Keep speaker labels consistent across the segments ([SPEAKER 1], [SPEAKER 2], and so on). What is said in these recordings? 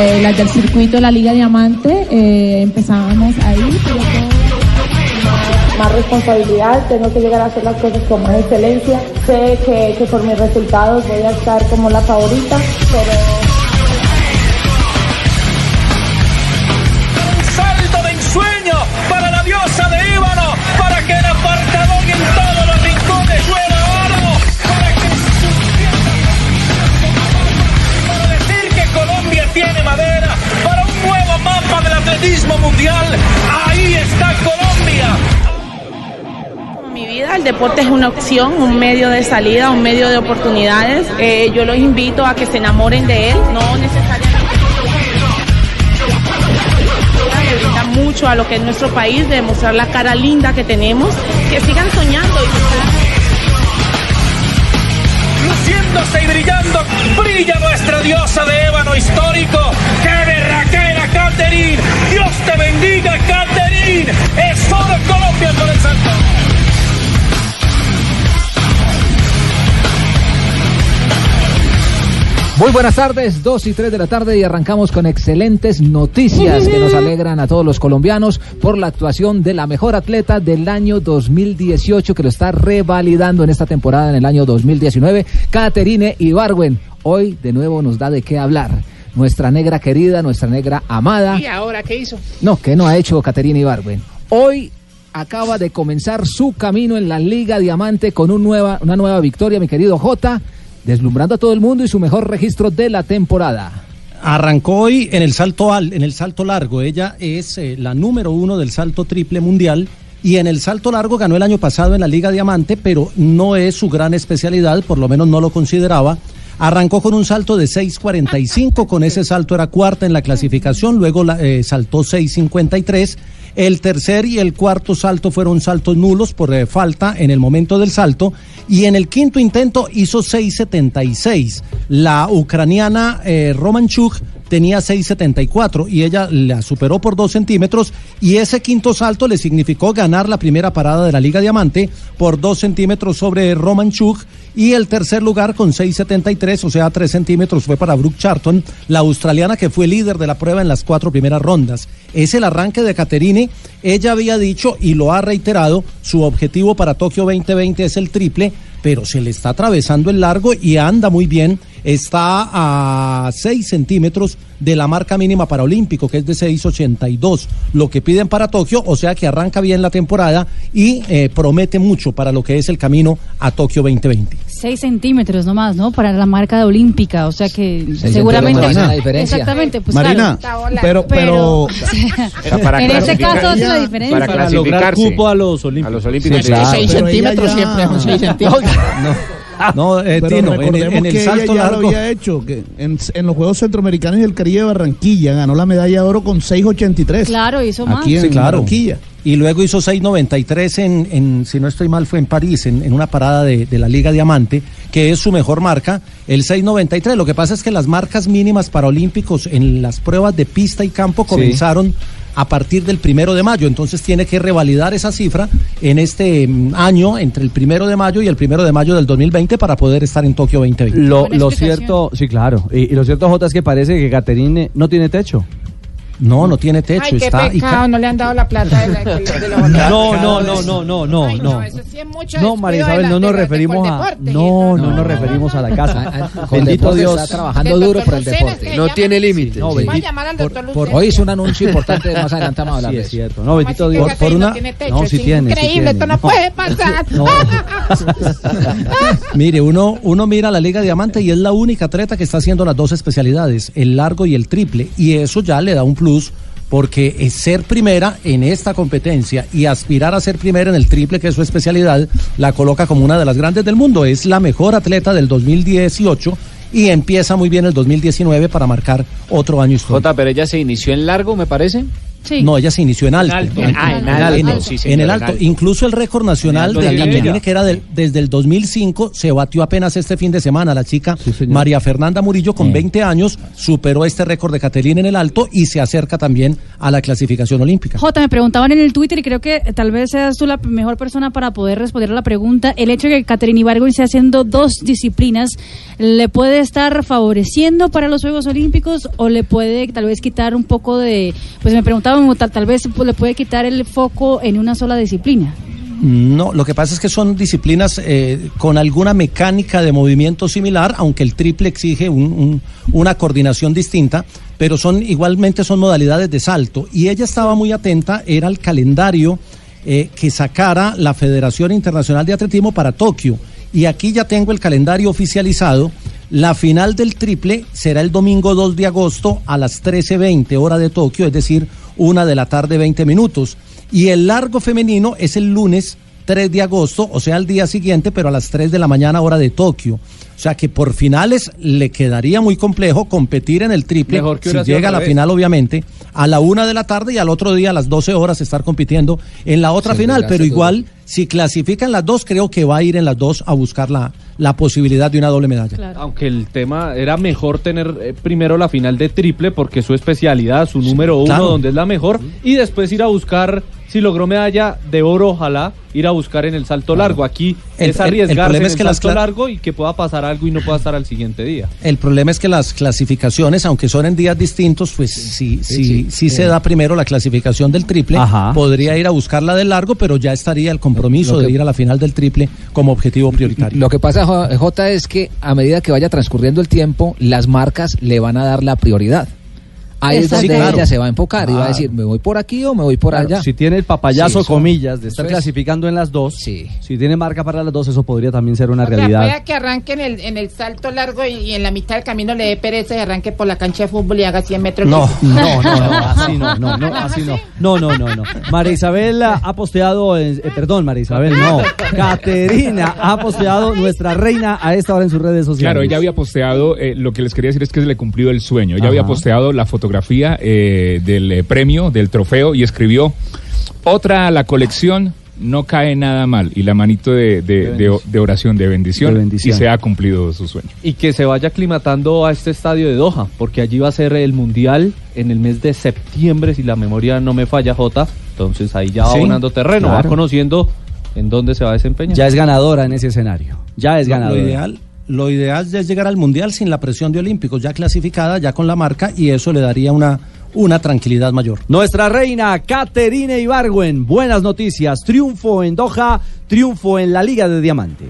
[SPEAKER 1] Eh, las del circuito la Liga Diamante, eh, empezábamos ahí, pero
[SPEAKER 2] más responsabilidad, tengo que llegar a hacer las cosas con más excelencia. Sé que, que por mis resultados voy a estar como la favorita, pero
[SPEAKER 3] atletismo mundial, ahí está Colombia.
[SPEAKER 4] mi vida. El deporte es una opción, un medio de salida, un medio de oportunidades. Eh, yo los invito a que se enamoren de él, no necesariamente. Mucho a lo que es nuestro país, de mostrar la cara linda que tenemos, que sigan soñando.
[SPEAKER 3] Luciéndose y brillando, brilla nuestra diosa de ébano histórico. ¡Qué berraquera, Catherine! ¡Dios te bendiga, Catherine! ¡Es oro Colombia por el santo!
[SPEAKER 5] Muy buenas tardes, 2 y 3 de la tarde y arrancamos con excelentes noticias que nos alegran a todos los colombianos por la actuación de la mejor atleta del año 2018 que lo está revalidando en esta temporada en el año 2019, Caterine Ibargüen. Hoy de nuevo nos da de qué hablar. Nuestra negra querida, nuestra negra amada.
[SPEAKER 6] ¿Y ahora qué hizo?
[SPEAKER 5] No, que no ha hecho Caterina Ibargüen. Hoy acaba de comenzar su camino en la Liga Diamante con un nueva, una nueva victoria, mi querido Jota deslumbrando a todo el mundo y su mejor registro de la temporada.
[SPEAKER 7] Arrancó hoy en el salto al, en el salto largo. Ella es eh, la número uno del salto triple mundial y en el salto largo ganó el año pasado en la Liga Diamante, pero no es su gran especialidad, por lo menos no lo consideraba. Arrancó con un salto de 6.45, con ese salto era cuarta en la clasificación, luego la, eh, saltó 6.53. El tercer y el cuarto salto fueron saltos nulos por eh, falta en el momento del salto. Y en el quinto intento hizo 6.76. La ucraniana eh, Romanchuk tenía 6.74 y ella la superó por dos centímetros y ese quinto salto le significó ganar la primera parada de la Liga Diamante por dos centímetros sobre Romanchuk y el tercer lugar con 6.73, o sea, tres centímetros fue para Brooke Charlton, la australiana que fue líder de la prueba en las cuatro primeras rondas. Es el arranque de Caterine. Ella había dicho y lo ha reiterado, su objetivo para Tokio 2020 es el triple, pero se le está atravesando el largo y anda muy bien. Está a 6 centímetros de la marca mínima para Olímpico, que es de 6.82, lo que piden para Tokio, o sea que arranca bien la temporada y eh, promete mucho para lo que es el camino a Tokio 2020.
[SPEAKER 8] 6 centímetros nomás, ¿no? Para la marca de Olímpica, o sea que
[SPEAKER 5] Seis
[SPEAKER 8] seguramente...
[SPEAKER 5] diferencia.
[SPEAKER 8] Exactamente, pues
[SPEAKER 9] Marina,
[SPEAKER 8] claro.
[SPEAKER 9] pero, pero,
[SPEAKER 8] Para en este caso es la diferencia.
[SPEAKER 9] para
[SPEAKER 10] Para
[SPEAKER 9] lograr cupo a los olímpicos.
[SPEAKER 10] A los olímpicos.
[SPEAKER 9] Sí, claro.
[SPEAKER 6] Seis
[SPEAKER 9] Pero ella
[SPEAKER 6] centímetros
[SPEAKER 9] ya-
[SPEAKER 6] siempre son seis centímetros.
[SPEAKER 7] No, eh,
[SPEAKER 9] Pero
[SPEAKER 7] Tino, en, el
[SPEAKER 9] que
[SPEAKER 7] salto
[SPEAKER 9] ella ya
[SPEAKER 7] largo.
[SPEAKER 9] lo había hecho, que en, en los Juegos Centroamericanos y del Caribe de Barranquilla ganó la medalla de oro con 6.83.
[SPEAKER 8] Claro, hizo más.
[SPEAKER 9] Aquí en
[SPEAKER 7] Sí, claro.
[SPEAKER 9] Barranquilla.
[SPEAKER 7] Y luego hizo 6.93 en, en, si no estoy mal, fue en París, en, en una parada de, de la Liga Diamante, que es su mejor marca, el 6.93. Lo que pasa es que las marcas mínimas para Olímpicos en las pruebas de pista y campo comenzaron a partir del primero de mayo. Entonces tiene que revalidar esa cifra en este mm, año, entre el primero de mayo y el primero de mayo del 2020, para poder estar en Tokio 2020.
[SPEAKER 10] Lo, cierto, sí, claro. Y, y lo cierto, Jota, es que parece que Caterine no tiene techo.
[SPEAKER 7] No, no tiene techo,
[SPEAKER 6] Ay, qué
[SPEAKER 7] está
[SPEAKER 6] pecado,
[SPEAKER 7] ca-
[SPEAKER 6] no le han dado la plata de la, de la-
[SPEAKER 10] No, no, no, no, no, no,
[SPEAKER 6] Ay,
[SPEAKER 10] no.
[SPEAKER 6] eso sí es mucho
[SPEAKER 10] No, María Isabel, no nos referimos a. No, no nos referimos a la casa.
[SPEAKER 11] Con
[SPEAKER 10] Bendito Dios.
[SPEAKER 11] está trabajando duro por el deporte.
[SPEAKER 10] No tiene límite. No,
[SPEAKER 11] Sí.
[SPEAKER 10] bendito-
[SPEAKER 6] Va a llamar al doctor
[SPEAKER 11] Por-
[SPEAKER 6] Lucena.
[SPEAKER 11] hoy hizo un anuncio importante, más adelante vamos a hablar
[SPEAKER 10] Sí, es cierto. No, bendito Dios.
[SPEAKER 6] esa serie no tiene techo,
[SPEAKER 10] No, sí tiene.
[SPEAKER 6] increíble, esto no, puede pasar.
[SPEAKER 10] No.
[SPEAKER 7] Mire, uno, uno mira la Liga Diamante y es la única atleta que está haciendo las dos especialidades, el largo y el triple, y eso ya le da un plus porque ser primera en esta competencia y aspirar a ser primera en el triple, que es su especialidad, la coloca como una de las grandes del mundo. Es la mejor atleta del 2018 y empieza muy bien el 2019 para marcar otro año histórico.
[SPEAKER 12] Jota, pero ella se inició en largo, me parece.
[SPEAKER 8] Sí.
[SPEAKER 7] No, ella se inició en alto.
[SPEAKER 12] en alto, sí, señor,
[SPEAKER 7] en el alto. Incluso el récord nacional de
[SPEAKER 12] ella.
[SPEAKER 7] que era del- desde el 2005, se batió apenas este fin de semana. La chica María Fernanda Murillo, con 20 años, superó este récord de Caterina en el alto y se acerca también a la clasificación olímpica.
[SPEAKER 8] Jota, me preguntaban en el Twitter y creo que tal vez seas tú la mejor persona para poder responder a la pregunta. El hecho de que Caterina Ibargüen esté haciendo dos disciplinas, ¿le puede estar favoreciendo para los Juegos Olímpicos o le puede tal vez quitar un poco de... Pues me preguntaban, tal, tal vez pues, le puede quitar el foco en una sola disciplina?
[SPEAKER 7] No, lo que pasa es que son disciplinas eh, con alguna mecánica de movimiento similar, aunque el triple exige un- un- una coordinación distinta, pero son igualmente son modalidades de salto. Y ella estaba muy atenta, era el calendario eh, que sacara la Federación Internacional de Atletismo para Tokio. Y aquí ya tengo el calendario oficializado. La final del triple será el domingo 2 de agosto a las 13.20 hora de Tokio, es decir, una de la tarde 20 minutos. Y el largo femenino es el lunes 3 de agosto, o sea, al día siguiente, pero a las 3 de la mañana hora de Tokio. O sea que por finales le quedaría muy complejo competir en el triple.
[SPEAKER 12] Mejor que
[SPEAKER 7] si llega a la final, obviamente, a la una de la tarde y al otro día a las 12 horas estar compitiendo en la otra final. Pero igual, si clasifican las dos, creo que va a ir en las dos a buscar la, la posibilidad de una doble medalla.
[SPEAKER 13] Aunque el tema era mejor tener eh, primero la final de triple porque es su especialidad, su número uno,
[SPEAKER 7] claro.
[SPEAKER 13] donde es la mejor, y después ir a buscar, si logró medalla de oro, ojalá, ir a buscar en el salto largo. Aquí
[SPEAKER 7] El-
[SPEAKER 13] es
[SPEAKER 7] el- el
[SPEAKER 13] arriesgarse
[SPEAKER 7] problema
[SPEAKER 13] en
[SPEAKER 7] es
[SPEAKER 13] el
[SPEAKER 7] que las
[SPEAKER 13] salto largo y que pueda pasar algo y no pueda estar al siguiente día.
[SPEAKER 7] El problema es que las clasificaciones, aunque son en días distintos, pues si, si,
[SPEAKER 13] sí,
[SPEAKER 7] si
[SPEAKER 13] sí.
[SPEAKER 7] se da primero la clasificación del triple,
[SPEAKER 11] Ajá.
[SPEAKER 7] podría ir a buscar la del largo, pero ya estaría el compromiso
[SPEAKER 11] que-
[SPEAKER 7] de ir a la final del triple como objetivo prioritario.
[SPEAKER 11] Lo que pasa, Jota, es que a medida que vaya transcurriendo el tiempo, las marcas le van a dar la prioridad. Ahí es donde
[SPEAKER 7] Sí, claro.
[SPEAKER 11] ella se va a enfocar y va a decir, me voy por aquí o me voy por
[SPEAKER 10] Claro,
[SPEAKER 11] allá.
[SPEAKER 10] Si tiene el papayazo,
[SPEAKER 11] Sí,
[SPEAKER 10] comillas, de estar
[SPEAKER 11] es.
[SPEAKER 10] clasificando en las dos,
[SPEAKER 11] Sí.
[SPEAKER 10] si tiene marca para las dos, eso podría también ser una
[SPEAKER 6] O sea,
[SPEAKER 10] realidad.
[SPEAKER 6] pueda que arranque en el, en el salto largo y, y en la mitad del camino le dé pereza y arranque por la cancha de fútbol y haga 100 metros.
[SPEAKER 10] No, no, no, no, así no, no, no, así no. No, no, no, no. María Isabel ha posteado, en- eh, perdón, María Isabel, no. Caterina ha posteado nuestra reina a esta hora en sus redes sociales.
[SPEAKER 14] Claro, ella había posteado, eh, lo que les quería decir es que se le cumplió el sueño. Ella
[SPEAKER 10] Ajá.
[SPEAKER 14] había posteado la fotografía eh, del eh, premio, del trofeo, y escribió, otra a la colección, no cae nada mal. Y la manito de, de- de- de oración, de bendición,
[SPEAKER 10] De bendición.
[SPEAKER 14] y se ha cumplido su sueño.
[SPEAKER 13] Y que se vaya aclimatando a este estadio de Doha, porque allí va a ser el Mundial en el mes de septiembre, si la memoria no me falla, Jota. Entonces ahí ya va
[SPEAKER 10] Sí,
[SPEAKER 13] ganando terreno, va conociendo en dónde se va a desempeñar.
[SPEAKER 10] Ya es ganadora en ese escenario. Ya es ganadora.
[SPEAKER 7] Lo ideal, lo ideal es llegar al Mundial sin la presión de Olímpicos, ya clasificada, ya con la marca, y eso le daría una, una tranquilidad mayor.
[SPEAKER 10] Nuestra reina Caterina Ibargüen, buenas noticias. Triunfo en Doha, triunfo en la Liga de Diamante.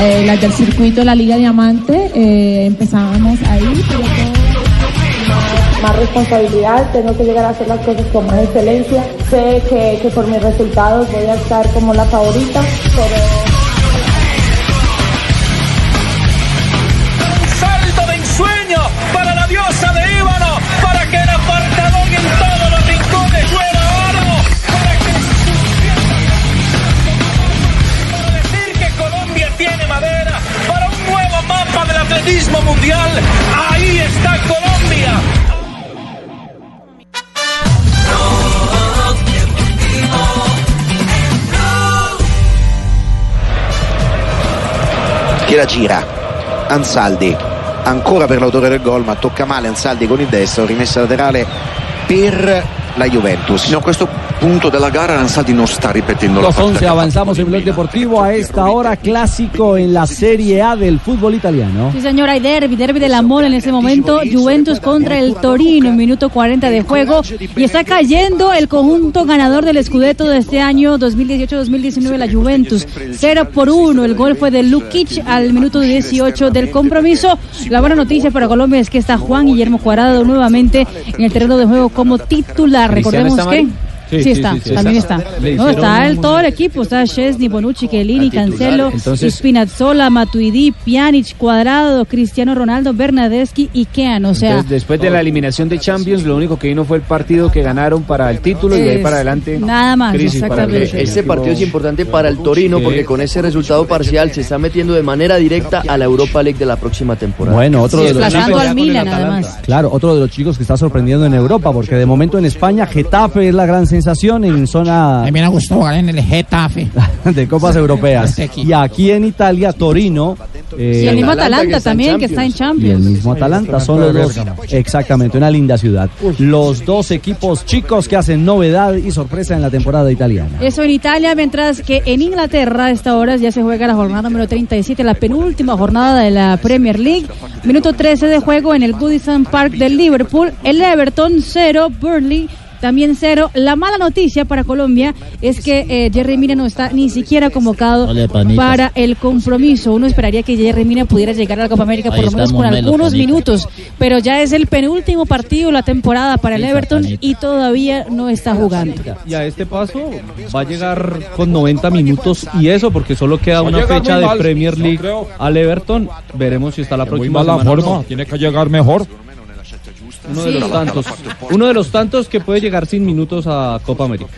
[SPEAKER 15] Eh, las del circuito, la Liga Diamante, eh, empezábamos ahí, pero todo
[SPEAKER 2] más responsabilidad, tengo que llegar a hacer las cosas con más excelencia. Sé que, que por mis resultados voy a estar como la favorita, pero
[SPEAKER 3] salto de ensueño para
[SPEAKER 16] che la gira. Ansaldi ancora per l'autore del gol ma tocca male Ansaldi con il destro rimessa laterale per la Juventus. No, questo
[SPEAKER 17] punto della gara Ansaldi non sta ripetendo la
[SPEAKER 10] Los
[SPEAKER 17] partita
[SPEAKER 10] 11 avanzamos en Blog Deportivo a esta hora clásico en la Serie A del fútbol italiano.
[SPEAKER 8] Sí, señor, hay derby, derby del amor en ese momento. Juventus contra el Torino, minuto 40 de juego. Y está cayendo el conjunto ganador del Scudetto de este año 2018-2019, la Juventus. 0 por 1. El gol fue de Lukic al minuto 18 del compromiso. La buena noticia para Colombia es que está Juan Guillermo Cuadrado nuevamente en el terreno de juego como titular. Recordemos
[SPEAKER 12] está,
[SPEAKER 8] que. Sí,
[SPEAKER 12] Sí,
[SPEAKER 8] está,
[SPEAKER 12] sí, sí,
[SPEAKER 8] también
[SPEAKER 12] está.
[SPEAKER 8] No, está el, todo el equipo, está Chesney, Bonucci, Chiellini, Cancelo,
[SPEAKER 12] Entonces-
[SPEAKER 8] Spinazzola, Matuidi, Pjanic, Cuadrado, Cristiano Ronaldo, Bernadeschi y Kean, o sea,
[SPEAKER 12] Entonces, después de la eliminación de Champions, lo único que vino fue el partido que ganaron para el título y de ahí para adelante.
[SPEAKER 8] nada más,
[SPEAKER 12] crisis
[SPEAKER 8] exactamente.
[SPEAKER 18] Ese partido es importante para el Torino porque con ese resultado parcial se está metiendo de manera directa a la Europa League de la próxima temporada.
[SPEAKER 10] Bueno, otro de los
[SPEAKER 8] desplazando al Milan además.
[SPEAKER 10] Claro, otro de los chicos que está sorprendiendo en Europa, porque de momento en España Getafe es la gran sensación en zona
[SPEAKER 6] A mí me gustó jugar en el Getafe.
[SPEAKER 10] de copas europeas.
[SPEAKER 6] Este.
[SPEAKER 10] Y aquí en Italia, Torino. eh,
[SPEAKER 8] y el mismo Atalanta también, que está en
[SPEAKER 10] y el
[SPEAKER 8] Champions.
[SPEAKER 10] mismo Atalanta son los dos. Exactamente, una linda ciudad. Los dos equipos chicos que hacen novedad y sorpresa en la temporada italiana.
[SPEAKER 8] Eso en Italia, mientras que en Inglaterra a esta hora ya se juega la jornada número 37, la penúltima jornada de la Premier League. Minuto 13 de juego en el Goodison Park del Liverpool. El Everton 0, Burnley también cero. La mala noticia para Colombia es que eh, Jerry Mina no está ni siquiera convocado
[SPEAKER 11] Ole,
[SPEAKER 8] para el compromiso. Uno esperaría que Jerry Mina pudiera llegar a la Copa América por lo menos con algunos
[SPEAKER 11] panita.
[SPEAKER 8] minutos, pero ya es el penúltimo partido de la temporada para el Everton y todavía no está jugando.
[SPEAKER 19] Y a este paso va a llegar con 90 minutos y eso porque solo queda una fecha de Premier League al Everton. Veremos si está la próxima semana no.
[SPEAKER 20] tiene que llegar mejor.
[SPEAKER 19] Uno de los tantos. Uno de los tantos que puede llegar sin minutos a Copa América.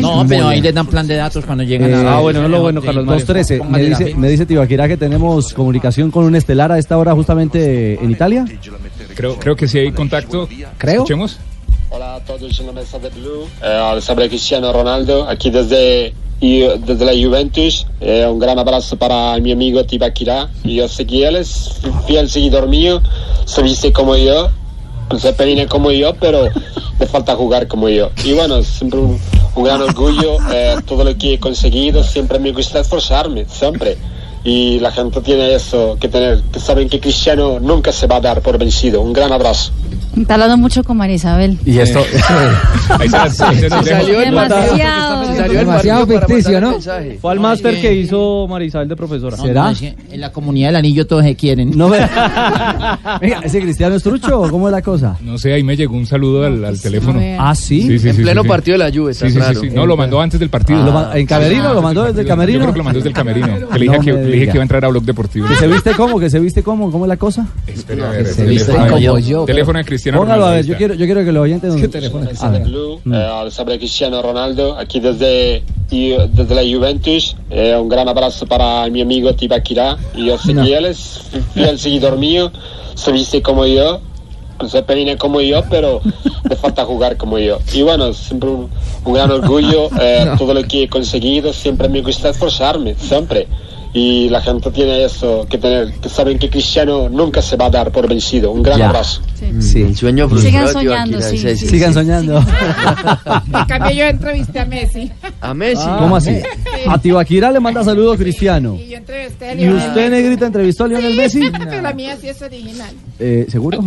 [SPEAKER 11] No, pero ahí les dan plan de datos cuando llegan
[SPEAKER 10] Eh,
[SPEAKER 11] a...
[SPEAKER 19] Ah, bueno, es lo bueno, Carlos Mario.
[SPEAKER 10] 2.13. Me dice, me dice Tibaquirá que tenemos comunicación con un estelar a esta hora justamente en Italia.
[SPEAKER 14] Creo, creo que sí hay contacto.
[SPEAKER 10] Creo.
[SPEAKER 14] Escuchemos.
[SPEAKER 21] Hola a todos en la mesa de Blue. Eh, les habla Cristiano Ronaldo, aquí desde, y, desde la Juventus. Eh, un gran abrazo para mi amigo Tibaquirá. Y yo sé que él es fiel seguidor mío, se viste como yo, se peina como yo, pero le falta jugar como yo. Y bueno, siempre un, un gran orgullo, eh, todo lo que he conseguido, siempre me gusta esforzarme, siempre. Y la gente tiene eso que tener, que saben que Cristiano nunca se va a dar por vencido. Un gran abrazo.
[SPEAKER 8] Está hablando mucho con Marisabel.
[SPEAKER 10] Y esto.
[SPEAKER 14] Ahí dejo.
[SPEAKER 8] Demasiado.
[SPEAKER 5] Demasiado ficticio, ¿no?
[SPEAKER 19] Fue al máster que hizo Marisabel de profesora.
[SPEAKER 11] Que en la comunidad del anillo todos se quieren.
[SPEAKER 10] No me... Venga, ¿ese cristiano es trucho o cómo es la cosa?
[SPEAKER 14] No sé, ahí me llegó un saludo al, al teléfono.
[SPEAKER 10] Ah, sí.
[SPEAKER 14] Sí, sí,
[SPEAKER 18] en
[SPEAKER 14] sí,
[SPEAKER 18] pleno partido de la Juve, está
[SPEAKER 14] Sí, sí, sí,
[SPEAKER 18] claro.
[SPEAKER 14] sí. No, lo mandó antes del partido.
[SPEAKER 10] ¿Lo ma- ¿En camerino? ¿Lo mandó desde el camerino?
[SPEAKER 14] Yo creo que lo mandó desde el camerino. Que le dije,
[SPEAKER 10] No
[SPEAKER 14] que,
[SPEAKER 10] me
[SPEAKER 14] le dije
[SPEAKER 10] diga.
[SPEAKER 14] que iba a entrar a Blog Deportivo.
[SPEAKER 10] ¿Que se viste cómo? ¿Que se viste cómo? ¿Cómo es la cosa?
[SPEAKER 14] Espere, a ver,
[SPEAKER 11] se viste como yo,
[SPEAKER 14] teléfono de Cristiano
[SPEAKER 10] Póngalo a
[SPEAKER 14] Ronaldo,
[SPEAKER 10] ver,
[SPEAKER 14] ahí
[SPEAKER 10] yo quiero, yo quiero que lo oyentes nos... A ver.
[SPEAKER 21] Blue, eh, les habla Cristiano Ronaldo, aquí desde, y, desde la Juventus. Eh, un gran abrazo para mi amigo Tibaquirá. Y que él es fiel seguidor mío, se viste como yo, se peina como yo, pero le falta jugar como yo. Y bueno, siempre un, un gran orgullo, eh, todo lo que he conseguido, siempre me gusta esforzarme, siempre. Y la gente tiene eso que tener, que saben que Cristiano nunca se va a dar por vencido. Un gran
[SPEAKER 10] Ya.
[SPEAKER 21] abrazo.
[SPEAKER 10] Sí.
[SPEAKER 18] El sueño
[SPEAKER 8] Sigan
[SPEAKER 18] frustrado de
[SPEAKER 8] soñando, sí, sí,
[SPEAKER 10] Sigan soñando.
[SPEAKER 6] En cambio, yo entrevisté a Messi.
[SPEAKER 18] A Messi.
[SPEAKER 10] ¿Cómo así? A Tibaquirá le manda saludos Cristiano.
[SPEAKER 6] Y yo entrevisté a
[SPEAKER 10] ¿Y
[SPEAKER 6] Lionel
[SPEAKER 10] usted,
[SPEAKER 6] Messi.
[SPEAKER 10] Negrita, entrevistó a Lionel Messi?
[SPEAKER 6] Pero la mía sí es original.
[SPEAKER 10] Eh, ¿Seguro?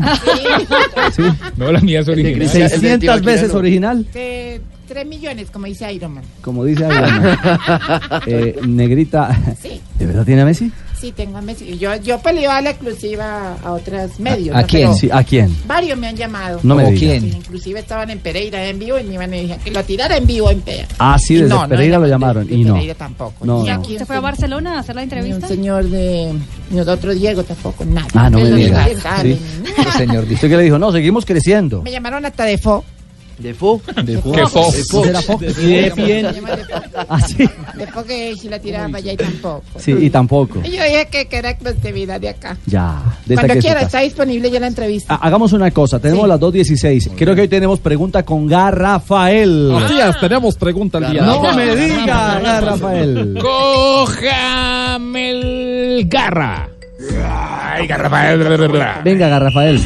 [SPEAKER 10] Sí.
[SPEAKER 14] No, la mía es original.
[SPEAKER 18] Cristiano. El de
[SPEAKER 10] 600
[SPEAKER 18] Tibaquirá
[SPEAKER 10] veces
[SPEAKER 18] no.
[SPEAKER 10] original,
[SPEAKER 6] De 3 millones, como dice Iron Man.
[SPEAKER 10] como dice Adriana. Eh, Negrita,
[SPEAKER 6] Sí.
[SPEAKER 10] ¿de verdad tiene a Messi?
[SPEAKER 6] Sí, tengo a Messi. Yo, yo peleo a la exclusiva a otros medios.
[SPEAKER 11] ¿A
[SPEAKER 6] ¿no?
[SPEAKER 11] quién?
[SPEAKER 6] Pero
[SPEAKER 10] Sí, ¿A quién?
[SPEAKER 6] Varios me han llamado.
[SPEAKER 10] No me
[SPEAKER 11] ¿Como
[SPEAKER 10] diga.
[SPEAKER 11] quién?
[SPEAKER 6] Sí, inclusive estaban en Pereira en vivo y me iban a decir que lo tirara en vivo en Pereira.
[SPEAKER 10] Ah, sí,
[SPEAKER 6] Y
[SPEAKER 10] desde Pereira
[SPEAKER 6] no,
[SPEAKER 10] lo
[SPEAKER 6] de-
[SPEAKER 10] llamaron.
[SPEAKER 6] de
[SPEAKER 10] y no.
[SPEAKER 6] Pereira tampoco.
[SPEAKER 10] No,
[SPEAKER 6] Ni
[SPEAKER 10] no.
[SPEAKER 6] aquí
[SPEAKER 8] ¿Se fue a Barcelona a hacer la
[SPEAKER 6] Ni un
[SPEAKER 8] entrevista?
[SPEAKER 6] señor de. Ni el otro Diego tampoco, nada.
[SPEAKER 10] Ah, no me diga. Sí.
[SPEAKER 6] nada.
[SPEAKER 11] señor
[SPEAKER 10] ¿Usted qué le dijo? No, seguimos creciendo.
[SPEAKER 6] Me llamaron hasta de Fo.
[SPEAKER 18] ¿De Fo?
[SPEAKER 10] ¿De
[SPEAKER 14] ¿Qué fo?
[SPEAKER 19] De bien.
[SPEAKER 6] Me llaman de Fo.
[SPEAKER 10] Ah, sí.
[SPEAKER 6] De Fo que si la tiraba para allá y tampoco.
[SPEAKER 10] Sí, y tampoco.
[SPEAKER 6] Yo dije que, que era exclusividad de acá.
[SPEAKER 10] Ya. De
[SPEAKER 6] Cuando quiera, está disponible ya la entrevista.
[SPEAKER 10] Ah, Hagamos una cosa, tenemos las 2.16. Creo que hoy tenemos pregunta con Garrafael.
[SPEAKER 20] Así es, tenemos pregunta al día. de
[SPEAKER 10] No
[SPEAKER 20] hoy.
[SPEAKER 10] me diga, Garrafael.
[SPEAKER 14] Cójame el garra. Venga, Rafael.
[SPEAKER 10] Venga, Rafael.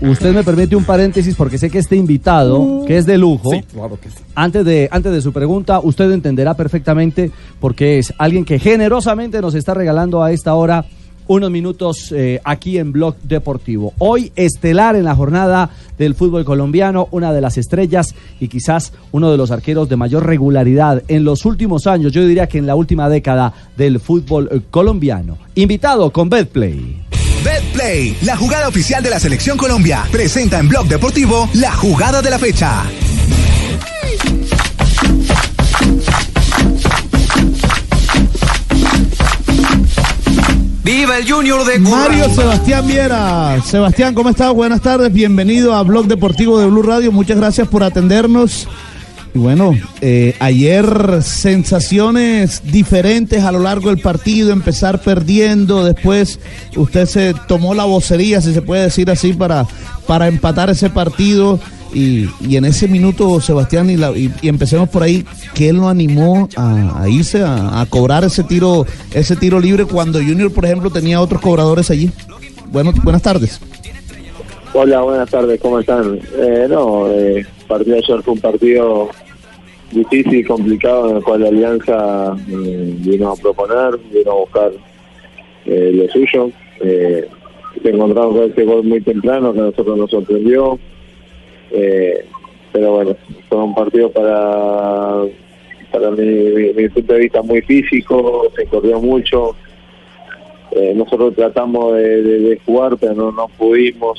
[SPEAKER 10] Usted me permite un paréntesis porque sé que este invitado, que es de lujo,
[SPEAKER 20] claro que sí.
[SPEAKER 10] antes, de, antes de su pregunta, usted entenderá perfectamente porque es alguien que generosamente nos está regalando a esta hora unos minutos eh, aquí en Blog Deportivo. Hoy estelar en la jornada del fútbol colombiano, una de las estrellas y quizás uno de los arqueros de mayor regularidad en los últimos años, yo diría que en la última década del fútbol eh, colombiano. Invitado con Betplay.
[SPEAKER 22] BetPlay, la jugada oficial de la Selección Colombia, presenta en Blog Deportivo la jugada de la fecha. ¡Viva el Junior de
[SPEAKER 9] Mario Sebastián Viera. Sebastián, ¿cómo estás? Buenas tardes. Bienvenido a Blog Deportivo de Blue Radio. Muchas gracias por atendernos. Y bueno, eh, ayer sensaciones diferentes a lo largo del partido, empezar perdiendo, después usted se tomó la vocería, si se puede decir así, para, para empatar ese partido. Y, y en ese minuto, Sebastián, y, la- y- empecemos por ahí, que lo animó a, irse a, cobrar ese tiro, ese tiro libre cuando Junior, por ejemplo, tenía otros cobradores allí. Bueno, buenas tardes.
[SPEAKER 23] Hola, buenas tardes, ¿cómo están? Eh, no, eh, partido ayer fue un partido difícil y complicado en el cual la Alianza eh, vino a proponer, vino a buscar eh, lo suyo. Eh, se encontramos con ese gol muy temprano que a nosotros nos sorprendió. Eh, pero bueno, fue un partido para, para mi, mi- punto de vista muy físico, se corrió mucho. Eh, nosotros tratamos de, jugar, pero no, no pudimos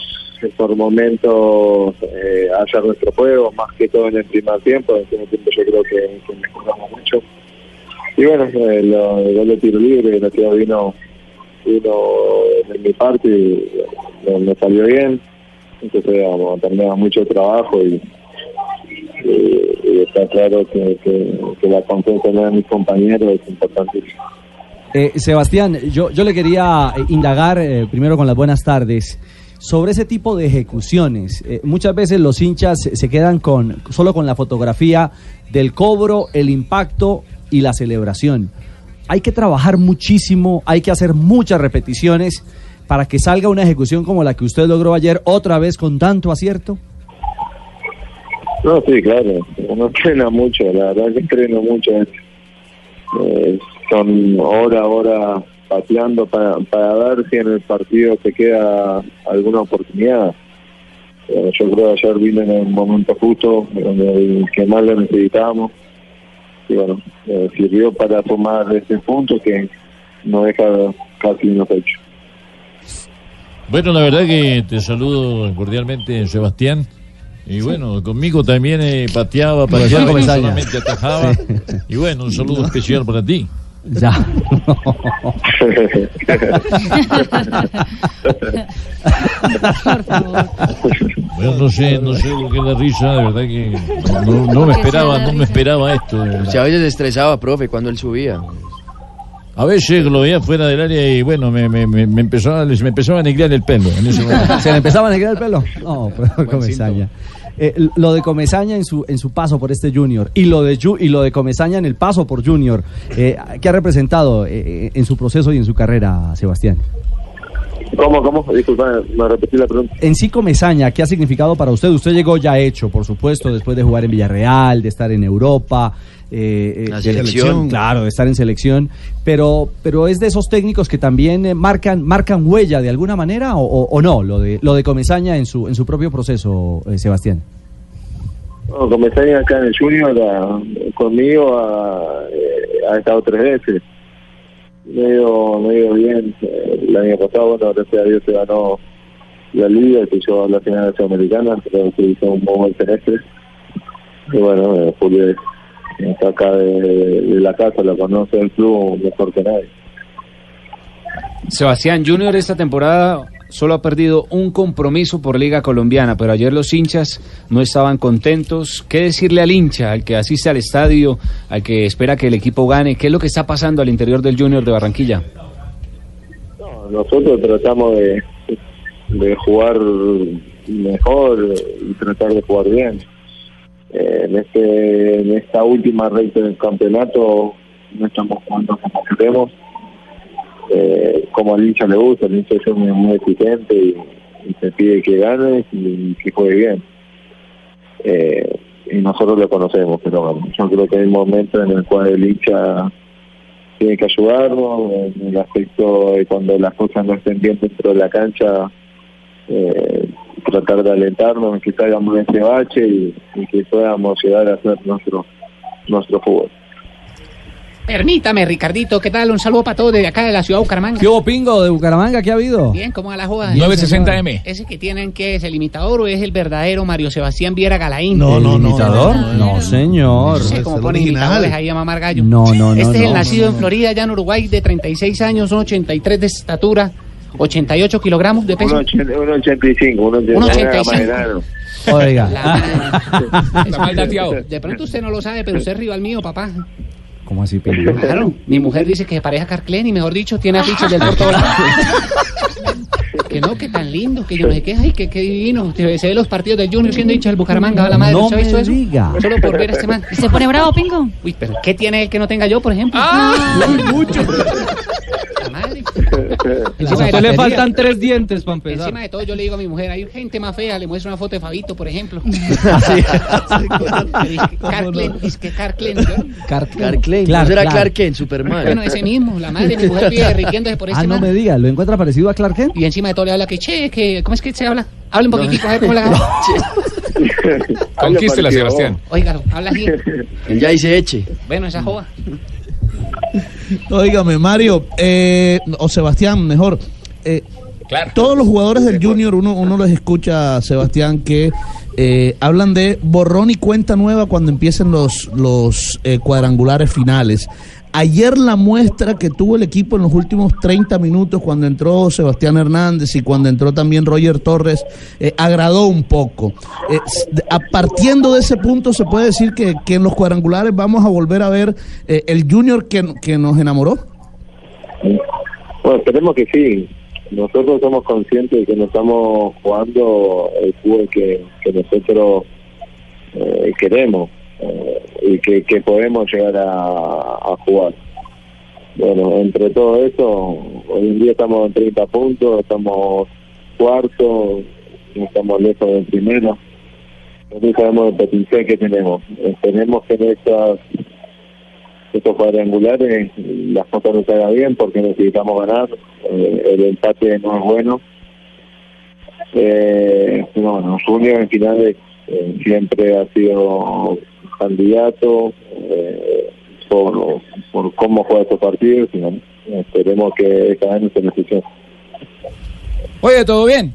[SPEAKER 23] por momentos eh, hallar nuestro juego, más que todo en el primer tiempo. En el segundo tiempo yo creo que, que mejoramos mucho. Y bueno, eh, el gol de tiro libre, la que vino, vino de mi parte y me, me salió bien. Entonces, vamos, tenemos mucho trabajo y, y está claro que, la confianza de mis compañeros es importantísima.
[SPEAKER 10] Eh, Sebastián, yo, yo le quería eh, indagar eh, primero con las buenas tardes sobre ese tipo de ejecuciones. Eh, muchas veces los hinchas se quedan con solo con la fotografía del cobro, el impacto y la celebración. Hay que trabajar muchísimo, hay que hacer muchas repeticiones para que salga una ejecución como la que usted logró ayer otra vez con tanto acierto.
[SPEAKER 23] No, sí, claro. Uno entrena mucho, la verdad que entreno mucho. Eh, son hora hora pateando para, para ver si en el partido te queda alguna oportunidad. Eh, yo creo que ayer vine en el momento justo, donde el que más lo necesitábamos. Y bueno, eh, sirvió para tomar ese punto que no deja casi unos hechos.
[SPEAKER 24] Bueno, la verdad que te saludo cordialmente, Sebastián. Y bueno, conmigo también eh, pateaba, pateaba, no solamente atajaba.
[SPEAKER 10] Sí.
[SPEAKER 24] Y bueno, un saludo especial para ti.
[SPEAKER 10] Ya.
[SPEAKER 24] Bueno, no sé, no sé por qué la risa, de verdad que no, no me esperaba, no me esperaba esto. de verdad.
[SPEAKER 18] Se a veces se estresaba, profe, cuando él subía.
[SPEAKER 24] A veces lo veía fuera del área y bueno, me, me, me, me empezaba, me empezaba a negrear el pelo en ese momento.
[SPEAKER 10] ¿Se le empezaba a negrar el pelo? No, pero Comesaña. Eh, lo de Comesaña en su en su paso por este Junior y lo de Ju- y lo de Comesaña en el paso por Junior, eh, ¿qué ha representado eh, en su proceso y en su carrera, Sebastián?
[SPEAKER 23] ¿Cómo, cómo? Disculpa, me repetí la pregunta.
[SPEAKER 10] En sí Comesaña, ¿qué ha significado para usted? Usted llegó ya hecho, por supuesto, después de jugar en Villarreal, de estar en Europa, eh, eh,
[SPEAKER 18] La
[SPEAKER 10] de-
[SPEAKER 18] selección.
[SPEAKER 10] claro, de estar en selección, pero pero es de esos técnicos que también eh, marcan marcan huella de alguna manera o, o- o no lo de lo de Comesaña en su en su propio proceso, eh, Sebastián.
[SPEAKER 23] No, comencé acá en el Junior, a- conmigo ha, eh, ha estado tres veces. Me ha ido, me ha ido bien. El año pasado, bueno, gracias a Dios se ganó la liga, se hizo a la final sudamericana, creo que hizo un muy buen semestre. Y bueno, Julio es- está acá de, de la casa, la conoce el club mejor que nadie.
[SPEAKER 12] Sebastián Junior esta temporada solo ha perdido un compromiso por Liga Colombiana, pero ayer los hinchas no estaban contentos. ¿Qué decirle al hincha, al que asiste al estadio, al que espera que el equipo gane? ¿Qué es lo que está pasando al interior del Junior de Barranquilla?
[SPEAKER 23] Nosotros tratamos de, de jugar mejor y tratar de jugar bien. Eh, en, este, en esta última recta del campeonato no estamos jugando como queremos. eh, como al hincha le gusta, el hincha es muy, muy exigente y, y se pide que gane y que juegue bien. Eh, y nosotros lo conocemos, pero yo creo que hay momentos en el cual el hincha tiene que ayudarnos, en el aspecto de cuando las cosas no estén bien dentro de la cancha, eh, tratar de alentarnos, que salgamos de ese bache y, y que podamos llegar a hacer nuestro, nuestro fútbol.
[SPEAKER 25] Permítame, Ricardito, ¿qué tal? Un saludo para todos desde acá de la ciudad de Bucaramanga.
[SPEAKER 10] ¿Qué hubo, pingo de Bucaramanga? ¿Qué ha habido?
[SPEAKER 25] Bien, ¿cómo va la joda?
[SPEAKER 14] 960M.
[SPEAKER 25] ¿Ese que tienen que es el imitador o es el verdadero Mario Sebastián Viera Galaín?
[SPEAKER 10] ¿El imitador? No, señor.
[SPEAKER 25] No sé cómo ponen imitadores ahí a mamar gallo.
[SPEAKER 10] No, no, no,
[SPEAKER 25] Este es el
[SPEAKER 10] no,
[SPEAKER 25] nacido
[SPEAKER 10] no,
[SPEAKER 25] en Florida, allá en Uruguay, de 36 años, son 83 de estatura, 88 kilogramos de peso.
[SPEAKER 23] 1.85,
[SPEAKER 25] 1.85.
[SPEAKER 10] Oiga.
[SPEAKER 25] Está mal dateado. De pronto usted no lo sabe, pero usted es rival mío, papá.
[SPEAKER 10] ¿Cómo así, pingo?
[SPEAKER 25] Claro, mi mujer dice que se pareja a Carclen y mejor dicho, tiene afiches del Porto Que no, que tan lindo, que yo no sé qué, ay, que qué divino. Se ve los partidos del Junior siendo hincha del Bucaramanga, a la madre,
[SPEAKER 10] No
[SPEAKER 25] ¿se ha visto
[SPEAKER 10] me
[SPEAKER 25] eso?
[SPEAKER 10] diga.
[SPEAKER 25] Solo por ver a este man.
[SPEAKER 8] ¿Se pone bravo, Pingo?
[SPEAKER 25] Uy, pero ¿qué tiene él que no tenga yo, por ejemplo?
[SPEAKER 8] Ah.
[SPEAKER 25] mucho. De
[SPEAKER 19] le faltan tres dientes para empezar.
[SPEAKER 25] Encima de todo, yo le digo a mi mujer, hay gente más fea, le muestro una foto de Fabito, por ejemplo. Carclen, es que Carclen.
[SPEAKER 18] Clark, ¿no será
[SPEAKER 10] Clark.
[SPEAKER 18] Kent, Superman?
[SPEAKER 25] Bueno, ese mismo, la madre, mi mujer vive riquiéndose por
[SPEAKER 10] Ah,
[SPEAKER 25] este
[SPEAKER 10] no me diga, ¿lo encuentra parecido a Clark Kent?
[SPEAKER 25] Y encima de todo le habla que, che, que, ¿cómo es que se habla? Habla un poquitico, a ver cómo la hago.
[SPEAKER 14] Conquístela, Sebastián.
[SPEAKER 25] Oiga, habla así.
[SPEAKER 18] Ya dice eche.
[SPEAKER 25] Bueno, esa joda.
[SPEAKER 9] Óigame, Mario, eh, o Sebastián, mejor. eh, Todos los jugadores del Junior, uno, uno les escucha, Sebastián, que eh, hablan de borrón y cuenta nueva cuando empiecen los, los eh, cuadrangulares finales. Ayer la muestra que tuvo el equipo en los últimos 30 minutos, cuando entró Sebastián Hernández y cuando entró también Roger Torres, eh, agradó un poco. Eh, partiendo de ese punto, se puede decir que, en los cuadrangulares vamos a volver a ver eh, el Junior que, que nos enamoró.
[SPEAKER 23] Bueno, esperemos que sí. Nosotros somos conscientes de que no estamos jugando el fútbol que, que nosotros eh, queremos eh, y que, que podemos llegar a, jugar. Bueno, entre todo eso, hoy en día estamos en 30 puntos, estamos cuarto, estamos lejos del primero. Nosotros sabemos el potencial que tenemos. Esperemos que en estas estos cuadrangulares las cosas no se hagan bien porque necesitamos ganar. Eh, el empate no es bueno. Eh, bueno, Junior en finales eh, siempre ha sido candidato eh, por, por cómo juega estos partidos. y bueno, esperemos que esta vez no se necesite.
[SPEAKER 26] Oye, ¿todo bien?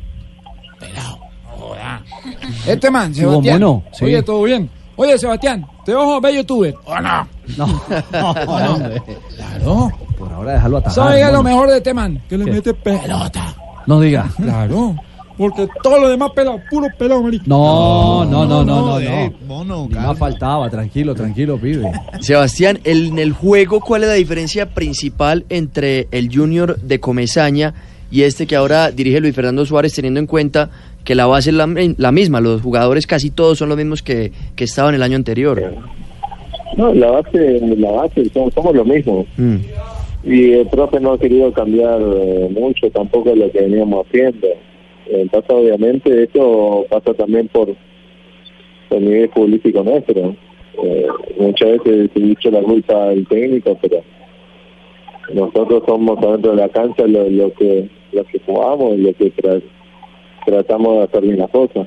[SPEAKER 26] Este man, Sebastián.
[SPEAKER 10] sí.
[SPEAKER 26] Oye, ¿todo bien? Oye, Sebastián, ¿te a ver youtuber? ¿O no?
[SPEAKER 10] No.
[SPEAKER 26] no, hombre. Claro.
[SPEAKER 10] Por ahora déjalo atajar.
[SPEAKER 26] ¿Sabes lo mejor de este man? Que le
[SPEAKER 10] ¿Qué?
[SPEAKER 26] mete pelota.
[SPEAKER 10] No diga.
[SPEAKER 26] Claro. Porque todo lo demás pelado, puro pelado, marico.
[SPEAKER 10] No, no, no, no, no,
[SPEAKER 9] eh,
[SPEAKER 10] no.
[SPEAKER 9] mono,
[SPEAKER 10] Ni más faltaba, tranquilo, tranquilo, pibe.
[SPEAKER 18] Sebastián, el- en el juego, ¿cuál es la diferencia principal entre el Junior de Comesaña y este que ahora dirige Luis Fernando Suárez, teniendo en cuenta que la base es la, la misma? Los jugadores casi todos son los mismos que, que estaban el año anterior.
[SPEAKER 23] No, la base, la base somos, somos lo mismo.
[SPEAKER 18] Mm.
[SPEAKER 23] Y el profe no ha querido cambiar eh, mucho tampoco lo que veníamos haciendo. Pasa obviamente, esto pasa también por el nivel futbolístico nuestro. Eh, muchas veces se dicho la culpa del técnico, pero nosotros somos adentro de la cancha lo, lo que lo que jugamos y lo que tra- tratamos de hacer bien las cosas.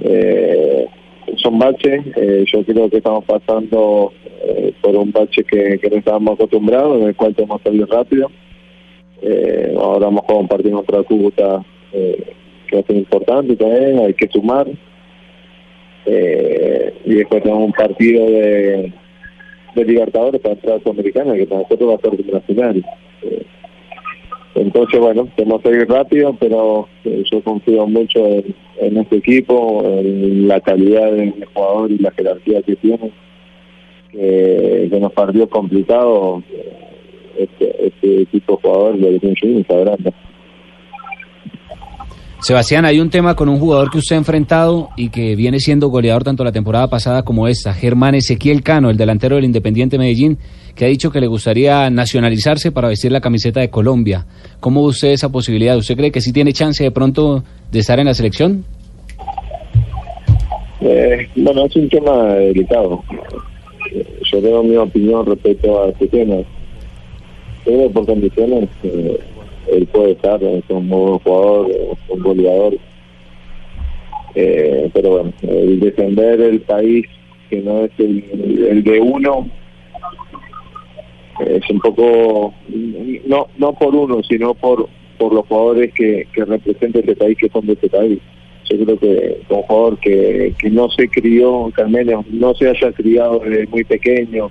[SPEAKER 23] Eh, son baches, eh, yo creo que estamos pasando eh, por un bache que, que no estábamos acostumbrados, en el cual tenemos que salir rápido. Eh, ahora vamos a partido contra Cúcuta eh, que ser importante también, hay que sumar. Eh, y después tenemos un partido de, de Libertadores para entrar a Sudamericana, que para nosotros va a ser la final. Eh, entonces, bueno, tenemos que ir rápido, pero eh, yo confío mucho en, este equipo, en la calidad del jugador y la jerarquía que tiene. Que, que nos partió complicado este, este tipo de jugador de Junior grande.
[SPEAKER 12] Sebastián, hay un tema con un jugador que usted ha enfrentado y que viene siendo goleador tanto la temporada pasada como esta, Germán Ezequiel Cano, el delantero del Independiente Medellín, que ha dicho que le gustaría nacionalizarse para vestir la camiseta de Colombia. ¿Cómo ve usted esa posibilidad? ¿Usted cree que sí tiene chance de pronto de estar en la selección?
[SPEAKER 23] Eh, bueno, es un tema delicado. Yo tengo mi opinión respecto a este tema. Pero por condiciones, eh, él puede estar, es un buen jugador, un goleador. Eh, pero bueno, el defender el país que no es el, de uno es un poco, no no por uno, sino por por los jugadores que, que representan este país, que son de este país. Yo creo que un jugador que, que no se crió, que al menos no se haya criado desde muy pequeño,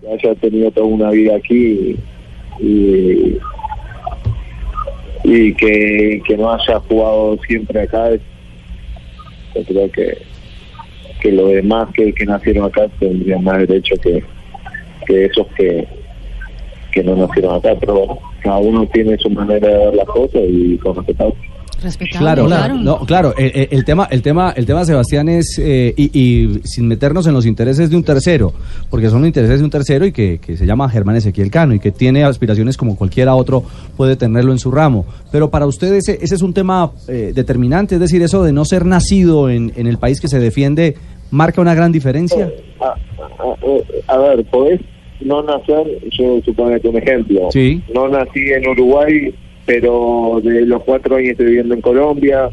[SPEAKER 23] que haya tenido toda una vida aquí y que, que no haya jugado siempre acá, es- yo creo que, que los demás que, que nacieron acá tendrían más derecho que, que esos que, que no nacieron acá, pero cada uno tiene su manera de ver las cosas y con respetado.
[SPEAKER 10] Claro, claro, no, claro. El, tema, el tema, el tema, Sebastián, es eh, y, y sin meternos en los intereses de un tercero, porque son los intereses de un tercero y que, que se llama Germán Ezequiel Cano y que tiene aspiraciones como cualquiera otro puede tenerlo en su ramo. Pero para usted ese, ese es un tema eh, determinante, es decir, eso de no ser nacido en, en el país que se defiende marca una gran diferencia.
[SPEAKER 23] A, a- a ver, podés no nacer, yo supongo que un ejemplo.
[SPEAKER 10] Sí.
[SPEAKER 23] No nací en Uruguay, pero de los cuatro años estoy viviendo en Colombia,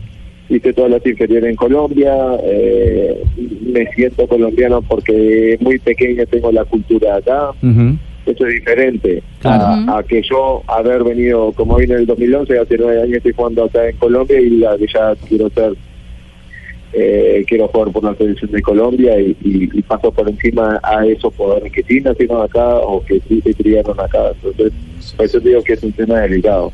[SPEAKER 23] hice todas las inferiores en Colombia, eh, me siento colombiano porque muy pequeño tengo la cultura acá. Eso es diferente
[SPEAKER 10] Claro.
[SPEAKER 23] a, a que yo haber venido, como vine en el 2011, hace nueve años estoy jugando acá en Colombia y la que ya quiero ser eh, quiero jugar por la selección de Colombia y, y- y paso por encima a esos jugadores que sí nacieron acá o que sí se criaron acá. Entonces, por eso digo que es un tema delicado.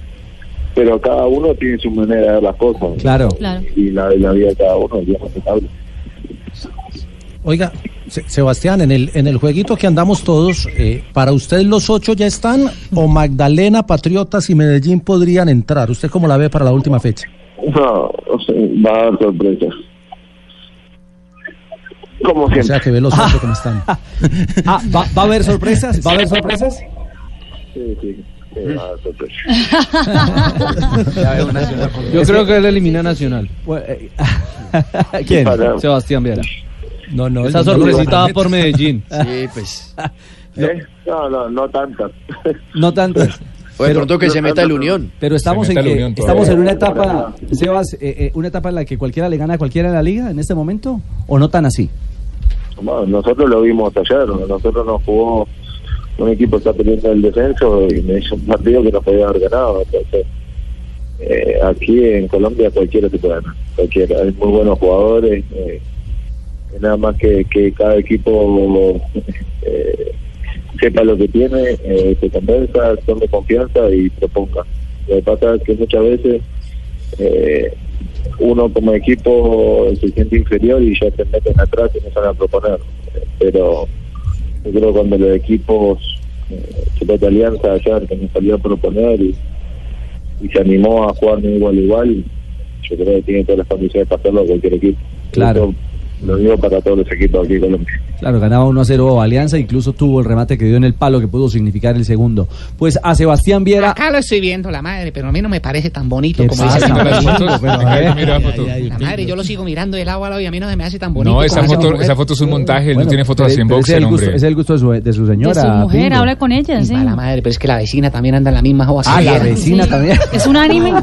[SPEAKER 23] Pero cada uno tiene su manera de ver las cosas.
[SPEAKER 10] Claro.
[SPEAKER 23] Y la, la vida de cada uno es bien respetable.
[SPEAKER 27] Oiga, Se- Sebastián, en el, en el jueguito que andamos todos, eh, ¿para usted los ocho ya están o Magdalena, Patriotas y Medellín podrían entrar? ¿Usted cómo la ve para la última fecha?
[SPEAKER 23] No, o sea, va a dar sorpresas. Como
[SPEAKER 27] O sea, que ve los ocho como están.
[SPEAKER 10] Ah, ¿va, va a haber sorpresas? ¿Va a haber sorpresas?
[SPEAKER 23] Sí, sí. Va a.
[SPEAKER 19] Yo creo que él elimina a Nacional.
[SPEAKER 10] ¿Quién?
[SPEAKER 19] Sebastián Viera.
[SPEAKER 27] No, no.
[SPEAKER 19] Esa
[SPEAKER 23] no
[SPEAKER 19] sorpresita va
[SPEAKER 23] promete.
[SPEAKER 19] por Medellín.
[SPEAKER 18] Sí, pues.
[SPEAKER 23] ¿Eh? No, no, no tantas.
[SPEAKER 10] No tantas.
[SPEAKER 18] O de pronto que se meta el Unión.
[SPEAKER 10] Pero estamos en que estamos en una etapa, Sebas, eh, eh, una etapa en la que cualquiera le gana a cualquiera en la liga en este momento o no tan así.
[SPEAKER 23] Bueno, nosotros lo vimos ayer, nosotros nos jugó un equipo está peleando el descenso y me hizo un partido que nos podía haber ganado. Eh, aquí en Colombia cualquiera te puede ganar, cualquiera. Hay muy buenos jugadores, eh, nada más que, que cada equipo eh, sepa lo que tiene, eh, se convenza, tome confianza y proponga. Lo que pasa es que muchas veces eh, uno como equipo se siente inferior y ya se meten atrás y no salen a proponer. Pero yo creo que cuando los equipos, eh, Alianza ayer, que nos salió a proponer y, y se animó a jugar de igual a igual, yo creo que tiene todas las condiciones para hacerlo cualquier equipo.
[SPEAKER 10] Claro.
[SPEAKER 23] Lo digo para todos los equipos aquí en Colombia.
[SPEAKER 10] Claro, ganaba 1 a 0 Alianza, incluso tuvo el remate que dio en el palo que pudo significar el segundo. Pues a Sebastián Viera.
[SPEAKER 6] Acá lo estoy viendo, la madre, pero a mí no me parece tan bonito
[SPEAKER 10] ¿Qué
[SPEAKER 6] como dice la madre, yo lo sigo mirando de lado a lado y a mí no se me hace tan bonito.
[SPEAKER 14] No, esa foto, esa foto es un montaje, él no tiene fotos así en boxe,
[SPEAKER 10] es el gusto,
[SPEAKER 14] hombre.
[SPEAKER 10] es el gusto de su, de su señora.
[SPEAKER 8] de su mujer,
[SPEAKER 10] Pingo.
[SPEAKER 8] habla con ella, sí.
[SPEAKER 6] A la madre, pero es que la vecina también anda en la misma joda.
[SPEAKER 10] Ah, la vecina también.
[SPEAKER 8] ¿Es un anime?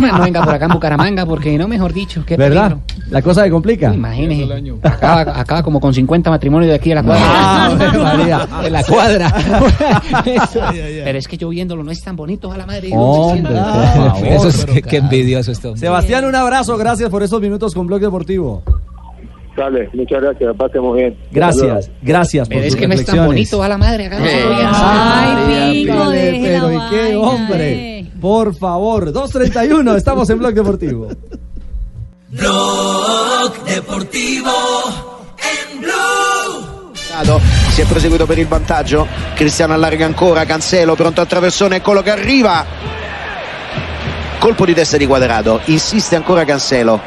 [SPEAKER 6] No venga por acá en Bucaramanga, porque no, mejor dicho, qué
[SPEAKER 10] ¿Verdad? La cosa se complica.
[SPEAKER 6] Imagínese. Acaba, acaba como con 50 matrimonios de aquí a la cuadra.
[SPEAKER 10] Ah, María.
[SPEAKER 6] De la cuadra. Pero es que yo viéndolo no es tan bonito a la madre.
[SPEAKER 10] Hombre, por favor.
[SPEAKER 5] Eso es que, qué envidioso este hombre.
[SPEAKER 10] Sebastián, un abrazo, gracias por estos minutos con Blog Deportivo.
[SPEAKER 23] Dale, muchas gracias, pasemos bien.
[SPEAKER 10] Gracias, gracias por
[SPEAKER 6] Pero es que no es tan
[SPEAKER 10] reflexiones.
[SPEAKER 6] bonito a la madre. Acá no.
[SPEAKER 8] Ay, deje la
[SPEAKER 10] pero, ¿y qué
[SPEAKER 8] vaina,
[SPEAKER 10] hombre? Por favor, 2.31, estamos en Blog Deportivo.
[SPEAKER 28] Blog Deportivo en Blue.
[SPEAKER 17] Si è proseguito per il vantaggio, Cristiano allarga ancora, Cancelo pronto a traversone, eccolo che arriva. colpo di testa di Quadrado, insiste ancora Cancelo.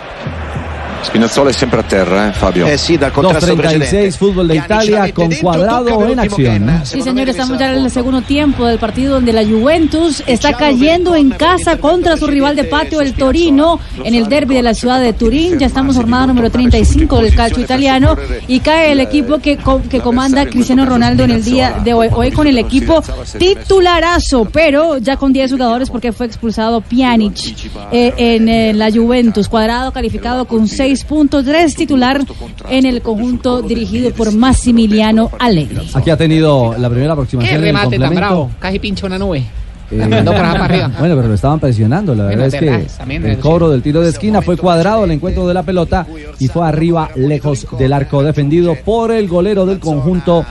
[SPEAKER 29] Spinazzola è sempre a terra, eh, Fabio.
[SPEAKER 17] Eh sì, dal contrasto
[SPEAKER 10] 2.36
[SPEAKER 17] precedente.
[SPEAKER 10] fútbol de Italia con cuadrado en acción.
[SPEAKER 8] Sí, señor, estamos ya en el segundo tiempo del partido donde la Juventus está cayendo en casa contra su rival de patio, el Torino, en el derby de la ciudad de Turín. Ya estamos jornada número 35 del calcio italiano y cae el equipo que, que comanda Cristiano Ronaldo en el día de hoy. Hoy con el equipo titularazo, pero ya con 10 jugadores porque fue expulsado Pjanic eh, en eh, la Juventus. Cuadrado calificado con 6.3 titular en el conjunto dirigido por Massimiliano Allegri.
[SPEAKER 10] Aquí ha tenido la primera
[SPEAKER 25] Qué
[SPEAKER 10] aproximación el
[SPEAKER 25] remate tan bravo. Casi pincha una nube.
[SPEAKER 10] Eh. Bueno, pero lo estaban presionando. La verdad
[SPEAKER 25] es
[SPEAKER 10] que el cobro del tiro de esquina fue cuadrado al encuentro de la pelota y fue arriba, lejos del arco defendido por el golero del conjunto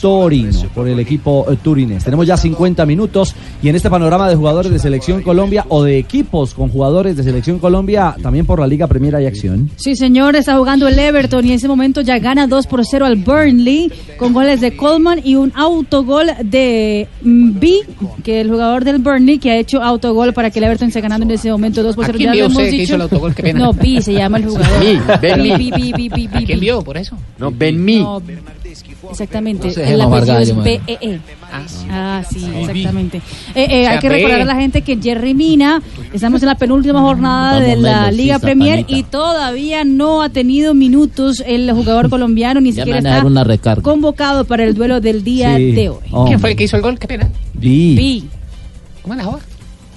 [SPEAKER 10] Torino, por el equipo eh, turinés. Tenemos ya 50 minutos y en este panorama de jugadores de Selección Colombia o de equipos con jugadores de Selección Colombia, también por la Liga Premier hay acción.
[SPEAKER 8] Sí, señor, está jugando el Everton y en ese momento ya gana 2 por 0 al Burnley con goles de Coleman y un autogol de B, que el jugador del Burnley que ha hecho autogol para que el Everton esté ganando en ese momento 2 por
[SPEAKER 25] ¿A
[SPEAKER 8] 0.
[SPEAKER 25] quién
[SPEAKER 8] Ya
[SPEAKER 25] vio
[SPEAKER 8] lo hemos
[SPEAKER 25] usted que
[SPEAKER 8] dicho.
[SPEAKER 25] hizo el autogol? Qué pena.
[SPEAKER 8] No, B se llama el jugador.
[SPEAKER 25] Mi, Ben.
[SPEAKER 8] B, B, B, B, B,
[SPEAKER 25] ¿A quién
[SPEAKER 8] B.
[SPEAKER 25] vio por eso?
[SPEAKER 18] No, Ben Mi.
[SPEAKER 8] No, exactamente.
[SPEAKER 25] No se
[SPEAKER 8] el
[SPEAKER 25] deje mamar
[SPEAKER 8] apellido es
[SPEAKER 25] gallo,
[SPEAKER 8] B,
[SPEAKER 25] man.
[SPEAKER 8] E, E. Ah, sí,
[SPEAKER 25] Sí.
[SPEAKER 8] exactamente. Eh, eh, hay que
[SPEAKER 25] B.
[SPEAKER 8] recordar a la gente que Jerry Mina, estamos en la penúltima jornada de la Liga Premier y todavía no ha tenido minutos el jugador colombiano, ni siquiera está
[SPEAKER 11] dar una recarga.
[SPEAKER 8] convocado para el duelo del día
[SPEAKER 10] Sí.
[SPEAKER 8] de hoy.
[SPEAKER 10] Hombre.
[SPEAKER 25] ¿Quién fue el que hizo el gol? Qué pena.
[SPEAKER 10] Vi.
[SPEAKER 8] Vi,
[SPEAKER 25] ¿Cómo es la joda?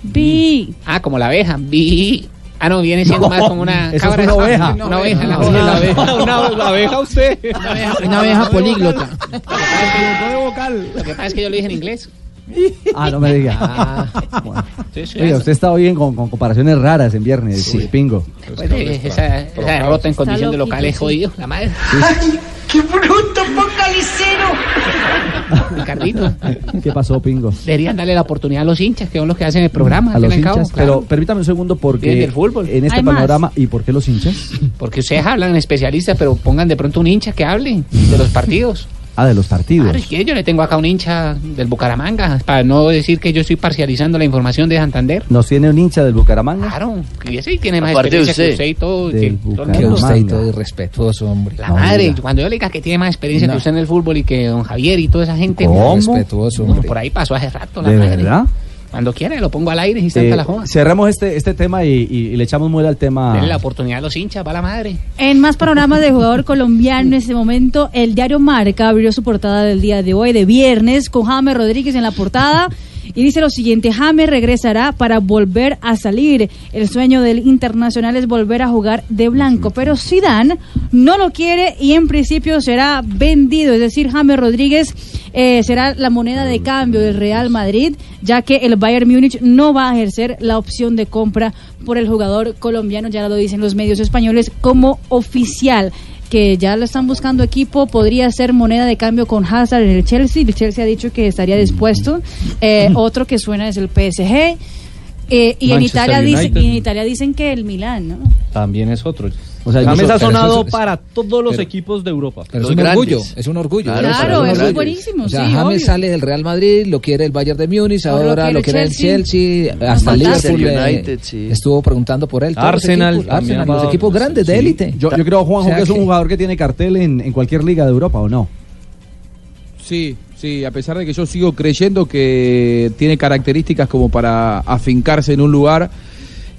[SPEAKER 8] vi.
[SPEAKER 25] Ah, como la abeja. Vi. Ah, no, viene siendo
[SPEAKER 10] No,
[SPEAKER 25] más como una
[SPEAKER 10] eso es
[SPEAKER 25] cabra.
[SPEAKER 10] una oveja.
[SPEAKER 25] Una oveja. La joda.
[SPEAKER 10] la abeja.
[SPEAKER 19] Una abeja usted.
[SPEAKER 25] Una abeja,
[SPEAKER 11] Una abeja políglota.
[SPEAKER 25] Lo que pasa es que yo lo dije en inglés.
[SPEAKER 10] Ah, no me diga.
[SPEAKER 25] Ah, bueno. Sí, sí,
[SPEAKER 10] Oiga,
[SPEAKER 25] eso.
[SPEAKER 10] usted está bien con, con comparaciones raras en viernes, sí. Pingo.
[SPEAKER 25] Bueno, esa, esa derrota en condición de local es jodido, la madre.
[SPEAKER 28] ¡Qué bruto, focalicero!
[SPEAKER 25] Ricardito,
[SPEAKER 10] ¿Qué pasó, Pingo?
[SPEAKER 25] deberían darle la oportunidad a los hinchas, que son los que hacen el programa.
[SPEAKER 10] A los
[SPEAKER 25] cabo,
[SPEAKER 10] hinchas.
[SPEAKER 25] claro.
[SPEAKER 10] Pero permítame un segundo porque
[SPEAKER 25] fútbol.
[SPEAKER 10] en este
[SPEAKER 8] Hay más.
[SPEAKER 10] panorama, ¿y por qué los hinchas?
[SPEAKER 25] Porque ustedes hablan especialistas, pero pongan de pronto un hincha que hable de los partidos.
[SPEAKER 10] Ah, de los partidos.
[SPEAKER 25] Claro, es que yo le tengo acá un hincha del Bucaramanga, para no decir que yo estoy parcializando la información de Santander.
[SPEAKER 10] ¿Nos tiene un hincha del Bucaramanga?
[SPEAKER 25] Claro, y ese tiene más
[SPEAKER 18] Aparte
[SPEAKER 25] experiencia que
[SPEAKER 18] usted.
[SPEAKER 25] y todo.
[SPEAKER 10] Del
[SPEAKER 25] que todo
[SPEAKER 10] usted y todo
[SPEAKER 11] irrespetuoso, hombre.
[SPEAKER 25] La
[SPEAKER 10] No,
[SPEAKER 25] madre,
[SPEAKER 10] diga.
[SPEAKER 25] cuando yo le diga que tiene más experiencia
[SPEAKER 11] No.
[SPEAKER 25] que usted en el fútbol y que don Javier y toda esa gente.
[SPEAKER 10] ¿Cómo?
[SPEAKER 11] Respetuoso, hombre.
[SPEAKER 25] por ahí pasó hace rato la
[SPEAKER 10] ¿De
[SPEAKER 25] madre.
[SPEAKER 10] verdad?
[SPEAKER 25] Cuando quiera lo pongo al aire y está
[SPEAKER 10] Eh,
[SPEAKER 25] la joda.
[SPEAKER 10] cerramos este, este tema y, y- y le echamos muela al tema.
[SPEAKER 25] Denle la oportunidad a los hinchas, va la madre.
[SPEAKER 8] En más panoramas de jugador colombiano en este momento, el diario Marca abrió su portada del día de hoy, de viernes, con James Rodríguez en la portada. Y dice lo siguiente, James regresará para volver a salir. El sueño del internacional es volver a jugar de blanco, pero Zidane no lo quiere y en principio será vendido. Es decir, James Rodríguez eh, será la moneda de cambio del Real Madrid, ya que el Bayern Múnich no va a ejercer la opción de compra por el jugador colombiano, ya lo dicen los medios españoles, como oficial que ya lo están buscando equipo, podría ser moneda de cambio con Hazard en el Chelsea. El Chelsea ha dicho que estaría dispuesto. Eh, otro que suena es el PSG. Eh, y, en Italia dice,
[SPEAKER 19] United.
[SPEAKER 8] y en Italia dicen que el Milán, ¿no?
[SPEAKER 19] También es otro.
[SPEAKER 10] O sea,
[SPEAKER 19] James ha sonado
[SPEAKER 11] es-
[SPEAKER 19] para todos los
[SPEAKER 11] pero-
[SPEAKER 19] equipos de Europa.
[SPEAKER 11] Pero es un
[SPEAKER 18] grandes.
[SPEAKER 11] orgullo, es un orgullo.
[SPEAKER 18] Claro,
[SPEAKER 8] Claro, es buenísimo.
[SPEAKER 11] O sea,
[SPEAKER 8] sí,
[SPEAKER 11] James
[SPEAKER 8] obvio.
[SPEAKER 11] sale del Real Madrid, lo quiere el Bayern de Múnich,
[SPEAKER 8] Ahora lo quiere
[SPEAKER 11] lo quiere el
[SPEAKER 8] Chelsea.
[SPEAKER 11] Chelsea, hasta Liverpool
[SPEAKER 18] United, sí.
[SPEAKER 11] estuvo preguntando por él. todos los
[SPEAKER 19] Arsenal
[SPEAKER 11] equipos, Arsenal, los equipos grandes de élite.
[SPEAKER 10] Yo, yo creo, Juanjo,
[SPEAKER 11] O sea
[SPEAKER 10] que es un jugador que tiene cartel en, en cualquier liga de Europa, ¿o no?
[SPEAKER 20] Sí, sí, a pesar de que yo sigo creyendo que tiene características como para afincarse en un lugar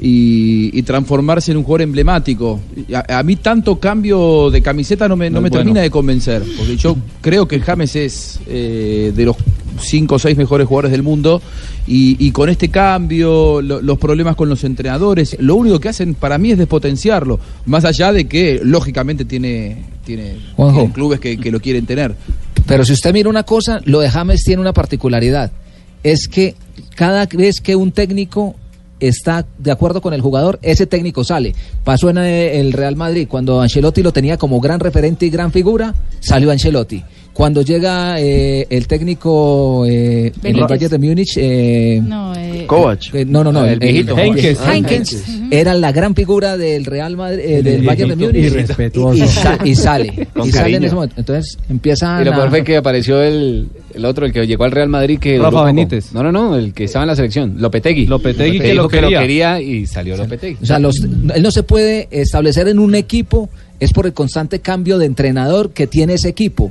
[SPEAKER 20] y, y transformarse en un jugador emblemático. A, a mí tanto cambio de camiseta no me, no me
[SPEAKER 19] bueno.
[SPEAKER 20] termina de convencer, porque yo creo que James es eh, de los cinco o seis mejores jugadores del mundo y, y con este cambio, lo- los problemas con los entrenadores, lo único que hacen para mí es despotenciarlo, más allá de que lógicamente tiene, tiene, clubes que, que lo quieren tener.
[SPEAKER 11] Pero si usted mira una cosa, lo de James tiene una particularidad. Es que cada vez que un técnico está de acuerdo con el jugador, ese técnico sale. Pasó en eh, el Real Madrid, cuando Ancelotti lo tenía como gran referente y gran figura, salió Ancelotti. Cuando llega eh, el técnico eh, en el. Bayern de Múnich, eh,
[SPEAKER 8] No, eh,
[SPEAKER 18] Kovac.
[SPEAKER 11] eh, no, no, no,
[SPEAKER 18] El viejito.
[SPEAKER 11] Heinkes,
[SPEAKER 8] Heinkes.
[SPEAKER 11] era la gran figura del Real Madrid, eh, del
[SPEAKER 10] El
[SPEAKER 11] Bayern de Múnich
[SPEAKER 10] irrespetuoso.
[SPEAKER 11] y, y sa- y sale,
[SPEAKER 12] Con
[SPEAKER 11] y sale en ese momento. Entonces empiezan
[SPEAKER 12] Y lo peor fue que apareció el, el otro, el que llegó al Real Madrid que
[SPEAKER 13] Rafa
[SPEAKER 12] duró poco.
[SPEAKER 13] Benítez.
[SPEAKER 12] No, no, no, el que estaba en la selección, Lopetegui.
[SPEAKER 13] Lopetegui que
[SPEAKER 12] dijo
[SPEAKER 13] lo
[SPEAKER 12] que lo
[SPEAKER 13] quería.
[SPEAKER 12] quería y salió Lopetegui.
[SPEAKER 11] O sea, los- él no se puede establecer en un equipo, es por el constante cambio de entrenador que tiene ese equipo.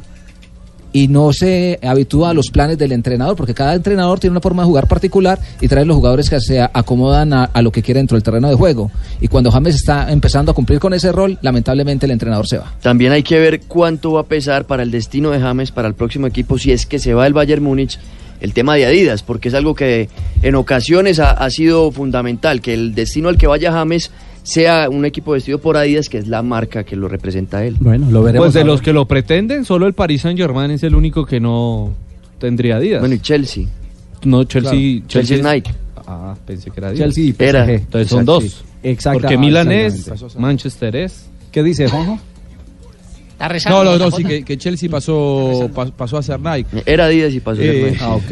[SPEAKER 11] Y no se habitúa a los planes del entrenador, porque cada entrenador tiene una forma de jugar particular y trae los jugadores que se acomodan a, lo que quiere dentro del terreno de juego. Y cuando James está empezando a cumplir con ese rol, lamentablemente el entrenador se va.
[SPEAKER 18] También hay que ver cuánto va a pesar para el destino de James, para el próximo equipo, si es que se va el Bayern Múnich, el tema de Adidas, porque es algo que en ocasiones ha, ha sido fundamental, que el destino al que vaya James sea un equipo vestido por Adidas, que es la marca que lo representa a él.
[SPEAKER 10] Bueno, lo veremos.
[SPEAKER 13] Pues de
[SPEAKER 10] ahora.
[SPEAKER 13] los que lo pretenden, solo el Paris Saint Germain es el único que no tendría días.
[SPEAKER 18] Bueno, y Chelsea.
[SPEAKER 13] No, Chelsea.
[SPEAKER 18] Claro. Chelsea es Nike.
[SPEAKER 13] Ah, pensé que era Adidas.
[SPEAKER 10] Chelsea y PSG.
[SPEAKER 18] Era.
[SPEAKER 13] Entonces son
[SPEAKER 10] Exacto,
[SPEAKER 13] dos.
[SPEAKER 10] sí. Exacta-
[SPEAKER 13] Porque Milan es. Manchester es.
[SPEAKER 10] ¿Qué dice Juanjo?
[SPEAKER 25] Está rezando.
[SPEAKER 20] No, no, no, sí, que, que Chelsea pasó, pa- pasó a ser Nike.
[SPEAKER 18] Era Adidas y pasó a ser
[SPEAKER 20] Eh,
[SPEAKER 18] Nike.
[SPEAKER 10] Ah, ok.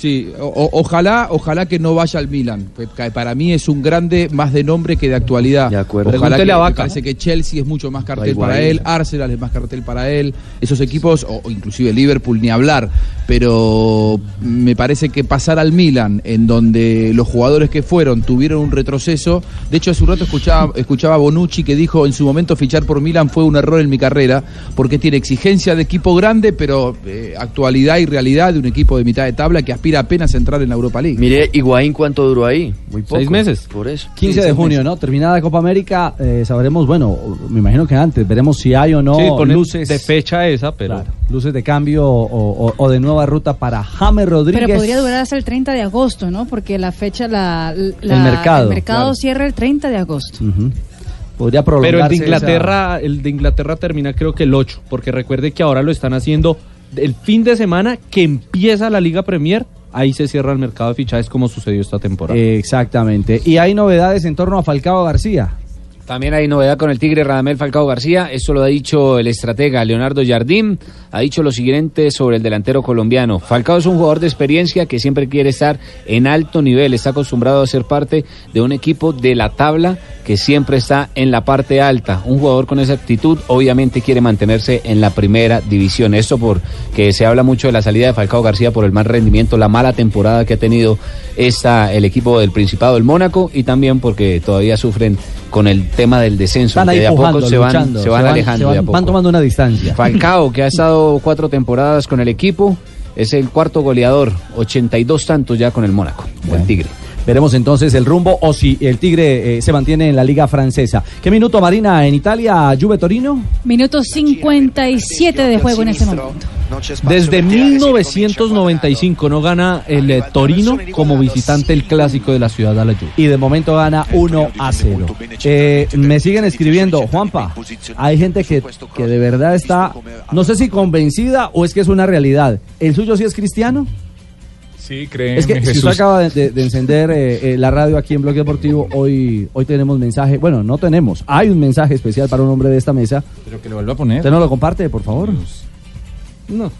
[SPEAKER 20] Sí, o- ojalá, ojalá que no vaya al Milan. Para mí es un grande más de nombre que de actualidad.
[SPEAKER 18] De acuerdo.
[SPEAKER 20] Ojalá que, me parece que Chelsea es mucho más cartel para él, Arsenal es más cartel para él, esos equipos, o, o inclusive Liverpool ni hablar, pero me parece que pasar al Milan, en donde los jugadores que fueron tuvieron un retroceso, de hecho hace un rato escuchaba, escuchaba Bonucci que dijo en su momento fichar por Milan fue un error en mi carrera, porque tiene exigencia de equipo grande, pero eh, actualidad y realidad de un equipo de mitad de tabla que aspira apenas a entrar en la Europa League.
[SPEAKER 18] Mire, Higuaín, ¿cuánto duró ahí? Muy poco.
[SPEAKER 13] Seis meses.
[SPEAKER 18] Por eso.
[SPEAKER 10] 15 de junio, ¿no? Terminada la Copa América, eh, sabremos, bueno, me imagino que antes, veremos si hay o no
[SPEAKER 13] sí, ponen
[SPEAKER 10] luces
[SPEAKER 13] de fecha esa, pero.
[SPEAKER 10] claro, luces de cambio o, o- o de nueva ruta para James Rodríguez.
[SPEAKER 8] Pero podría durar hasta el 30 de agosto, ¿no? Porque la fecha, la, la-
[SPEAKER 10] El mercado,
[SPEAKER 8] el mercado
[SPEAKER 10] claro.
[SPEAKER 8] cierra el 30 de agosto.
[SPEAKER 10] Podría
[SPEAKER 13] Pero
[SPEAKER 10] prolongarse
[SPEAKER 13] el de
[SPEAKER 10] esa-
[SPEAKER 13] Inglaterra, el de Inglaterra termina creo que el 8, porque recuerde que ahora lo están haciendo el fin de semana que empieza la Liga Premier, ahí se cierra el mercado de fichajes como sucedió esta temporada.
[SPEAKER 10] Exactamente. Y hay novedades en torno a Falcao García.
[SPEAKER 12] También hay novedad con el Tigre Radamel Falcao García, esto lo ha dicho el estratega Leonardo Jardín, ha dicho lo siguiente sobre el delantero colombiano. Falcao es un jugador de experiencia que siempre quiere estar en alto nivel, está acostumbrado a ser parte de un equipo de la tabla que siempre está en la parte alta. Un jugador con esa actitud obviamente quiere mantenerse en la primera división. Esto porque se habla mucho de la salida de Falcao García por el mal rendimiento, la mala temporada que ha tenido esta, el equipo del Principado del Mónaco y también porque todavía sufren con el tema del descenso,
[SPEAKER 10] Están
[SPEAKER 12] que
[SPEAKER 10] ahí
[SPEAKER 12] de a poco se van,
[SPEAKER 10] luchando,
[SPEAKER 12] se van alejando.
[SPEAKER 10] se
[SPEAKER 12] de a poco.
[SPEAKER 10] van tomando una distancia.
[SPEAKER 12] Falcao, que ha estado cuatro temporadas con el equipo, es el cuarto goleador, 82 tantos ya con el Mónaco, el Tigre.
[SPEAKER 10] Veremos entonces el rumbo o si el Tigre eh, se mantiene en la liga francesa. ¿Qué minuto, Marina, en Italia, Juve Torino?
[SPEAKER 8] Minuto 57 de juego en este momento.
[SPEAKER 13] Desde 1995 no gana el eh, Torino como visitante el clásico de la ciudad de la Juve.
[SPEAKER 10] Y de momento gana 1 a 0. Eh, me siguen escribiendo, Juanpa, hay gente que, que de verdad está, no sé si convencida o es que es una realidad. ¿El suyo sí es cristiano?
[SPEAKER 14] Sí, créeme,
[SPEAKER 10] Es que si
[SPEAKER 14] Jesús.
[SPEAKER 10] usted acaba de, de- de encender eh, eh, la radio aquí en Bloque Deportivo, hoy, hoy tenemos mensaje, bueno, no tenemos, hay un mensaje especial para un hombre de esta mesa.
[SPEAKER 14] Pero que lo vuelva a poner.
[SPEAKER 10] ¿Usted no lo comparte, por favor?
[SPEAKER 13] No.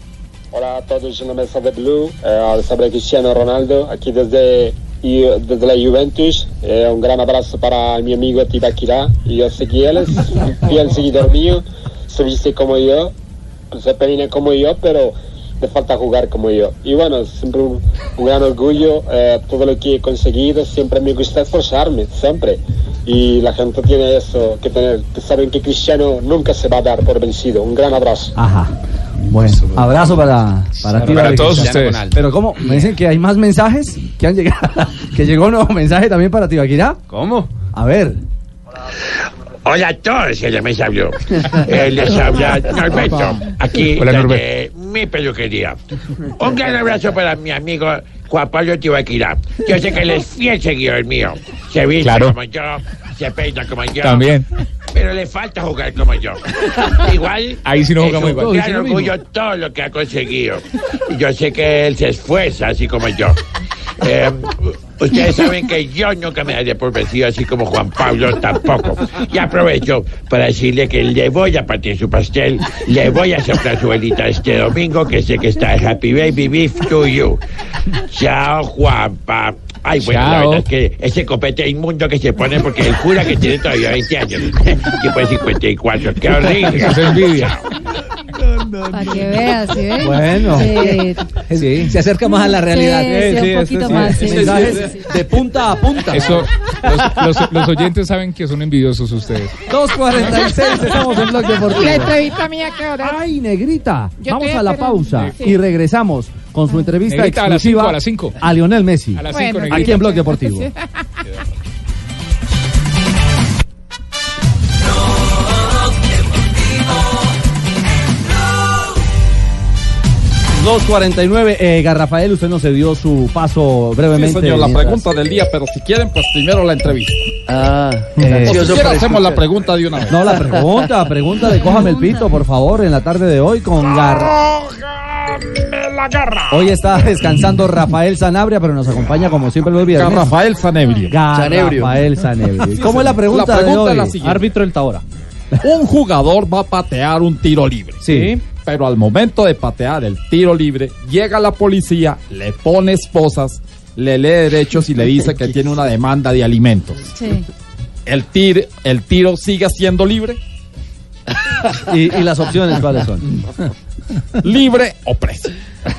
[SPEAKER 21] Hola a todos, sono Messa Blue, eh, sobre Cristiano Ronaldo, aquí desde, desde la Juventus. Eh, un gran abrazo para mi amigo Tibaquirá y yo sé que él es un fiel seguidor mío, se viste como yo, se peina como yo, pero le falta jugar como yo. Y bueno, siempre un, un gran orgullo, eh, todo lo que he conseguido, siempre me gusta esforzarme, siempre. Y la gente tiene eso que tener, que saben que Cristiano nunca se va a dar por vencido. Un gran abrazo.
[SPEAKER 10] Ajá. Bueno, abrazo para, para ti.
[SPEAKER 14] Para todos ustedes.
[SPEAKER 10] Pero ¿cómo? Me dicen que hay más mensajes que han llegado. que llegó un nuevo mensaje también para Tibaquirá.
[SPEAKER 12] ¿Cómo?
[SPEAKER 10] A ver.
[SPEAKER 30] Hola a todos, el me habló. Eh, les habla Norberto, aquí
[SPEAKER 14] Hola,
[SPEAKER 30] desde mi peluquería. Un gran abrazo para mi amigo Juan Pablo Tibaquirá. Yo sé que él es fiel seguidor mío. Se viste
[SPEAKER 14] Claro.
[SPEAKER 30] como yo, se peina como yo.
[SPEAKER 14] También.
[SPEAKER 30] Pero le falta jugar como yo. Igual.
[SPEAKER 14] Ahí sí no
[SPEAKER 30] es
[SPEAKER 14] jugamos
[SPEAKER 30] un
[SPEAKER 14] igual.
[SPEAKER 30] gran orgullo todo lo que ha conseguido. Y yo sé que él se esfuerza así como yo. Eh, Ustedes saben que yo nunca me daré por vencido, así como Juan Pablo tampoco. Y aprovecho para decirle que le voy a partir su pastel, le voy a soplar su velita este domingo, que sé que está Happy Baby Beef to you. Chao, Juanpa. Ay, bueno, la
[SPEAKER 12] Chao.
[SPEAKER 30] verdad es que ese copete inmundo que se pone porque él jura que tiene todavía 20 años. Y pues 54, qué horrible.
[SPEAKER 12] Eso es envidia.
[SPEAKER 8] Para que veas, ¿sí ves?
[SPEAKER 10] Bueno.
[SPEAKER 8] Sí.
[SPEAKER 10] Sí.
[SPEAKER 11] Se acerca más a la realidad.
[SPEAKER 8] Sí, sí, un poquito más.
[SPEAKER 10] Mensajes de punta a punta.
[SPEAKER 14] Eso, los, los- los oyentes saben que son envidiosos ustedes.
[SPEAKER 10] 2.46, estamos en Blog
[SPEAKER 6] ¿Y la
[SPEAKER 10] Deportivo.
[SPEAKER 6] entrevista mía?
[SPEAKER 10] Ay, negrita.
[SPEAKER 6] Yo
[SPEAKER 10] Vamos a la pausa
[SPEAKER 6] Sí.
[SPEAKER 10] y regresamos con su entrevista
[SPEAKER 14] Negrita, a las
[SPEAKER 10] exclusiva
[SPEAKER 14] cinco, a las cinco.
[SPEAKER 10] a Lionel Messi.
[SPEAKER 14] A las
[SPEAKER 6] Bueno,
[SPEAKER 14] cinco, negrita.
[SPEAKER 10] Aquí en Blog Deportivo.
[SPEAKER 6] Sí.
[SPEAKER 10] 2.49, eh, Garrafael, usted nos dio su paso brevemente.
[SPEAKER 31] Sí, señor, la
[SPEAKER 10] mientras-
[SPEAKER 31] pregunta del día, pero si quieren, pues primero la entrevista.
[SPEAKER 18] Ah,
[SPEAKER 10] Eh,
[SPEAKER 31] O si quieren, hacemos la pregunta de una vez.
[SPEAKER 10] No, la pregunta, pregunta de Cójame el Pito, por favor, en la tarde de hoy con Garra.
[SPEAKER 30] La garra!
[SPEAKER 10] Hoy está descansando Rafael Sanabria, pero nos acompaña como siempre los viernes.
[SPEAKER 31] Rafael. Sanebrio.
[SPEAKER 10] Rafael Sanebrio. ¿Cómo es la pregunta,
[SPEAKER 31] La pregunta
[SPEAKER 10] de hoy?
[SPEAKER 31] es la siguiente.
[SPEAKER 19] Árbitro el Taora.
[SPEAKER 31] Un jugador va a patear un tiro libre.
[SPEAKER 10] Sí.
[SPEAKER 31] Pero al momento de patear el tiro libre, llega la policía, le pone esposas, le lee derechos y le dice que tiene una demanda de alimentos.
[SPEAKER 8] Sí.
[SPEAKER 31] ¿El, tir, el tiro sigue siendo libre?
[SPEAKER 10] ¿Y, y las opciones cuáles son?
[SPEAKER 31] ¿Libre o preso?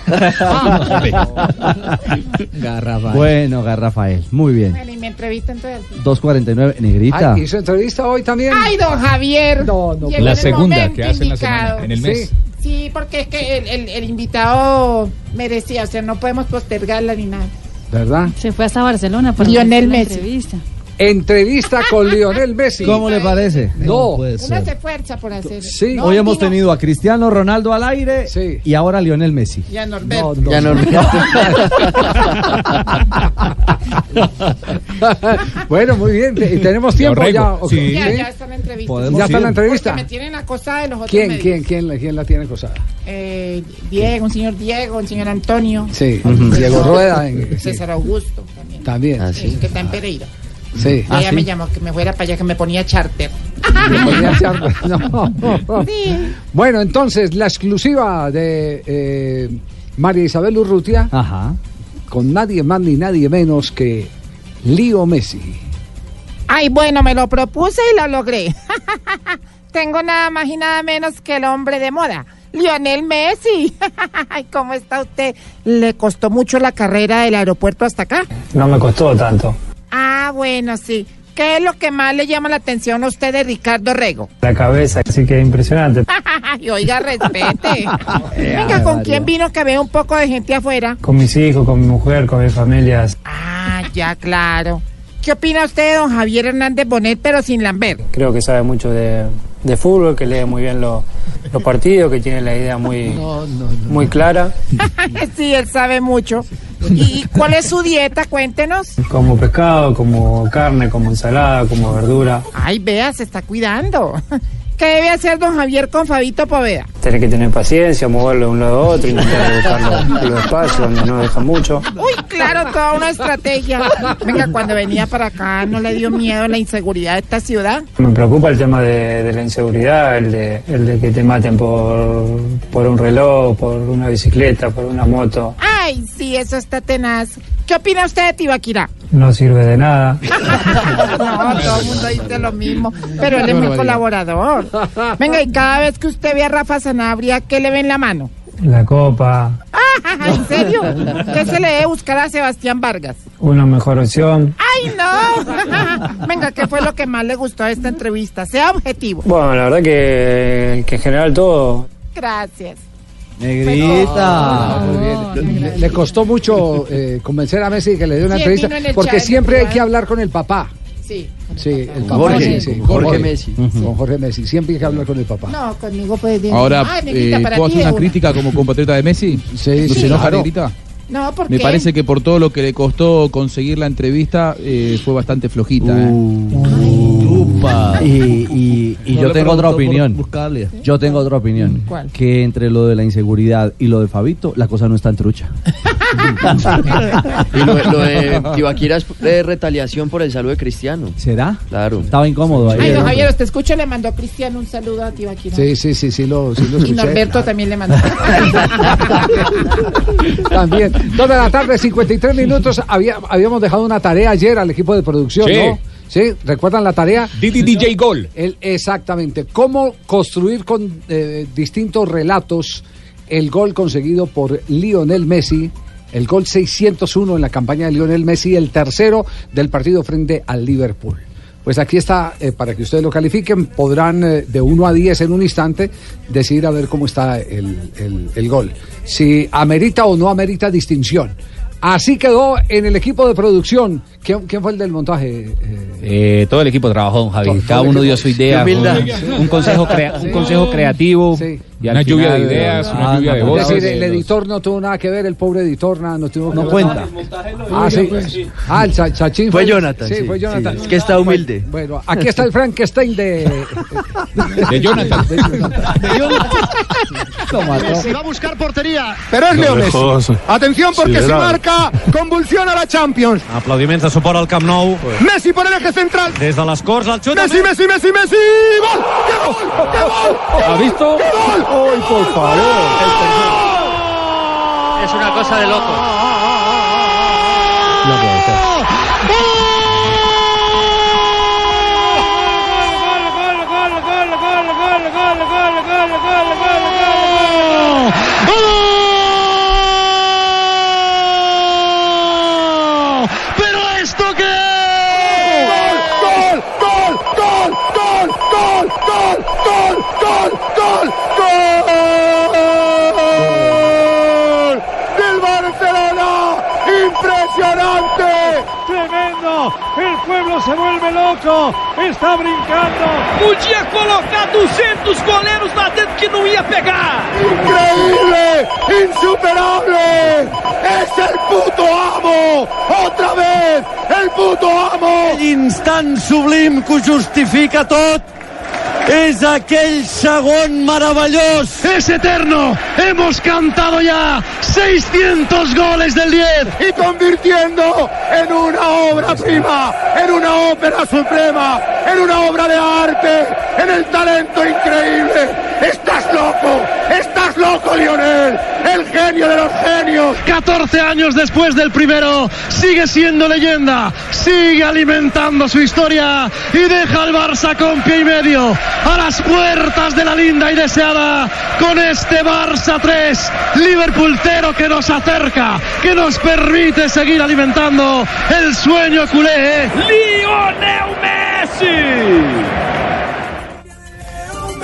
[SPEAKER 11] Garrafa.
[SPEAKER 10] Bueno, Garrafael, muy bien.
[SPEAKER 6] Bueno, y mi entrevista entonces.
[SPEAKER 10] 2.49, negrita.
[SPEAKER 32] Ay, ¿Hizo entrevista hoy también?
[SPEAKER 6] Ay, don Javier.
[SPEAKER 32] No, no.
[SPEAKER 14] La
[SPEAKER 6] el
[SPEAKER 14] segunda que hace en la
[SPEAKER 6] indicado.
[SPEAKER 14] semana, en el mes.
[SPEAKER 32] Sí.
[SPEAKER 6] Sí, porque es que el, el- el invitado merecía, o sea, no podemos postergarla ni nada.
[SPEAKER 32] ¿Verdad?
[SPEAKER 8] Se fue hasta Barcelona para
[SPEAKER 6] Lionel
[SPEAKER 8] hacer la
[SPEAKER 6] Messi.
[SPEAKER 8] entrevista.
[SPEAKER 32] Entrevista con Lionel Messi.
[SPEAKER 10] ¿Cómo le parece?
[SPEAKER 32] No.
[SPEAKER 9] ser.
[SPEAKER 6] se esfuerza por hacer.
[SPEAKER 32] Sí.
[SPEAKER 6] No,
[SPEAKER 10] Hoy hemos tenido a Cristiano Ronaldo al aire
[SPEAKER 32] Sí.
[SPEAKER 10] y ahora a Lionel Messi.
[SPEAKER 6] Y a Norberto.
[SPEAKER 32] No,
[SPEAKER 18] Ya no,
[SPEAKER 32] bueno, muy bien. te- ¿Tenemos tiempo ya? ok.
[SPEAKER 14] Sí.
[SPEAKER 6] Ya, ya está la entrevista.
[SPEAKER 10] Podemos
[SPEAKER 32] ¿Ya está
[SPEAKER 10] ir.
[SPEAKER 32] la
[SPEAKER 6] Porque
[SPEAKER 32] entrevista?
[SPEAKER 6] me tienen acosada de los otros
[SPEAKER 32] ¿Quién,
[SPEAKER 6] medios.
[SPEAKER 32] quién, quién, la- quién la tiene acosada?
[SPEAKER 6] Eh, Diego, un señor Diego, un señor Antonio.
[SPEAKER 32] Sí, Diego Rueda. en- sí,
[SPEAKER 6] César Augusto también.
[SPEAKER 32] También.
[SPEAKER 18] Ah,
[SPEAKER 6] eh,
[SPEAKER 18] sí.
[SPEAKER 6] Que está en Pereira.
[SPEAKER 32] Sí.
[SPEAKER 6] Ella me llamó que me fuera para allá, que me ponía charter.
[SPEAKER 32] Podría ser- no.
[SPEAKER 6] Sí.
[SPEAKER 32] Bueno, entonces, la exclusiva de eh, María Isabel Urrutia
[SPEAKER 10] Ajá.
[SPEAKER 32] con nadie más ni nadie menos que Lío Messi.
[SPEAKER 6] Ay, bueno, me lo propuse y lo logré. Tengo nada más y nada menos que el hombre de moda, Lionel Messi. Ay, ¿cómo está usted? ¿Le costó mucho la carrera del aeropuerto hasta acá?
[SPEAKER 33] No me costó tanto.
[SPEAKER 6] Ah, bueno, sí. ¿Qué es lo que más le llama la atención a usted de Ricardo Rego?
[SPEAKER 33] La cabeza, así que impresionante.
[SPEAKER 6] Ay, oiga, respete. Venga, ¿con quién vino que veo un poco de gente afuera?
[SPEAKER 33] Con mis hijos, con mi mujer, con mi familia.
[SPEAKER 6] Ah, ya, claro. ¿Qué opina usted de don Javier Hernández Bonet, pero sin Lambert?
[SPEAKER 33] Creo que sabe mucho de, de fútbol, que lee muy bien lo- los partidos, que tiene la idea muy, muy clara.
[SPEAKER 6] sí, él sabe mucho. ¿Y cuál es su dieta? Cuéntenos.
[SPEAKER 33] Como pescado, como carne, como ensalada, como verdura.
[SPEAKER 6] Ay, vea, se está cuidando. ¿Qué debe hacer don Javier con Fabito Poveda?
[SPEAKER 33] Tener que tener paciencia, moverlo de un lado a otro, intentar buscar los, los espacios donde no deja mucho.
[SPEAKER 6] Uy, claro, toda una estrategia. Venga, cuando venía para acá, ¿no le dio miedo la inseguridad de esta ciudad?
[SPEAKER 33] Me preocupa el tema de, de la inseguridad, el de, el de que te maten por, por un reloj, por una bicicleta, por una moto.
[SPEAKER 6] Ay, sí, eso está tenaz. ¿Qué opina usted de Tibaquirá?
[SPEAKER 33] No sirve de nada.
[SPEAKER 6] No, todo el mundo dice lo mismo, pero él es muy colaborador. Venga, y cada vez que usted ve a Rafa Sanabria, ¿qué le ve en la mano?
[SPEAKER 33] La copa,
[SPEAKER 6] Ah, ¿En serio? ¿Qué se le debe buscar a Sebastián Vargas?
[SPEAKER 33] una mejor opción.
[SPEAKER 6] ¡Ay, no! Venga, ¿qué fue lo que más le gustó de esta entrevista? Sea objetivo.
[SPEAKER 33] Bueno, la verdad que, que en general todo.
[SPEAKER 6] Gracias.
[SPEAKER 10] Negrita.
[SPEAKER 32] Ah, muy bien. Le, le costó mucho eh, convencer a Messi que le dé una
[SPEAKER 6] Sí,
[SPEAKER 32] entrevista,
[SPEAKER 6] en
[SPEAKER 32] porque
[SPEAKER 6] chat,
[SPEAKER 32] siempre hay que hablar con el papá.
[SPEAKER 6] Sí.
[SPEAKER 32] Sí, el papá.
[SPEAKER 18] Jorge,
[SPEAKER 32] sí, sí,
[SPEAKER 18] Jorge Messi.
[SPEAKER 32] Con Jorge Messi. Siempre hay que hablar con el papá.
[SPEAKER 6] No, conmigo pues... de-
[SPEAKER 20] Ahora,
[SPEAKER 6] negrita,
[SPEAKER 20] eh,
[SPEAKER 6] para
[SPEAKER 20] ¿puedo
[SPEAKER 6] ti
[SPEAKER 20] hacer una
[SPEAKER 6] una.
[SPEAKER 20] crítica como compatriota de Messi?
[SPEAKER 32] Sí,
[SPEAKER 20] ¿No
[SPEAKER 32] sí,
[SPEAKER 20] se enoja,
[SPEAKER 32] claro.
[SPEAKER 20] Negrita?
[SPEAKER 6] No, ¿por
[SPEAKER 20] Me
[SPEAKER 6] qué?
[SPEAKER 20] parece que por todo lo que le costó conseguir la entrevista, eh, fue bastante flojita. ¿eh?
[SPEAKER 9] Preocupa.
[SPEAKER 10] Y, y- y
[SPEAKER 9] No
[SPEAKER 10] yo tengo otra opinión. Yo tengo otra opinión.
[SPEAKER 6] ¿Cuál?
[SPEAKER 10] Que entre lo de la inseguridad y lo de Fabito, la cosa no está en trucha.
[SPEAKER 18] Y lo, lo de Tibaquira es eh, retaliación por el saludo de Cristiano.
[SPEAKER 10] ¿Será?
[SPEAKER 18] Claro.
[SPEAKER 10] Estaba incómodo ahí.
[SPEAKER 6] Ay, don Javier, te escucho, le mandó Cristiano un saludo a Tibaquira.
[SPEAKER 32] Sí, sí, sí, sí, lo, sí lo
[SPEAKER 6] Y
[SPEAKER 32] escuché.
[SPEAKER 6] Norberto también le mandó.
[SPEAKER 32] También. Dos de la tarde, 53 minutos. Había, habíamos dejado una tarea ayer al equipo de producción,
[SPEAKER 14] Sí.
[SPEAKER 32] ¿no? Sí, ¿recuerdan la tarea?
[SPEAKER 14] DJ Gol.
[SPEAKER 32] El, exactamente. ¿Cómo construir con eh, distintos relatos el gol conseguido por Lionel Messi? El gol 601 en la campaña de Lionel Messi, el tercero del partido frente al Liverpool. Pues aquí está, eh, para que ustedes lo califiquen, podrán eh, de 1 a 10 en un instante decidir a ver cómo está el, el- el gol. Si amerita o no amerita distinción. Así quedó en el equipo de producción. ¿Quién, quién fue el del montaje? eh?
[SPEAKER 12] Eh, todo el equipo trabajó, don Javi.
[SPEAKER 32] Todo-
[SPEAKER 12] Cada
[SPEAKER 32] todo
[SPEAKER 12] uno dio su idea. Un, un consejo, crea- un consejo creativo. y
[SPEAKER 14] Una lluvia de ideas, una
[SPEAKER 12] ah,
[SPEAKER 14] lluvia de voces.
[SPEAKER 32] Es decir, el editor no tuvo nada que ver, el pobre editor nada, no tuvo que
[SPEAKER 10] No cuenta.
[SPEAKER 32] Ah, sí. Ah, el cha- Chachín
[SPEAKER 18] Fue Jonathan,
[SPEAKER 32] Sí,
[SPEAKER 18] sí,
[SPEAKER 32] fue Jonathan.
[SPEAKER 18] sí. Es que está humilde.
[SPEAKER 32] Bueno, aquí está el Frankenstein de.
[SPEAKER 14] De Jonathan.
[SPEAKER 34] Se va a buscar portería, pero es Leo
[SPEAKER 35] me
[SPEAKER 34] Messi. Atención porque si marca, convulsiona la Champions.
[SPEAKER 35] Aplaudiments de suport al Camp Nou.
[SPEAKER 34] Messi por el eje central.
[SPEAKER 35] Des de les Corts, el xut...
[SPEAKER 34] Messi, Messi, Messi, Messi. ¡Gol!
[SPEAKER 35] ¿Ha visto?
[SPEAKER 34] ¡Qué gol! ¡Ay, por favor!
[SPEAKER 18] Es una cosa de loco.
[SPEAKER 10] No puede ser.
[SPEAKER 35] El pueblo se vuelve loco! Está brincando!
[SPEAKER 34] Podia colocar 200 goleiros lá dentro que não ia pegar! Increíble! Insuperable! ¡Es el puto amo! ¡Otra vez! ¡El puto amo!
[SPEAKER 35] L'instant sublim que justifica tot és aquell segon meravellós.
[SPEAKER 34] ¡Es eterno! ¡Hemos cantado ya 600 goles del 10! Y convirtiendo en una obra prima, en una ópera suprema, en una obra de arte, en el talento increíble. ¡Estás loco! ¡Estás loco, Lionel! ¡El genio de los genios! 14 años después del primero, sigue siendo leyenda, sigue alimentando su historia y deja al Barça con pie y medio a las puertas de la linda y deseada con este Barça 3, Liverpool 0 que nos acerca, que nos permite seguir alimentando el sueño culé. Lionel Messi.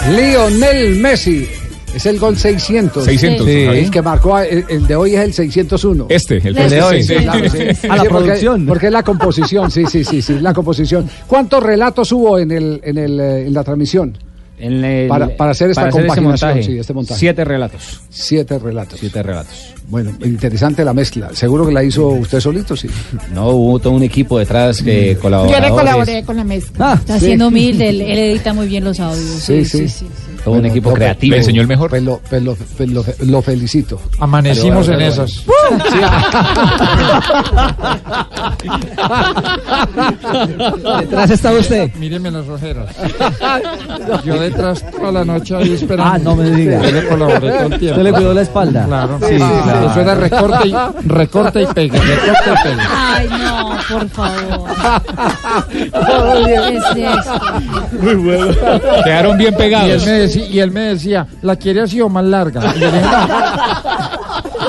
[SPEAKER 32] Lionel Messi. Es el gol 600.
[SPEAKER 14] 600,
[SPEAKER 32] Sí. El que marcó, el, el de hoy es el 601.
[SPEAKER 14] Este, el
[SPEAKER 32] El
[SPEAKER 14] de hoy.
[SPEAKER 32] Sí, claro, sí.
[SPEAKER 10] A la
[SPEAKER 32] Sí, porque-
[SPEAKER 10] producción.
[SPEAKER 32] Porque es la composición, sí, sí, sí, sí, la composición. ¿Cuántos relatos hubo en, el, en, el, eh, en la transmisión?
[SPEAKER 12] En el-
[SPEAKER 32] Para- para hacer esta
[SPEAKER 12] este
[SPEAKER 32] compaginación,
[SPEAKER 12] montaje,
[SPEAKER 32] sí, este montaje.
[SPEAKER 12] Siete relatos.
[SPEAKER 32] Siete relatos.
[SPEAKER 12] Siete relatos.
[SPEAKER 32] Bueno, interesante la mezcla. ¿Seguro que la hizo usted solito? Sí.
[SPEAKER 12] No, hubo todo un equipo detrás que colaboró.
[SPEAKER 6] Yo le colaboré con la mezcla.
[SPEAKER 8] Está siendo humilde, él, él edita muy bien los audios.
[SPEAKER 32] Sí, sí.
[SPEAKER 12] Todo un equipo creativo. Le enseñó el
[SPEAKER 14] mejor.
[SPEAKER 32] Pues lo, pues lo- pues lo- lo felicito.
[SPEAKER 31] Amanecimos
[SPEAKER 32] Pero,
[SPEAKER 31] en esas.
[SPEAKER 10] Detrás está usted.
[SPEAKER 31] Míreme las ojeras. Yo detrás toda la noche ahí esperando.
[SPEAKER 10] Ah, no me diga.
[SPEAKER 31] Yo le colaboré todo el tiempo.
[SPEAKER 10] ¿Usted le cuidó la espalda?
[SPEAKER 31] Claro.
[SPEAKER 10] Sí, claro.
[SPEAKER 31] Eso era recorte y, recorte y pegue, recorte y pegue.
[SPEAKER 8] Ay, no, por favor.
[SPEAKER 32] Todo bien.
[SPEAKER 8] ¿Qué es esto?
[SPEAKER 14] Muy bueno. Quedaron bien
[SPEAKER 31] Y él,
[SPEAKER 14] pegados.
[SPEAKER 31] me decía, y él me decía, la quiere así o más larga.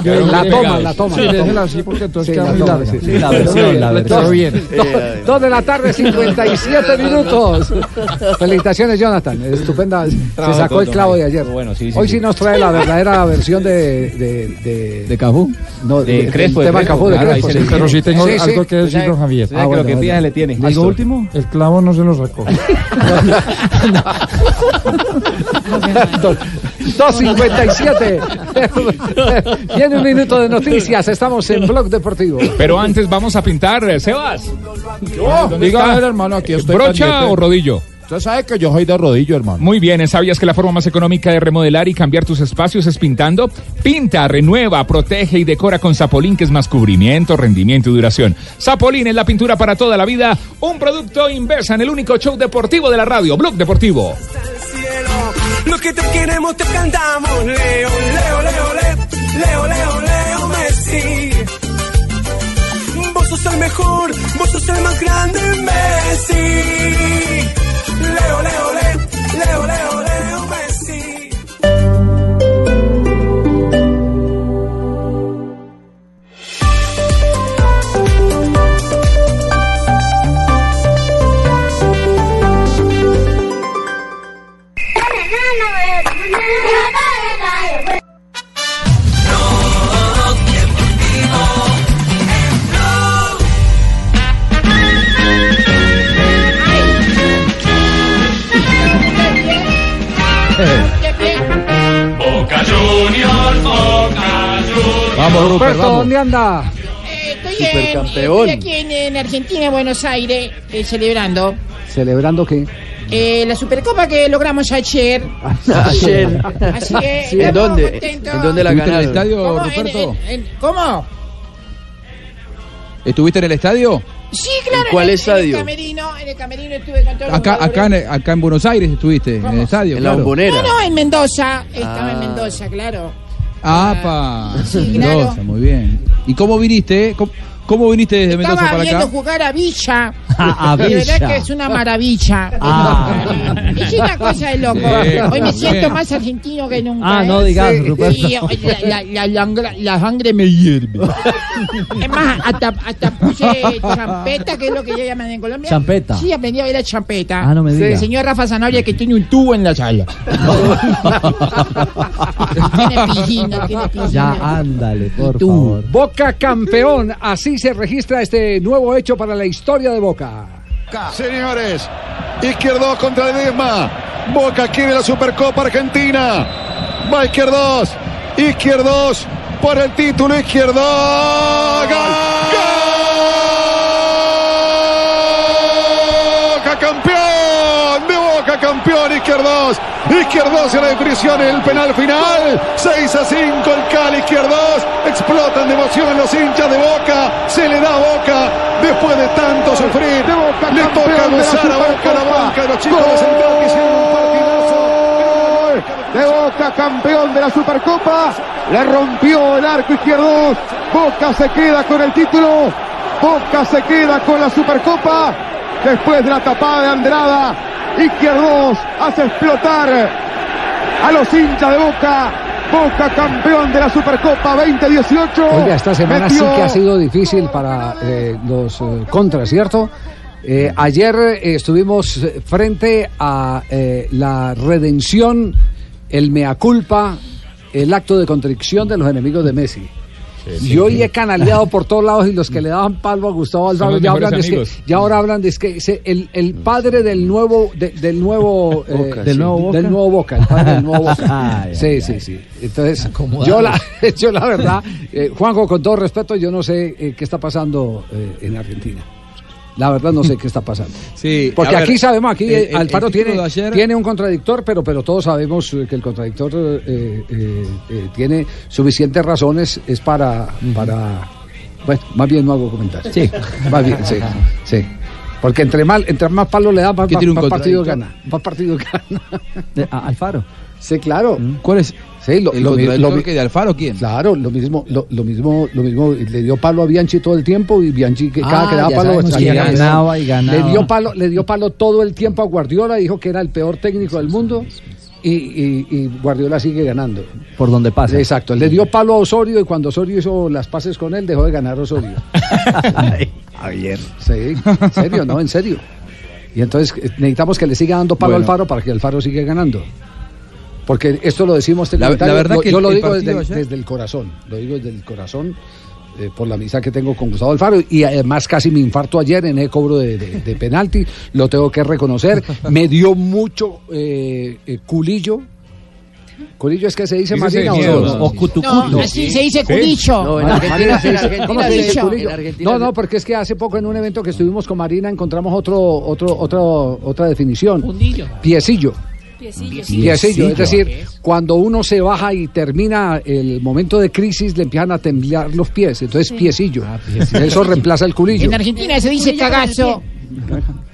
[SPEAKER 32] La toma la toma
[SPEAKER 31] Sí, déjela así porque entonces queda muy larga.
[SPEAKER 32] Sí, la versión, la
[SPEAKER 31] bien.
[SPEAKER 32] Dos de la tarde, 57 minutos. Felicitaciones, Jonathan. Estupenda. Se sacó el clavo de ayer.
[SPEAKER 12] bueno
[SPEAKER 32] Hoy
[SPEAKER 12] sí
[SPEAKER 32] nos trae la verdadera versión de... ¿De, de, No,
[SPEAKER 12] de, Crespo.
[SPEAKER 32] Ah,
[SPEAKER 31] Pero sí tengo algo que decirnos, Javier.
[SPEAKER 12] Ah, ah lo que pida le tiene.
[SPEAKER 10] ¿Algo último?
[SPEAKER 31] El clavo no se lo
[SPEAKER 32] sacó. 257. Viene un minuto de noticias. Estamos en Blog Deportivo.
[SPEAKER 14] Pero antes vamos a pintar, eh, Sebas. ¿Dónde
[SPEAKER 31] Diga, hermano, aquí estoy
[SPEAKER 14] ¿Brocha
[SPEAKER 31] pendiente.
[SPEAKER 14] o rodillo?
[SPEAKER 31] Usted sabe que yo soy de rodillo, hermano.
[SPEAKER 14] Muy bien, ¿sabías que la forma más económica de remodelar y cambiar tus espacios es pintando? Pinta, renueva, protege y decora con Zapolín, que es más cubrimiento, rendimiento y duración. Zapolín es la pintura para toda la vida, un producto inversa en el único show deportivo de la radio, Blog Deportivo.
[SPEAKER 34] Lo que te queremos te cantamos, Leo, Leo, Leo, Leo, Leo, Leo, Leo Messi. Vos sos el mejor, vos sos el más grande, Messi. Leo, Leo, Leo, Leo, Leo, Boca Juniors, Boca Juniors.
[SPEAKER 36] Vamos, Rupert, vamos.
[SPEAKER 32] ¿dónde anda?
[SPEAKER 6] Estoy,
[SPEAKER 32] Supercampeón.
[SPEAKER 6] en, estoy aquí en, en Argentina, en Buenos Aires, eh, celebrando
[SPEAKER 32] ¿Celebrando qué?
[SPEAKER 6] eh, la Supercopa que logramos ayer.
[SPEAKER 18] Ayer.
[SPEAKER 6] Así que
[SPEAKER 18] Sí, ¿En dónde?
[SPEAKER 6] contentos.
[SPEAKER 18] ¿En dónde la
[SPEAKER 20] ¿Estuviste en el
[SPEAKER 18] ganaron?
[SPEAKER 20] estadio,
[SPEAKER 6] ¿Cómo? En-
[SPEAKER 20] Ruperto?
[SPEAKER 6] en- en- ¿Cómo?
[SPEAKER 20] ¿Estuviste en el estadio?
[SPEAKER 6] Sí, claro.
[SPEAKER 18] ¿En cuál
[SPEAKER 6] en el-
[SPEAKER 18] estadio?
[SPEAKER 6] En el camerino, en el camerino estuve con todos los
[SPEAKER 20] Acá, acá, en, acá en Buenos Aires estuviste, en el estadio.
[SPEAKER 18] En la
[SPEAKER 20] claro.
[SPEAKER 18] bombonera.
[SPEAKER 6] No, no, en Mendoza. Estaba en
[SPEAKER 18] Ah.
[SPEAKER 6] Mendoza, claro.
[SPEAKER 20] Ah, pa.
[SPEAKER 6] Sí,
[SPEAKER 20] Mendoza,
[SPEAKER 6] claro.
[SPEAKER 20] muy bien. ¿Y cómo viniste? ¿Cómo, cómo viniste desde Mendoza
[SPEAKER 6] Estaba
[SPEAKER 20] para
[SPEAKER 6] viendo
[SPEAKER 20] acá?
[SPEAKER 6] jugar a Villa.
[SPEAKER 10] A
[SPEAKER 6] De verdad
[SPEAKER 10] Villa.
[SPEAKER 6] que es una maravilla.
[SPEAKER 10] Ah.
[SPEAKER 6] Es una cosa de loco.
[SPEAKER 20] Sí,
[SPEAKER 6] Hoy me
[SPEAKER 20] bien.
[SPEAKER 6] siento más argentino que nunca.
[SPEAKER 10] Ah,
[SPEAKER 6] ¿eh?
[SPEAKER 10] no digas,
[SPEAKER 6] Sí,
[SPEAKER 10] Ruperto.
[SPEAKER 6] sí, la, la, la, la, la sangre me hierve. Es más, hasta, hasta puse champeta, que es lo que ya llaman en Colombia.
[SPEAKER 10] Champeta.
[SPEAKER 6] Sí, aprendí a bailar champeta.
[SPEAKER 10] Ah, no me diga.
[SPEAKER 6] El señor Rafa Zanabria que tiene un tubo en la sala. tiene piscina, tiene piscina.
[SPEAKER 10] Ya, ándale, por
[SPEAKER 6] Tú.
[SPEAKER 10] favor.
[SPEAKER 32] Boca campeón. Así se registra este nuevo hecho para la historia de Boca.
[SPEAKER 37] Señores, Izquierdos contra Ledesma. Boca quiere la Supercopa Argentina. Va Izquierdos. Izquierdos por el título. Izquierdos. Boca Izquierdos. Izquierdos en la definición el penal final. 6 a 5 el Cali Izquierdos. Explotan de emoción los hinchas de Boca. Se le da a Boca después de tanto sufrir. Le toca gozar a Boca la banca de los chicos de Central que hicieron un partidazo.
[SPEAKER 38] de Boca, campeón de la Supercopa. Le rompió el arco izquierdo. Boca se queda con el título. Boca se queda con la Supercopa. Después de la tapada de Andrada, Izquierdos hace explotar a los hinchas de Boca. Boca campeón de la Supercopa 2018.
[SPEAKER 32] Oiga, esta semana
[SPEAKER 38] Metió-
[SPEAKER 32] sí que ha sido difícil para eh, los eh, contras, ¿cierto? Eh, ayer estuvimos frente a eh, la redención, el mea culpa, el acto de contrición de los enemigos de Messi. Y hoy he canaleado por todos lados y los que le daban palo a Gustavo Alfaro ya hablan de que, ya ahora hablan de que el, el padre del nuevo de- del nuevo eh,
[SPEAKER 10] Boca, ¿Del sí. nuevo Boca?
[SPEAKER 32] del nuevo Boca, el padre del nuevo Boca.
[SPEAKER 10] Ay,
[SPEAKER 32] sí,
[SPEAKER 10] ay,
[SPEAKER 32] sí, sí. Entonces, yo la, yo la verdad, eh, Juanjo, con todo respeto, yo no sé eh, qué está pasando eh, en Argentina. La verdad no sé qué está pasando.
[SPEAKER 20] Sí,
[SPEAKER 32] Porque
[SPEAKER 20] ver,
[SPEAKER 32] aquí sabemos, aquí
[SPEAKER 20] el- el-
[SPEAKER 32] Alfaro
[SPEAKER 20] el
[SPEAKER 32] tiene,
[SPEAKER 20] ayer-
[SPEAKER 32] tiene un contradictor, pero, pero todos sabemos eh, que el contradictor eh, eh, eh, tiene suficientes razones, es para, para... Bueno, más bien no hago comentarios.
[SPEAKER 10] Sí.
[SPEAKER 32] Más bien, sí, sí. Porque entre, mal, entre más palos le da, más,
[SPEAKER 20] ¿Qué
[SPEAKER 32] más- partido gana. Más partido gana.
[SPEAKER 10] De- a- Alfaro.
[SPEAKER 32] Sí, claro.
[SPEAKER 20] ¿Cuál es?
[SPEAKER 32] Sí, lo,
[SPEAKER 20] ¿El
[SPEAKER 32] lo-
[SPEAKER 20] contradictor
[SPEAKER 32] lo-
[SPEAKER 20] que de Alfaro quién?
[SPEAKER 32] Claro, lo mismo, lo, lo mismo, lo mismo, le dio palo a Bianchi todo el tiempo y Bianchi que cada
[SPEAKER 10] Ah,
[SPEAKER 32] que daba palo
[SPEAKER 10] sabemos ganaba y ganaba.
[SPEAKER 32] Le dio palo, le dio palo todo el tiempo a Guardiola, dijo que era el peor técnico del mundo y, y- y Guardiola sigue ganando.
[SPEAKER 10] Por donde pasa.
[SPEAKER 32] Exacto, le dio palo a Osorio y cuando Osorio hizo las pases con él dejó de ganar Osorio.
[SPEAKER 10] Javier.
[SPEAKER 32] Sí, en serio, no, en serio. Y entonces eh, necesitamos que le siga dando palo
[SPEAKER 20] Bueno.
[SPEAKER 32] al Faro para que el Faro siga ganando. Porque esto lo decimos
[SPEAKER 20] La- la verdad
[SPEAKER 32] lo-
[SPEAKER 20] que
[SPEAKER 32] yo
[SPEAKER 20] el-
[SPEAKER 32] lo digo desde,
[SPEAKER 20] ayer-
[SPEAKER 32] desde el corazón, lo digo desde el corazón eh, por la amistad que tengo con Gustavo Alfaro y además casi me infarto ayer en el cobro de, de- de penalti, lo tengo que reconocer, me dio mucho eh, eh, culillo Curillo es que se dice
[SPEAKER 14] de
[SPEAKER 32] o
[SPEAKER 14] miedo,
[SPEAKER 32] no?
[SPEAKER 14] o cutucuto.
[SPEAKER 6] No, así se dice culicho.
[SPEAKER 32] No, en
[SPEAKER 6] Ah,
[SPEAKER 32] Argentina,
[SPEAKER 6] Marina
[SPEAKER 32] se
[SPEAKER 6] Argentina
[SPEAKER 32] No, no, porque es que hace poco en un evento que estuvimos con Marina encontramos otro, otro, otro, otra definición. Piecillo. Piecillo, es decir, cuando uno se baja y termina el momento de crisis, le empiezan a temblar los pies. Entonces, piecillo. Eso reemplaza el culillo.
[SPEAKER 6] En Argentina se dice cagazo.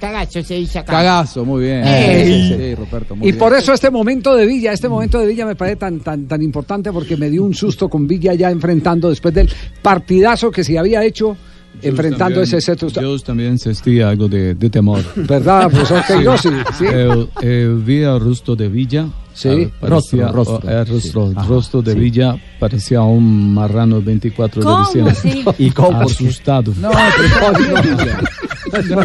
[SPEAKER 6] Cagazo se dice acá.
[SPEAKER 20] Cagazo, muy bien. Sí, sí, Ruperto, muy
[SPEAKER 32] Y
[SPEAKER 20] bien.
[SPEAKER 32] por eso este momento de Villa, este momento de Villa me parece tan, tan, tan importante porque me dio un susto con Villa ya enfrentando después del partidazo que se había hecho enfrentando ese set.
[SPEAKER 37] Yo también sentí algo de, de temor.
[SPEAKER 32] ¿Verdad, profesor Queiroz? Sí, sí.
[SPEAKER 37] El, el vi el rostro de Villa.
[SPEAKER 32] Sí.
[SPEAKER 37] eh, parecía-
[SPEAKER 32] Rostro, rostro.
[SPEAKER 37] o- El rostro,
[SPEAKER 32] Sí.
[SPEAKER 37] Rostro de Villa parecía un marrano el 24
[SPEAKER 32] ¿Cómo?
[SPEAKER 37] de diciembre.
[SPEAKER 32] Sí. ¿Y cómo?
[SPEAKER 37] Asustado.
[SPEAKER 32] No, pero no, no, no, no,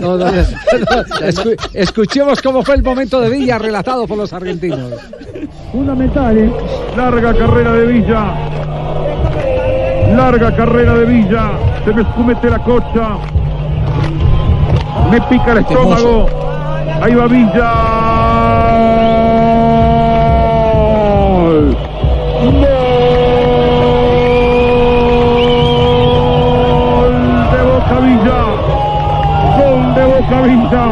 [SPEAKER 32] no, no, no. Escu- Escuchemos cómo fue el momento de Villa relatado por los argentinos.
[SPEAKER 34] Fundamentales. Larga carrera de Villa. Larga carrera de Villa. Se me escumete la cocha. Me pica el estómago. Ahí va Villa. ¡Gol! De Boca Villa! ¡Gol de Boca Villa!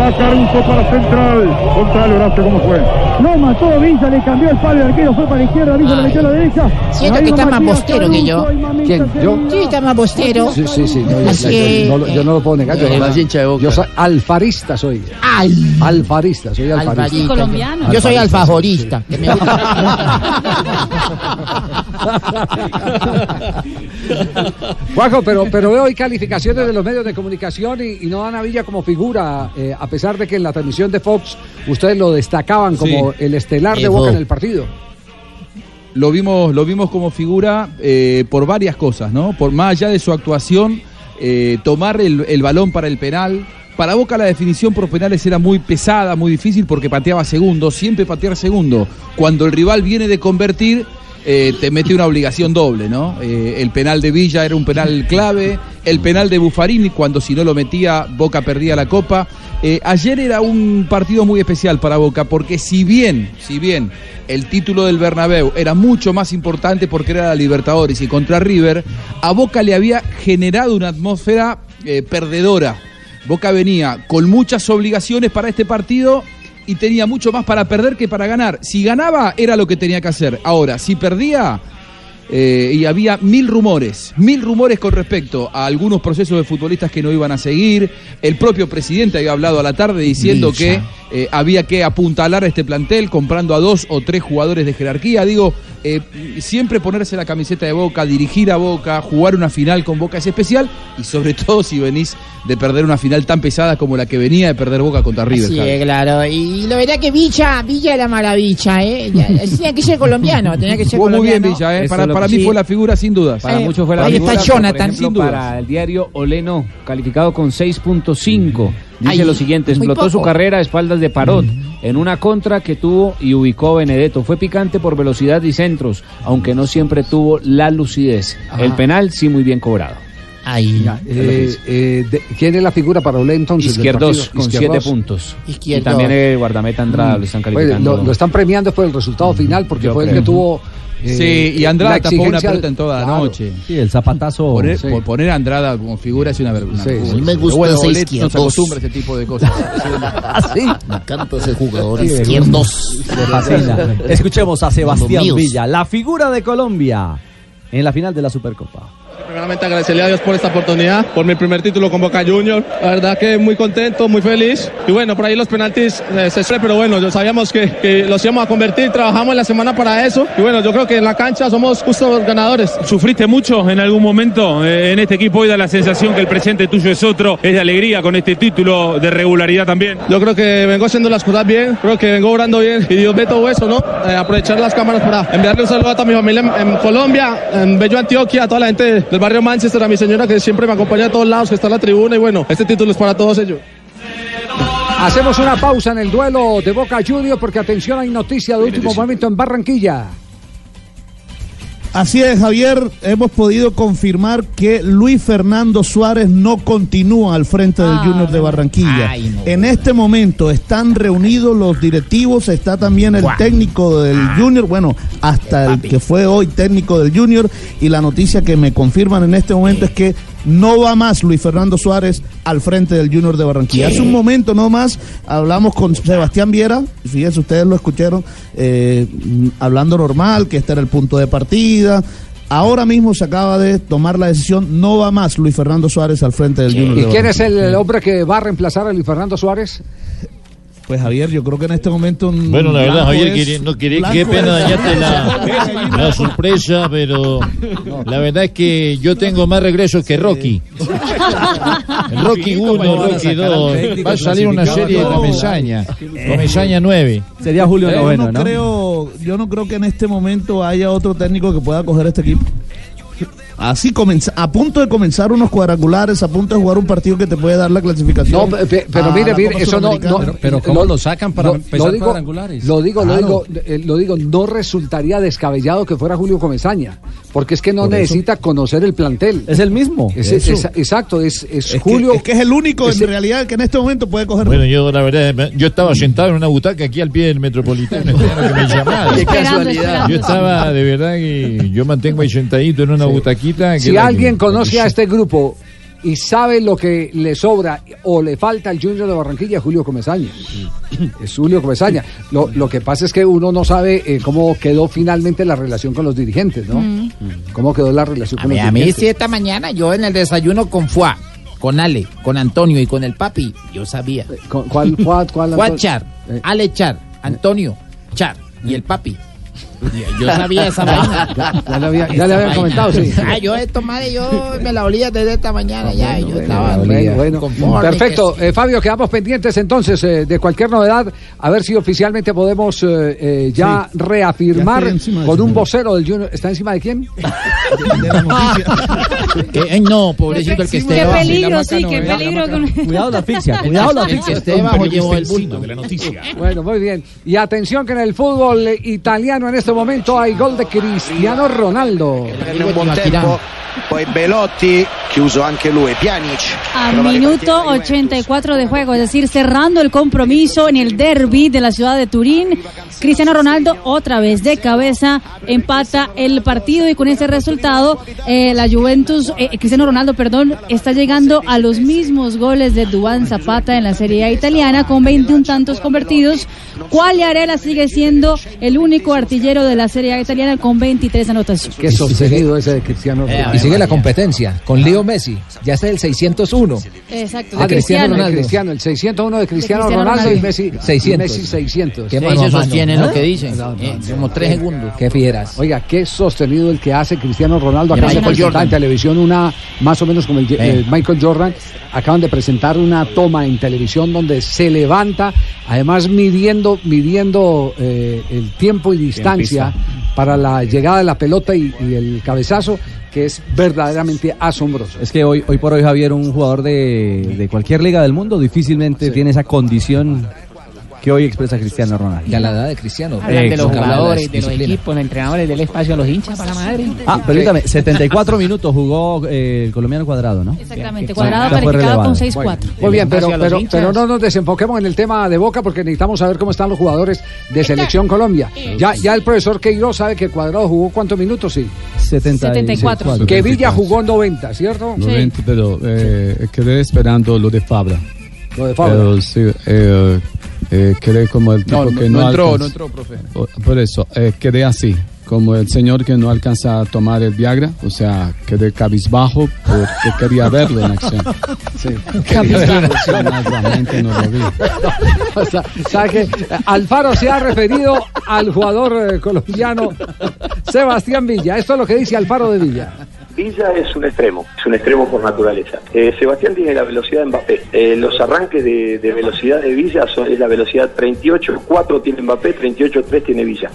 [SPEAKER 34] Va Caruso para Central. Gonzalo, Horacio, ¿cómo fue?
[SPEAKER 39] No mató Villa, le cambió el palo, el arquero fue para la izquierda, Villa le metió a la derecha.
[SPEAKER 6] Siento que está más bostero que yo.
[SPEAKER 32] ¿Quién? ¿Yo?
[SPEAKER 6] Sí, está más bostero.
[SPEAKER 32] Sí, sí, sí. no, yo,
[SPEAKER 6] Así
[SPEAKER 32] yo-
[SPEAKER 6] que,
[SPEAKER 32] no lo- yo no lo puedo negar. Yo,
[SPEAKER 6] eh, más hincha de Boca.
[SPEAKER 32] yo soy alfarista, soy.
[SPEAKER 6] Al.
[SPEAKER 32] Alfarista, soy alfarista.
[SPEAKER 6] Alfarista. Colombiano. Yo soy alfajorista. que me
[SPEAKER 32] Juanjo, pero, pero veo hoy calificaciones de los medios de comunicación y, y no dan a Villa como figura, eh, a pesar de que en la transmisión de Fox ustedes lo destacaban como
[SPEAKER 20] Sí.
[SPEAKER 32] el estelar de. Boca en el partido.
[SPEAKER 20] lo vimos, lo vimos como figura eh, por varias cosas, ¿no? Por más allá de su actuación, eh, tomar el, el balón para el penal. Para Boca la definición por penales era muy pesada, muy difícil porque pateaba segundo, siempre patear segundo. Cuando el rival viene de convertir, eh, te mete una obligación doble, ¿no? Eh, el penal de Villa era un penal clave, el penal de Buffarini, cuando si no lo metía, Boca perdía la copa. Eh, ayer era un partido muy especial para Boca, porque si bien, si bien el título del Bernabéu era mucho más importante porque era la Libertadores y contra River, a Boca le había generado una atmósfera perdedora. Boca venía con muchas obligaciones para este partido y tenía mucho más para perder que para ganar. Si ganaba era lo que tenía que hacer. Ahora, si perdía, eh, y había mil rumores, mil rumores con respecto a algunos procesos de futbolistas que no iban a seguir. El propio presidente había hablado a la tarde diciendo que eh, había que apuntalar a este plantel comprando a dos o tres jugadores de jerarquía. Digo, eh, siempre ponerse la camiseta de Boca, dirigir a Boca, jugar una final con Boca es especial y sobre todo si venís de perder una final tan pesada como la que venía de perder Boca contra River.
[SPEAKER 6] Sí,
[SPEAKER 20] Javi.
[SPEAKER 6] claro. Y la verdad que Villa, Villa era maravilla, ¿eh? Tenía que ser colombiano, tenía que ser
[SPEAKER 20] Jugó muy bien
[SPEAKER 6] colombiano.
[SPEAKER 20] Villa, ¿eh? Para,
[SPEAKER 12] lo
[SPEAKER 20] para mí
[SPEAKER 12] sí.
[SPEAKER 20] fue la figura sin dudas.
[SPEAKER 12] Para
[SPEAKER 6] Eh,
[SPEAKER 12] muchos fue la
[SPEAKER 6] ahí
[SPEAKER 12] figura,
[SPEAKER 6] está
[SPEAKER 12] pero,
[SPEAKER 6] Jonathan.
[SPEAKER 12] ejemplo,
[SPEAKER 20] Sin dudas.
[SPEAKER 12] para el diario Oleno, calificado con 6.5. Dice
[SPEAKER 6] Ay,
[SPEAKER 12] lo siguiente, explotó su
[SPEAKER 6] poco.
[SPEAKER 12] carrera a espaldas de Parot en una contra que tuvo y ubicó Benedetto. Fue picante por velocidad y centros, aunque no siempre tuvo la lucidez.
[SPEAKER 32] Ajá.
[SPEAKER 12] El penal sí muy bien cobrado.
[SPEAKER 6] Ahí.
[SPEAKER 32] Eh, eh, de- ¿Quién es la figura para Olé entonces?
[SPEAKER 12] Izquierdos con
[SPEAKER 32] Izquierdos.
[SPEAKER 12] 7 puntos.
[SPEAKER 6] Izquierdos.
[SPEAKER 12] Y también el guardameta Andrada lo están calificando.
[SPEAKER 32] lo, lo están premiando por el resultado final porque
[SPEAKER 12] Yo
[SPEAKER 32] fue el que tuvo. Eh,
[SPEAKER 20] Sí, y Andrada tapó una pelota en toda la noche.
[SPEAKER 10] Sí, el zapatazo.
[SPEAKER 20] Poner,
[SPEAKER 10] Sí.
[SPEAKER 20] por poner a Andrada como figura es una vergüenza.
[SPEAKER 32] Sí, sí.
[SPEAKER 40] Me gusta
[SPEAKER 20] bueno,
[SPEAKER 40] ese
[SPEAKER 20] Bolet no
[SPEAKER 40] izquierdos.
[SPEAKER 20] se acostumbra a ese tipo de cosas.
[SPEAKER 32] ¿Ah, sí?
[SPEAKER 40] Me encanta ese jugador
[SPEAKER 10] Sí,
[SPEAKER 40] izquierdos.
[SPEAKER 10] Le fascina. Escuchemos a Sebastián. Villa, la figura de Colombia en la final de la Supercopa.
[SPEAKER 41] Primeramente agradecerle a Dios por esta oportunidad, por mi primer título con Boca Junior. La verdad que muy contento, muy feliz. Y bueno, por ahí los penaltis eh, se sufren, pero bueno, yo sabíamos que, que los íbamos a convertir, trabajamos la semana para eso. Y bueno, yo creo que en la cancha somos justos ganadores.
[SPEAKER 42] ¿Sufriste mucho en algún momento eh, en este equipo? Hoy da la sensación que el presente tuyo es otro, es de alegría con este título, de regularidad también.
[SPEAKER 41] Yo creo que vengo haciendo las cosas bien, creo que vengo obrando bien y Dios ve todo eso, ¿no? Eh, aprovechar las cámaras para enviarle un saludo a toda mi familia en, en Colombia, en Bello Antioquia, a toda la gente del barrio Manchester, a mi señora que siempre me acompaña a todos lados, que está en la tribuna y bueno, este título es para todos ellos.
[SPEAKER 32] Hacemos una pausa en el duelo de Boca Juniors porque atención hay noticia de último momento en Barranquilla.
[SPEAKER 9] Así es, Javier, hemos podido confirmar que Luis Fernando Suárez no continúa al frente del Junior de Barranquilla. En este momento están reunidos los directivos, está también el técnico del Junior, bueno, hasta el que fue hoy técnico del Junior, y la noticia que me confirman en este momento es que no va más Luis Fernando Suárez al frente del Junior de Barranquilla. Hace un momento no más hablamos con Sebastián Viera, fíjense, ustedes lo escucharon, eh, hablando normal, que este era el punto de partida. Ahora mismo se acaba de tomar la decisión, no va más Luis Fernando Suárez al frente del Junior
[SPEAKER 32] ¿Y
[SPEAKER 9] de
[SPEAKER 32] quién es el hombre que va a reemplazar a Luis Fernando Suárez?
[SPEAKER 9] Pues Javier, yo creo que en este momento... un
[SPEAKER 43] Bueno, la verdad, Javier,
[SPEAKER 9] es-
[SPEAKER 43] no quería, qué pena dañarte la, la sorpresa, pero la verdad es que yo tengo más regresos que Rocky. Rocky 1, Rocky 2. Va a salir una serie de Comesaña. Comesaña 9.
[SPEAKER 10] Sería Julio Noveno,
[SPEAKER 9] no
[SPEAKER 10] ¿no?
[SPEAKER 9] creo, yo no creo que en este momento haya otro técnico que pueda coger este equipo. Así comenza, a punto de comenzar unos cuadrangulares, a punto de jugar un partido que te puede dar la clasificación.
[SPEAKER 32] No, pe- pe- pero
[SPEAKER 9] a
[SPEAKER 32] mire, mire, eso no, no
[SPEAKER 9] Sudamericana.
[SPEAKER 32] lo- lo- lo digo, Lo digo, lo
[SPEAKER 9] Claro.
[SPEAKER 32] digo, eh, lo digo, no resultaría descabellado que fuera Julio Comesaña, porque es que no
[SPEAKER 9] Por eso.
[SPEAKER 32] necesita conocer el plantel.
[SPEAKER 10] Es el mismo.
[SPEAKER 32] Es-
[SPEAKER 9] Eso.
[SPEAKER 32] es- exacto, es, es
[SPEAKER 9] Es que-
[SPEAKER 32] Julio.
[SPEAKER 9] es que es el único en realidad que en este momento puede coger.
[SPEAKER 43] Bueno, yo la verdad, yo estaba sentado en una butaca aquí al pie del metropolitano, que me llamaran.
[SPEAKER 32] Qué casualidad.
[SPEAKER 43] Yo estaba, de verdad, que yo mantengo ahí sentadito en una butaquita.
[SPEAKER 32] Si alguien conoce a este grupo y sabe lo que le sobra o le falta al Junior de Barranquilla, es Julio Comesaña. Es Julio Comesaña. Lo, lo que pasa es que uno no sabe eh, cómo quedó finalmente la relación con los dirigentes, ¿no? ¿Cómo quedó la relación
[SPEAKER 6] A
[SPEAKER 32] con
[SPEAKER 6] mí,
[SPEAKER 32] los
[SPEAKER 6] a mí sí esta mañana yo en el desayuno con Fuá, con Ale, con Antonio y con el papi, yo sabía.
[SPEAKER 32] ¿Cuál, cuál, cuál,
[SPEAKER 6] Fuá? Char,
[SPEAKER 32] Eh.
[SPEAKER 6] Ale Char, Antonio Char y el papi. Yo sabía esa vaina.
[SPEAKER 32] Ya, ya le había- ya le habían comentado, sí.
[SPEAKER 6] Ah, yo esto, madre, yo me la olía desde esta mañana ya y yo estaba
[SPEAKER 32] Bueno, bueno.
[SPEAKER 6] conforme
[SPEAKER 32] Perfecto,
[SPEAKER 6] que-
[SPEAKER 32] Eh, Fabio, quedamos pendientes entonces eh, de cualquier novedad, a ver si oficialmente podemos eh, eh, ya
[SPEAKER 9] Sí.
[SPEAKER 32] reafirmar
[SPEAKER 9] Ya de
[SPEAKER 32] con un
[SPEAKER 9] señor.
[SPEAKER 32] vocero del Junior. ¿Está encima de quién?
[SPEAKER 6] Que- ay, no, pobrecito el que esté
[SPEAKER 8] Qué peligro, sí, qué peligro.
[SPEAKER 10] Cuidado la asfixia, cuidado la
[SPEAKER 6] El que
[SPEAKER 10] asfixia.
[SPEAKER 6] esté debajo llevó el bulto.
[SPEAKER 32] Bueno, muy bien. Y atención que en el fútbol italiano en este momento hay gol de Cristiano Ronaldo.
[SPEAKER 44] Prende un buon tempo, poi Belotti, chiuso anche lui, Pjanic.
[SPEAKER 8] A minuto 84 de juego, es decir, cerrando el compromiso en el derby de la ciudad de Turín. Cristiano Ronaldo otra vez de cabeza empata el partido y con ese resultado eh, la Juventus, eh, Cristiano Ronaldo, perdón, está llegando a los mismos goles de Duván Zapata en la Serie A italiana con 21 tantos convertidos. Quagliarella sigue siendo el único artillero de la Serie A italiana con 23 anotaciones.
[SPEAKER 32] Qué sostenido ese de Cristiano Ronaldo.
[SPEAKER 45] Y sigue la competencia con Leo Messi. Ya está el 601.
[SPEAKER 8] Exacto, de Cristiano.
[SPEAKER 32] de Cristiano, el 601 de Cristiano,
[SPEAKER 8] Cristiano
[SPEAKER 32] Ronaldo, y
[SPEAKER 8] Ronaldo.
[SPEAKER 32] Messi
[SPEAKER 45] 600.
[SPEAKER 32] Messi 600.
[SPEAKER 45] Qué mano,
[SPEAKER 6] sostienen
[SPEAKER 45] ¿eh?
[SPEAKER 6] lo que dicen. eh, como tres segundos.
[SPEAKER 45] Qué fieras.
[SPEAKER 32] Oiga, qué sostenido el que hace Cristiano Ronaldo. Acá se presenta en televisión una, más o menos como el, eh, Michael Jordan, acaban de presentar una toma en televisión donde se levanta, además midiendo, midiendo eh, el tiempo y distancia para la llegada de la pelota y, y el cabezazo, que es verdaderamente asombroso.
[SPEAKER 10] Es que hoy, hoy por hoy, Javier, un jugador de, de cualquier liga del mundo difícilmente tiene esa condición que hoy expresa Cristiano Ronaldo.
[SPEAKER 45] Y a la edad de Cristiano.
[SPEAKER 46] Hablan de los jugadores, de los equipos, los entrenadores, del espacio a los hinchas para la madre.
[SPEAKER 10] Ah, permítame, 74 minutos jugó eh, el colombiano cuadrado, ¿no?
[SPEAKER 8] Exactamente, cuadrado calificado con
[SPEAKER 10] relevado.
[SPEAKER 8] 6-4.
[SPEAKER 32] Muy bien, pero, pero, pero no nos desenfoquemos en el tema de Boca porque necesitamos saber cómo están los jugadores de Selección Colombia. Ya, ya el profesor Queiroz sabe que Cuadrado jugó cuántos minutos, sí.
[SPEAKER 8] 74.
[SPEAKER 32] Que Villa jugó 90, ¿cierto?
[SPEAKER 37] 90, pero eh, quedé esperando lo de Fabra.
[SPEAKER 32] Lo de Fabra.
[SPEAKER 37] Pero sí, eh, eh, quedé como el tipo
[SPEAKER 20] No, no,
[SPEAKER 37] que
[SPEAKER 20] no
[SPEAKER 37] no,
[SPEAKER 20] entró,
[SPEAKER 37] alcanza-
[SPEAKER 20] no entró, profe.
[SPEAKER 37] Por eso, eh, quedé así, como el señor que no alcanza a tomar el Viagra, o sea, quedé cabizbajo porque quería verlo en acción.
[SPEAKER 32] Sí.
[SPEAKER 37] Realmente no lo vi.
[SPEAKER 32] O sea, ¿sabe qué? Alfaro se ha referido al jugador eh, colombiano Sebastián Villa. Esto es lo que dice Alfaro de Villa.
[SPEAKER 47] Villa es un extremo, es un extremo por naturaleza. Eh, Sebastián tiene la velocidad de Mbappé. Eh, los arranques de, de velocidad de Villa son es la velocidad 38, 4 tiene Mbappé, 38, 3 tiene Villa.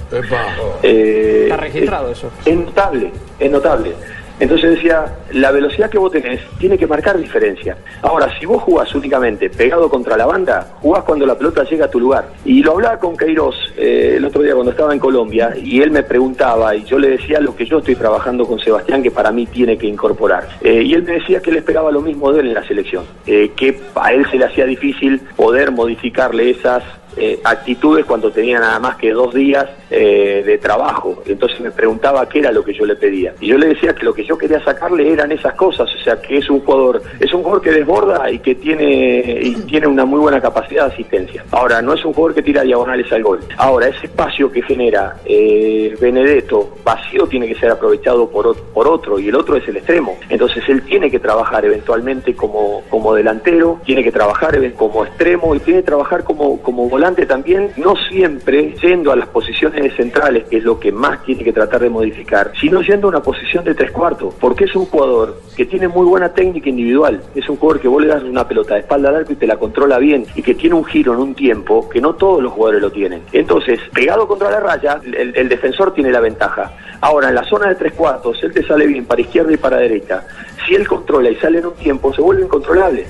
[SPEAKER 47] Eh,
[SPEAKER 46] Está registrado eso.
[SPEAKER 47] Es notable, es notable. Entonces decía, la velocidad que vos tenés tiene que marcar diferencia. Ahora, si vos jugás únicamente pegado contra la banda, jugás cuando la pelota llega a tu lugar. Y lo hablaba con Queiroz eh, el otro día cuando estaba en Colombia, y él me preguntaba, y yo le decía lo que yo estoy trabajando con Sebastián, que para mí tiene que incorporar. Eh, y él me decía que él esperaba lo mismo de él en la selección, eh, que a él se le hacía difícil poder modificarle esas eh, actitudes cuando tenía nada más que dos días eh, de trabajo. Entonces me preguntaba qué era lo que yo le pedía. Y yo le decía que lo que yo quería sacarle eran esas cosas, o sea, que es un jugador, es un jugador que desborda y que tiene, tiene una muy buena capacidad de asistencia. Ahora, no es un jugador que tira diagonales al gol. Ahora, ese espacio que genera eh, Benedetto, vacío tiene que ser aprovechado por, por otro y el otro es el extremo. Entonces él tiene que trabajar eventualmente como, como delantero, tiene que trabajar como extremo y tiene que trabajar como, como volante también, no siempre yendo a las posiciones centrales, que es lo que más tiene que tratar de modificar, sino yendo a una posición de tres cuartos, porque es un jugador que tiene muy buena técnica individual, es un jugador que vos le das una pelota de espalda al arco y te la controla bien y que tiene un giro en un tiempo que no todos los jugadores lo tienen. Entonces, pegado contra la raya, el, el defensor tiene la ventaja. Ahora, en la zona de tres cuartos, él te sale bien para izquierda y para derecha. Si él controla y sale en un tiempo, se vuelve incontrolable.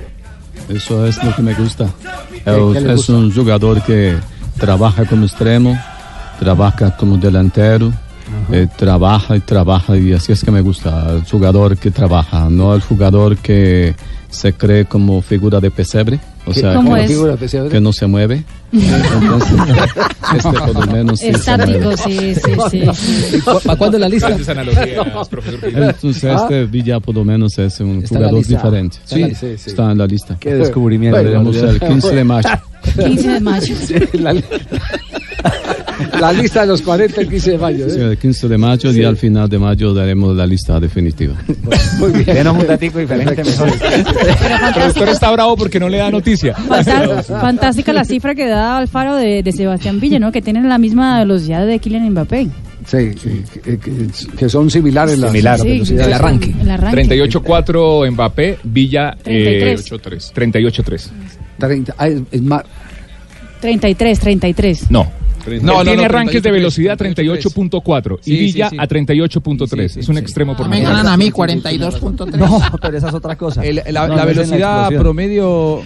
[SPEAKER 37] Eso es lo que me gusta. Es,
[SPEAKER 47] le
[SPEAKER 37] es
[SPEAKER 47] gusta?
[SPEAKER 37] un jugador que trabaja como extremo, trabaja como delantero, eh, trabaja y trabaja y así es que me gusta. El jugador que trabaja, no el jugador que se cree como figura de pesebre. O
[SPEAKER 32] ¿Qué-
[SPEAKER 37] sea,
[SPEAKER 32] cómo
[SPEAKER 37] que, que no se mueve. Entonces, este por lo menos sí
[SPEAKER 8] Estático,
[SPEAKER 37] mueve.
[SPEAKER 8] sí, sí, sí.
[SPEAKER 45] ¿Para cuándo la lista?
[SPEAKER 37] Entonces este Villa por lo menos es un
[SPEAKER 45] Está
[SPEAKER 37] jugador diferente.
[SPEAKER 45] Está en la-
[SPEAKER 37] Sí,
[SPEAKER 45] sí, sí.
[SPEAKER 37] está en la lista.
[SPEAKER 10] Qué descubrimiento.
[SPEAKER 37] Veremos el 15 de mayo.
[SPEAKER 8] 15 de mayo.
[SPEAKER 32] La, lista de los 40 el 15 de mayo. ¿eh?
[SPEAKER 37] Sí, el 15 de mayo y al final de mayo daremos la lista definitiva.
[SPEAKER 32] Muy bien.
[SPEAKER 46] Denos un datico diferente mejor.
[SPEAKER 14] El productor está bravo porque no le da noticia.
[SPEAKER 8] Fantá- Fantástica la cifra que da Alfaro de, de Sebastián Villa, ¿no? Que tienen la misma velocidad de Kylian Mbappé.
[SPEAKER 32] Sí, que, que- que son similares las
[SPEAKER 14] Similar.
[SPEAKER 32] las
[SPEAKER 8] Sí,
[SPEAKER 32] velocidades.
[SPEAKER 8] el arranque. Arranque.
[SPEAKER 14] 38-4 Mbappé, Villa eh,
[SPEAKER 8] 33.
[SPEAKER 14] 38-3.
[SPEAKER 32] 30, ah, es- es más,
[SPEAKER 8] 33, 33.
[SPEAKER 14] No.
[SPEAKER 20] No, no,
[SPEAKER 14] tiene
[SPEAKER 20] no,
[SPEAKER 14] arranques de
[SPEAKER 20] 38.3,
[SPEAKER 14] velocidad 38.4
[SPEAKER 20] Sí,
[SPEAKER 14] y
[SPEAKER 20] sí,
[SPEAKER 14] Villa
[SPEAKER 20] sí.
[SPEAKER 14] a 38.3. es un extremo por
[SPEAKER 46] Me ganan a mí 42.3.
[SPEAKER 10] No, pero esa es otra cosa.
[SPEAKER 20] El- la,
[SPEAKER 10] No,
[SPEAKER 20] la
[SPEAKER 10] no es en
[SPEAKER 20] velocidad promedio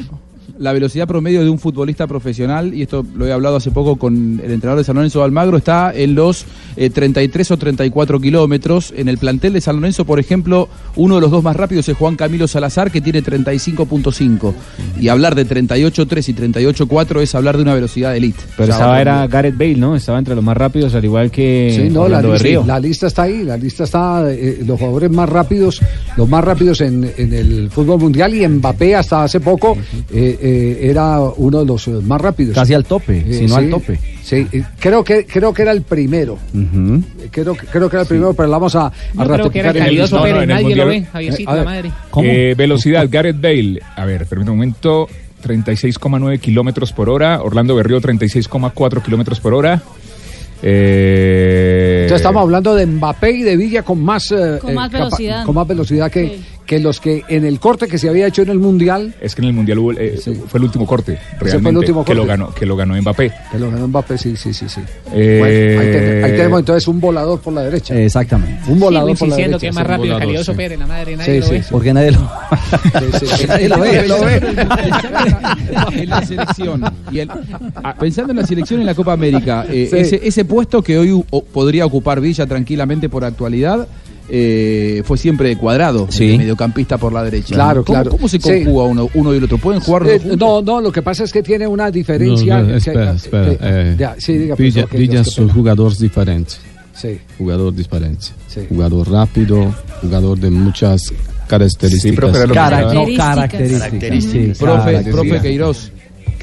[SPEAKER 20] la velocidad promedio de un futbolista profesional, y esto lo he hablado hace poco con el entrenador de San Lorenzo Almagro, está en los eh, 33 o 34 kilómetros. En el plantel de San Lorenzo, por ejemplo, uno de los dos más rápidos es Juan Camilo Salazar, que tiene 35.5. Y hablar de 38.3 y 38.4 es hablar de una velocidad de elite.
[SPEAKER 12] Pero
[SPEAKER 20] O sea,
[SPEAKER 12] estaba era Gareth Bale, ¿no? Estaba entre los más rápidos, al igual que
[SPEAKER 32] Sí, no, la lista,
[SPEAKER 12] Río.
[SPEAKER 32] la lista está ahí, la lista está, eh, los jugadores más rápidos, los más rápidos en, en el fútbol mundial y Mbappé hasta hace poco eh, eh, era uno de los eh, más rápidos.
[SPEAKER 10] Casi al tope, si no al tope.
[SPEAKER 32] Sí, eh, creo que, creo que era el primero. Eh, Creo, que- creo que era el primero, pero la vamos a, a
[SPEAKER 46] creo que era
[SPEAKER 14] no, no, el
[SPEAKER 46] nadie lo ve, Javiercito,
[SPEAKER 32] Eh, a
[SPEAKER 46] la
[SPEAKER 32] ver.
[SPEAKER 46] madre.
[SPEAKER 14] Eh, velocidad, Gareth Bale. A ver, permítame un momento. 36,9 kilómetros por hora. Orlando Berrío, 36,4 kilómetros por hora. Eh,
[SPEAKER 32] Entonces estamos hablando de Mbappé y de Villa con más, eh,
[SPEAKER 8] Con
[SPEAKER 32] eh,
[SPEAKER 8] más velocidad.
[SPEAKER 32] con más velocidad que, que los que en el corte que se había hecho en el Mundial,
[SPEAKER 14] Es que en el Mundial hubo, eh, fue el último corte,
[SPEAKER 32] fue el
[SPEAKER 14] realmente, que, lo ganó, que lo ganó Mbappé.
[SPEAKER 32] que lo ganó Mbappé, sí, sí, sí. sí.
[SPEAKER 14] Eh,
[SPEAKER 32] Bueno, ahí, ten- ahí tenemos entonces un volador por la derecha.
[SPEAKER 10] Exactamente.
[SPEAKER 32] Un volador por la derecha.
[SPEAKER 46] que es más rápido
[SPEAKER 37] volador,
[SPEAKER 46] Calioso
[SPEAKER 37] sí.
[SPEAKER 46] Pérez, la madre, nadie
[SPEAKER 32] Sí,
[SPEAKER 46] lo
[SPEAKER 32] sí,
[SPEAKER 46] ve.
[SPEAKER 32] sí.
[SPEAKER 10] Porque nadie lo.
[SPEAKER 32] Sí, sí, sí.
[SPEAKER 10] Nadie lo ve, lo ve.
[SPEAKER 20] en la selección. Y el- ah, pensando en la selección y en la Copa América, eh,
[SPEAKER 32] Sí.
[SPEAKER 20] ese, ese puesto que hoy podría ocupar Villa tranquilamente por actualidad. Eh, fue siempre cuadrado,
[SPEAKER 10] Sí.
[SPEAKER 20] de mediocampista por la derecha.
[SPEAKER 32] Claro,
[SPEAKER 20] ¿Cómo,
[SPEAKER 32] claro.
[SPEAKER 20] ¿Cómo se
[SPEAKER 32] Sí.
[SPEAKER 20] conjuga uno, uno y el otro? ¿Pueden jugar
[SPEAKER 32] Eh, no, no, lo que pasa es que tiene una diferencia.
[SPEAKER 37] No, no, espera, espera. eh,
[SPEAKER 32] ya, sí, diga,
[SPEAKER 37] Villa,
[SPEAKER 32] que-
[SPEAKER 37] Villa son jugadores diferentes.
[SPEAKER 32] Sí.
[SPEAKER 37] Jugador diferente.
[SPEAKER 32] Sí.
[SPEAKER 37] Jugador rápido, jugador de muchas características.
[SPEAKER 14] Sí, profe, era lo que
[SPEAKER 10] Cara-
[SPEAKER 14] estaba-
[SPEAKER 10] no,
[SPEAKER 8] Características.
[SPEAKER 10] características. Sí,
[SPEAKER 20] Profe,
[SPEAKER 10] características.
[SPEAKER 20] profe Queiroz.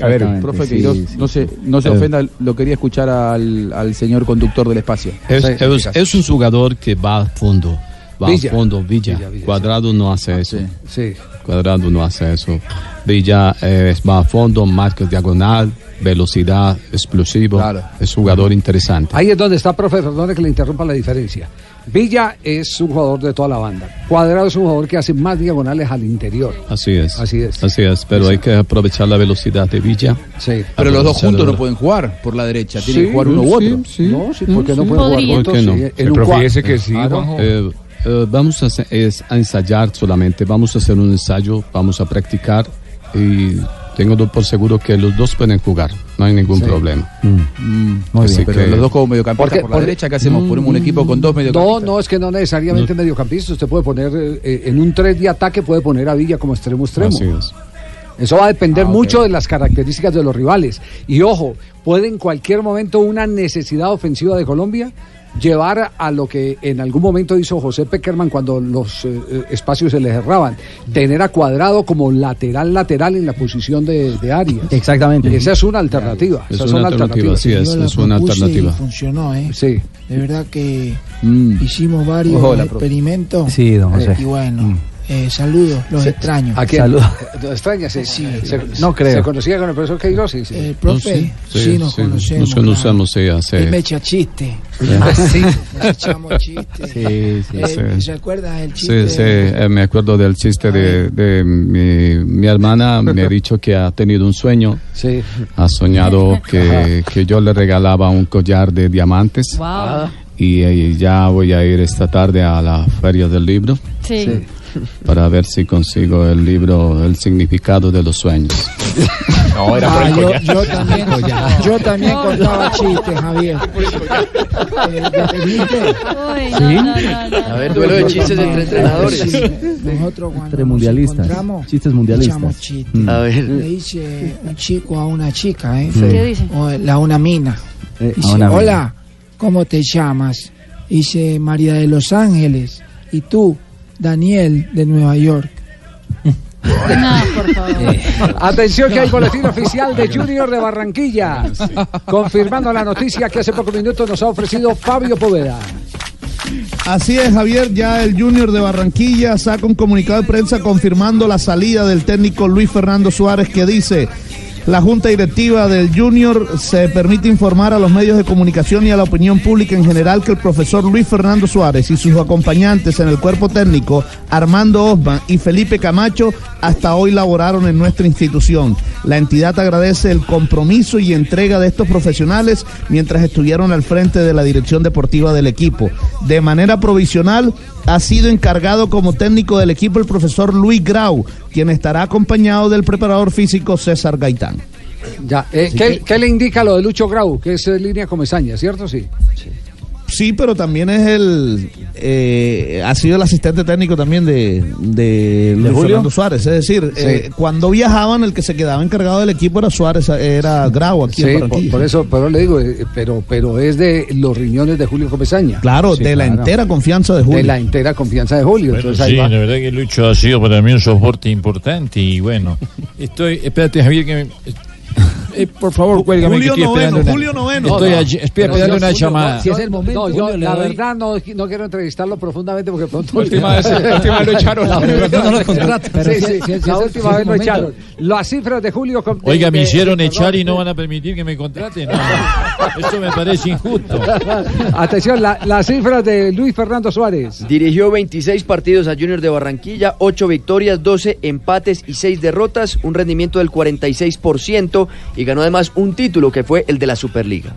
[SPEAKER 20] A ver, profe
[SPEAKER 10] sí,
[SPEAKER 20] Queiroz,
[SPEAKER 10] sí.
[SPEAKER 20] no se, no se
[SPEAKER 37] Eh.
[SPEAKER 20] ofenda, lo quería escuchar al, al señor conductor del espacio.
[SPEAKER 37] Es, es- es un jugador que va a fondo. Va
[SPEAKER 32] Villa.
[SPEAKER 37] a fondo, Villa.
[SPEAKER 32] Villa, Villa,
[SPEAKER 37] Cuadrado no hace eso.
[SPEAKER 32] Sí.
[SPEAKER 37] Cuadrado no hace eso. Villa eh, va a fondo, marca diagonal, velocidad, explosivo.
[SPEAKER 20] Claro.
[SPEAKER 37] Es jugador interesante.
[SPEAKER 32] Ahí es donde está, profe, perdone que le interrumpa la diferencia. Villa es un jugador de toda la banda. Cuadrado es un jugador que hace más diagonales al interior.
[SPEAKER 37] Así es.
[SPEAKER 32] Así es.
[SPEAKER 37] Así es, pero hay que aprovechar la velocidad de Villa.
[SPEAKER 32] Sí.
[SPEAKER 20] Pero los dos juntos no pueden jugar por la derecha, tienen
[SPEAKER 32] Sí,
[SPEAKER 20] que jugar uno u otro.
[SPEAKER 37] sí.
[SPEAKER 32] No, sí, porque no
[SPEAKER 37] Sí.
[SPEAKER 32] pueden jugar juntos.
[SPEAKER 37] ¿Por qué no?
[SPEAKER 32] en
[SPEAKER 14] El
[SPEAKER 32] un
[SPEAKER 14] profe
[SPEAKER 32] cua-
[SPEAKER 14] dice que sí,
[SPEAKER 32] Claro.
[SPEAKER 14] Juanjo.
[SPEAKER 37] Eh, Eh, vamos a, hacer- es a ensayar solamente, vamos a hacer un ensayo, vamos a practicar y tengo por seguro que los dos pueden jugar, no hay ningún
[SPEAKER 20] Sí.
[SPEAKER 37] problema.
[SPEAKER 20] Mm,
[SPEAKER 37] Muy
[SPEAKER 20] Así
[SPEAKER 37] bien,
[SPEAKER 20] pero
[SPEAKER 37] que-
[SPEAKER 20] los dos como mediocampistas por la derecha, ¿qué hacemos? Ponemos un equipo con dos
[SPEAKER 32] No,
[SPEAKER 20] mediocampistas.
[SPEAKER 32] no, es que no necesariamente mediocampista. Usted puede poner eh, en un 3 de ataque, puede poner a Villa como extremo extremo.
[SPEAKER 37] Así es.
[SPEAKER 32] Eso va a depender
[SPEAKER 37] Ah,
[SPEAKER 32] mucho de las características de los rivales. Y ojo, puede en cualquier momento una necesidad ofensiva de Colombia llevar a lo que en algún momento hizo José Peckerman cuando los eh, eh, espacios se le cerraban, tener a Cuadrado como lateral lateral en la posición de, de Arias.
[SPEAKER 10] Exactamente.
[SPEAKER 32] Esa es una alternativa.
[SPEAKER 37] Es
[SPEAKER 32] esas
[SPEAKER 37] una
[SPEAKER 32] son
[SPEAKER 37] alternativa, sí, es, es una alternativa.
[SPEAKER 48] Y funcionó, ¿eh?
[SPEAKER 32] Sí.
[SPEAKER 48] De verdad que
[SPEAKER 37] Mm.
[SPEAKER 48] hicimos varios
[SPEAKER 10] Ojo,
[SPEAKER 48] experimentos.
[SPEAKER 10] Sí, don José.
[SPEAKER 48] Y bueno,
[SPEAKER 32] Mm.
[SPEAKER 48] Eh, saludos, los extraño.
[SPEAKER 32] ¿A quién?
[SPEAKER 10] Salud.
[SPEAKER 32] ¿Lo extraña? Sí. Se-
[SPEAKER 10] No creo.
[SPEAKER 32] ¿Se conocía con el profesor Queiroz? Sí, sí.
[SPEAKER 48] El profe, sí,
[SPEAKER 37] Sí,
[SPEAKER 48] nos
[SPEAKER 37] sí,
[SPEAKER 48] conocemos.
[SPEAKER 37] Nos conocemos, sí, hace...
[SPEAKER 48] Él me echa chiste.
[SPEAKER 37] Ah,
[SPEAKER 48] sí. Nos echamos chistes.
[SPEAKER 37] Sí, sí,
[SPEAKER 48] Eh,
[SPEAKER 37] sí.
[SPEAKER 48] ¿Se acuerda el
[SPEAKER 37] Sí,
[SPEAKER 48] chiste?
[SPEAKER 37] sí, eh, me acuerdo del chiste de, de mi, mi hermana, me ha dicho que ha tenido un sueño,
[SPEAKER 32] Sí.
[SPEAKER 37] ha soñado que, que yo le regalaba un collar de diamantes
[SPEAKER 8] Wow.
[SPEAKER 37] y, eh, ya voy a ir esta tarde a la feria del libro
[SPEAKER 8] Sí.
[SPEAKER 37] para ver si consigo el libro El significado de los sueños.
[SPEAKER 14] No, era por
[SPEAKER 48] Ah,
[SPEAKER 14] el
[SPEAKER 48] yo, también, yo también contaba chistes, Javier. Eh,
[SPEAKER 8] no.
[SPEAKER 49] A ver, duelo de chistes entre entrenadores.
[SPEAKER 48] Sí, nosotros cuando
[SPEAKER 10] Entre mundialistas. Chistes mundialistas.
[SPEAKER 48] chistes.
[SPEAKER 10] Mm.
[SPEAKER 49] A ver.
[SPEAKER 48] Le dice un chico a una chica, ¿eh?
[SPEAKER 10] Sí.
[SPEAKER 8] ¿Qué dice?
[SPEAKER 48] O la una mina.
[SPEAKER 10] Eh,
[SPEAKER 48] Dice,
[SPEAKER 10] a una mina.
[SPEAKER 48] hola, ¿cómo te llamas? Dice María de Los Ángeles. ¿Y tú? Daniel de Nueva York.
[SPEAKER 8] No, por favor.
[SPEAKER 32] Atención que hay boletín oficial de Junior de Barranquilla. Confirmando la noticia que hace pocos minutos nos ha ofrecido Fabio Poveda.
[SPEAKER 9] Así es, Javier, ya el Junior de Barranquilla saca un comunicado de prensa confirmando la salida del técnico Luis Fernando Suárez que dice, la Junta Directiva del Junior se permite informar a los medios de comunicación y a la opinión pública en general que el profesor Luis Fernando Suárez y sus acompañantes en el cuerpo técnico, Armando Osman y Felipe Camacho, hasta hoy laboraron en nuestra institución. La entidad agradece el compromiso y entrega de estos profesionales mientras estuvieron al frente de la dirección deportiva del equipo. De manera provisional, ha sido encargado como técnico del equipo el profesor Luis Grau, quien estará acompañado del preparador físico César Gaitán.
[SPEAKER 32] Ya, eh, ¿qué, qué le indica lo de Lucho Grau? Que es eh, línea comesaña, ¿cierto? Sí.
[SPEAKER 9] Sí, pero también es el. eh, ha sido el asistente técnico también de, de Luis
[SPEAKER 32] Julio?
[SPEAKER 9] Fernando Suárez. Es decir,
[SPEAKER 32] Sí.
[SPEAKER 9] eh, cuando viajaban, el que se quedaba encargado del equipo era Suárez, era Grau aquí
[SPEAKER 32] Sí,
[SPEAKER 9] en
[SPEAKER 32] por, por eso, pero le digo, eh, pero, pero es de los riñones de Julio Comesaña.
[SPEAKER 9] Claro,
[SPEAKER 32] Sí,
[SPEAKER 9] de la entera confianza de Julio.
[SPEAKER 32] De la entera confianza de Julio.
[SPEAKER 43] Bueno,
[SPEAKER 32] Entonces ahí
[SPEAKER 43] sí,
[SPEAKER 32] va.
[SPEAKER 43] la verdad que Lucho ha sido para mí un soporte importante y bueno, estoy, espérate Javier que me, eh, por favor, cuélgame
[SPEAKER 9] Julio
[SPEAKER 43] que estoy
[SPEAKER 9] noveno,
[SPEAKER 43] una-
[SPEAKER 9] Julio noveno.
[SPEAKER 43] Estoy,
[SPEAKER 32] No,
[SPEAKER 43] allí- estoy esperando una
[SPEAKER 32] Julio,
[SPEAKER 43] llamada.
[SPEAKER 32] yo-
[SPEAKER 45] es el momento,
[SPEAKER 32] no, yo
[SPEAKER 45] Julio, le
[SPEAKER 32] la
[SPEAKER 45] doy-
[SPEAKER 32] verdad no, no quiero entrevistarlo profundamente porque pronto
[SPEAKER 14] La última vez- la última vez lo echaron.
[SPEAKER 32] La
[SPEAKER 45] si- si- si
[SPEAKER 32] última
[SPEAKER 45] si
[SPEAKER 32] vez lo echaron. Las cifras de Julio. con- de-
[SPEAKER 43] Oiga, me hicieron
[SPEAKER 32] de-
[SPEAKER 43] echar y no van a permitir que me contraten. Eso me parece injusto.
[SPEAKER 32] Atención, la- las cifras de Luis Fernando Suárez.
[SPEAKER 49] Dirigió 26 partidos a Junior de Barranquilla, 8 victorias, 12 empates y 6 derrotas, un rendimiento del 46% y ganó además un título que fue el de la Superliga.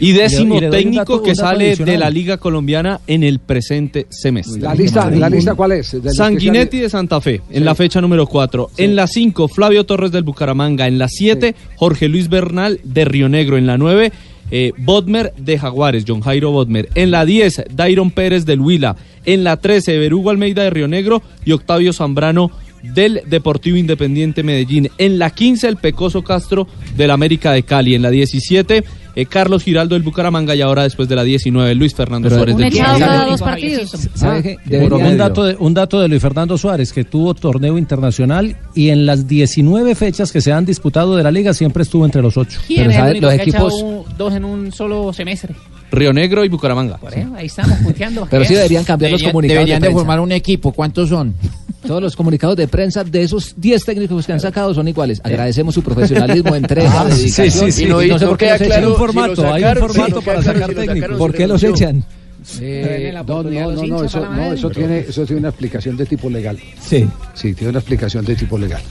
[SPEAKER 13] Y décimo
[SPEAKER 49] Y le- y le doy un
[SPEAKER 13] técnico
[SPEAKER 49] dato-
[SPEAKER 13] que sale de la Liga Colombiana en el presente semestre.
[SPEAKER 32] La lista, la lista ¿cuál es? De
[SPEAKER 13] Sanguinetti de Santa Fe, en la fecha número 4. En la 5, Flavio Torres del Bucaramanga. En la 7, Jorge Luis Bernal de Río Negro. En la 9, eh, Bodmer de Jaguares, John Jairo Bodmer. En la 10, Dairon Pérez del Huila. En la 13, Berugo Almeida de Río Negro y Octavio Zambrano del Deportivo Independiente Medellín. En la 15, el Pecoso Castro del América de Cali. En la 17, eh, Carlos Giraldo del Bucaramanga. Y ahora, después de la 19, Luis Fernando
[SPEAKER 45] Pero-
[SPEAKER 13] Suárez
[SPEAKER 45] Un
[SPEAKER 13] del.
[SPEAKER 45] ¿Sabe
[SPEAKER 32] Ah,
[SPEAKER 45] un, dato de, un dato de Luis Fernando Suárez, que tuvo torneo internacional y en las 19 fechas que se han disputado de la liga siempre estuvo entre los ocho.
[SPEAKER 50] ¿Quién
[SPEAKER 45] Pero
[SPEAKER 50] es el
[SPEAKER 45] ¿sabe?
[SPEAKER 50] único
[SPEAKER 45] los
[SPEAKER 50] que ha echado
[SPEAKER 45] equipos...
[SPEAKER 50] un- dos en un solo semestre?
[SPEAKER 13] Río Negro y Bucaramanga.
[SPEAKER 50] Por eso, ahí estamos punteando.
[SPEAKER 45] Pero sí deberían cambiar los
[SPEAKER 48] Deberían-
[SPEAKER 45] comunicados
[SPEAKER 48] deberían
[SPEAKER 45] de
[SPEAKER 48] formar un equipo. ¿Cuántos son?
[SPEAKER 45] Todos los comunicados de prensa de esos 10 técnicos que han sacado son iguales. Agradecemos su profesionalismo, entrega,
[SPEAKER 48] Ah, sí,
[SPEAKER 45] dedicación.
[SPEAKER 48] sí, sí.
[SPEAKER 45] Y no,
[SPEAKER 48] Y
[SPEAKER 45] no sé por qué los echan. Hay un
[SPEAKER 48] si
[SPEAKER 45] formato, hay un formato
[SPEAKER 48] sí,
[SPEAKER 45] para sacar
[SPEAKER 48] si
[SPEAKER 45] técnicos.
[SPEAKER 48] sacaron,
[SPEAKER 45] ¿Por qué los echan?
[SPEAKER 32] Eh, no, no, no, eso, no, eso tiene, eso tiene una explicación de tipo legal.
[SPEAKER 45] Sí.
[SPEAKER 32] Sí, tiene una explicación de tipo legal.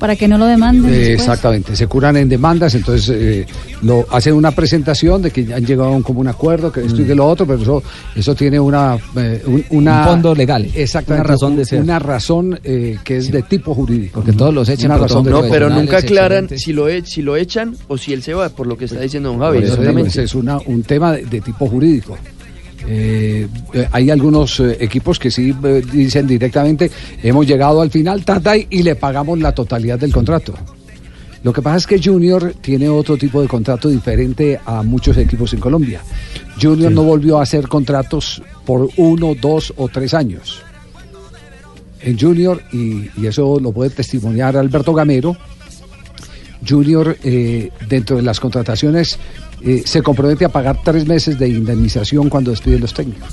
[SPEAKER 8] Para que no lo demanden.
[SPEAKER 32] Eh, exactamente, se curan en demandas, entonces eh, lo hacen una presentación de que han llegado a un común acuerdo, que esto y que lo otro, pero eso, eso tiene una, eh, un, una
[SPEAKER 10] Un fondo legal.
[SPEAKER 32] exactamente,
[SPEAKER 10] Una razón de ser.
[SPEAKER 32] una razón eh, que es de tipo jurídico, porque
[SPEAKER 10] todos los echan
[SPEAKER 32] una
[SPEAKER 10] por
[SPEAKER 32] razón de
[SPEAKER 49] No, pero nunca aclaran si lo, e- si lo echan o si él se va, por lo que está diciendo don Javi.
[SPEAKER 32] eso es una- un tema de, de tipo jurídico. Eh, hay algunos eh, equipos que sí eh, dicen directamente hemos llegado al final Tatay y le pagamos la totalidad del contrato. Lo que pasa es que Junior tiene otro tipo de contrato diferente a muchos equipos en Colombia. Junior no volvió a hacer contratos por uno, dos o tres años. En Junior, y, y eso lo puede testimoniar Alberto Gamero, Junior eh, dentro de las contrataciones eh, se compromete a pagar tres meses de indemnización cuando despiden los técnicos.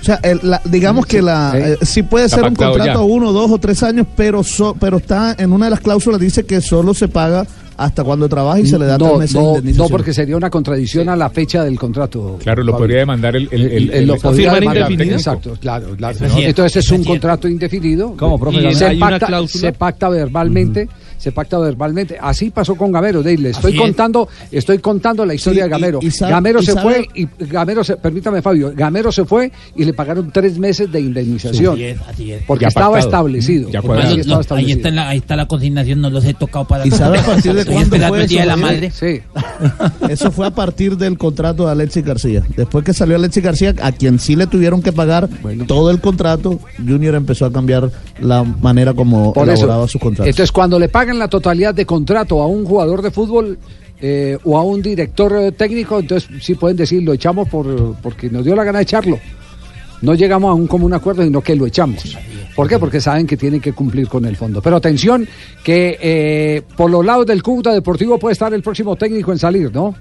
[SPEAKER 9] O sea, el- la- digamos que la
[SPEAKER 32] Eh,
[SPEAKER 9] eh, sí puede ser un contrato
[SPEAKER 32] ya.
[SPEAKER 9] a uno, dos o tres años, pero so- pero está en una de las cláusulas dice que solo se paga hasta cuando trabaja y se le da tres
[SPEAKER 32] no,
[SPEAKER 9] meses de
[SPEAKER 32] no,
[SPEAKER 9] indemnización.
[SPEAKER 32] no, porque sería una contradicción a la fecha del contrato.
[SPEAKER 14] Claro, lo podría demandar el, el, el-
[SPEAKER 32] Él lo
[SPEAKER 14] el-
[SPEAKER 32] podría demandar,
[SPEAKER 14] técnico.
[SPEAKER 32] Exacto, claro,
[SPEAKER 14] es
[SPEAKER 32] Entonces es un
[SPEAKER 14] cierto.
[SPEAKER 32] contrato indefinido.
[SPEAKER 10] ¿Cómo, profe?
[SPEAKER 32] Y
[SPEAKER 10] ¿Hay
[SPEAKER 32] se,
[SPEAKER 10] una
[SPEAKER 32] pacta,
[SPEAKER 10] cláusula?
[SPEAKER 32] se pacta verbalmente. Se pacta verbalmente. Así pasó con Gamero, Dale. Estoy
[SPEAKER 10] Así es.
[SPEAKER 32] contando, estoy contando la historia
[SPEAKER 9] Sí,
[SPEAKER 32] de Gamero.
[SPEAKER 9] y- y sabe-
[SPEAKER 32] Gamero
[SPEAKER 9] y
[SPEAKER 32] se
[SPEAKER 9] sabe-
[SPEAKER 32] fue y Gamero se, permítame Fabio, Gamero se fue y le pagaron tres meses de indemnización.
[SPEAKER 46] Así es, así es.
[SPEAKER 32] Porque
[SPEAKER 46] Ya
[SPEAKER 32] estaba
[SPEAKER 46] pactado.
[SPEAKER 32] establecido.
[SPEAKER 46] Ya
[SPEAKER 32] Porque sí estaba
[SPEAKER 46] ahí,
[SPEAKER 32] establecido.
[SPEAKER 46] está la, ahí está la consignación, no los he tocado para
[SPEAKER 9] ¿Y sabe a partir de
[SPEAKER 46] Estoy
[SPEAKER 9] cuándo
[SPEAKER 46] esperando
[SPEAKER 9] fue
[SPEAKER 46] el día de la
[SPEAKER 9] eso,
[SPEAKER 46] madre.
[SPEAKER 32] Sí.
[SPEAKER 9] Eso fue a partir del contrato de Alexis García. Después que salió Alexis García, a quien sí le tuvieron que pagar todo el contrato, Junior empezó a cambiar la manera como
[SPEAKER 32] Por eso.
[SPEAKER 9] elaboraba sus contratos.
[SPEAKER 32] Entonces, cuando le pagan la totalidad de contrato a un jugador de fútbol eh, o a un director eh, técnico, entonces sí pueden decir, lo echamos por, porque nos dio la gana de echarlo. No llegamos a un común acuerdo, sino que lo echamos. ¿Por qué? Porque saben que tienen que cumplir con el fondo. Pero atención, que eh, por los lados del Cúcuta Deportivo puede estar el próximo técnico en salir, ¿no?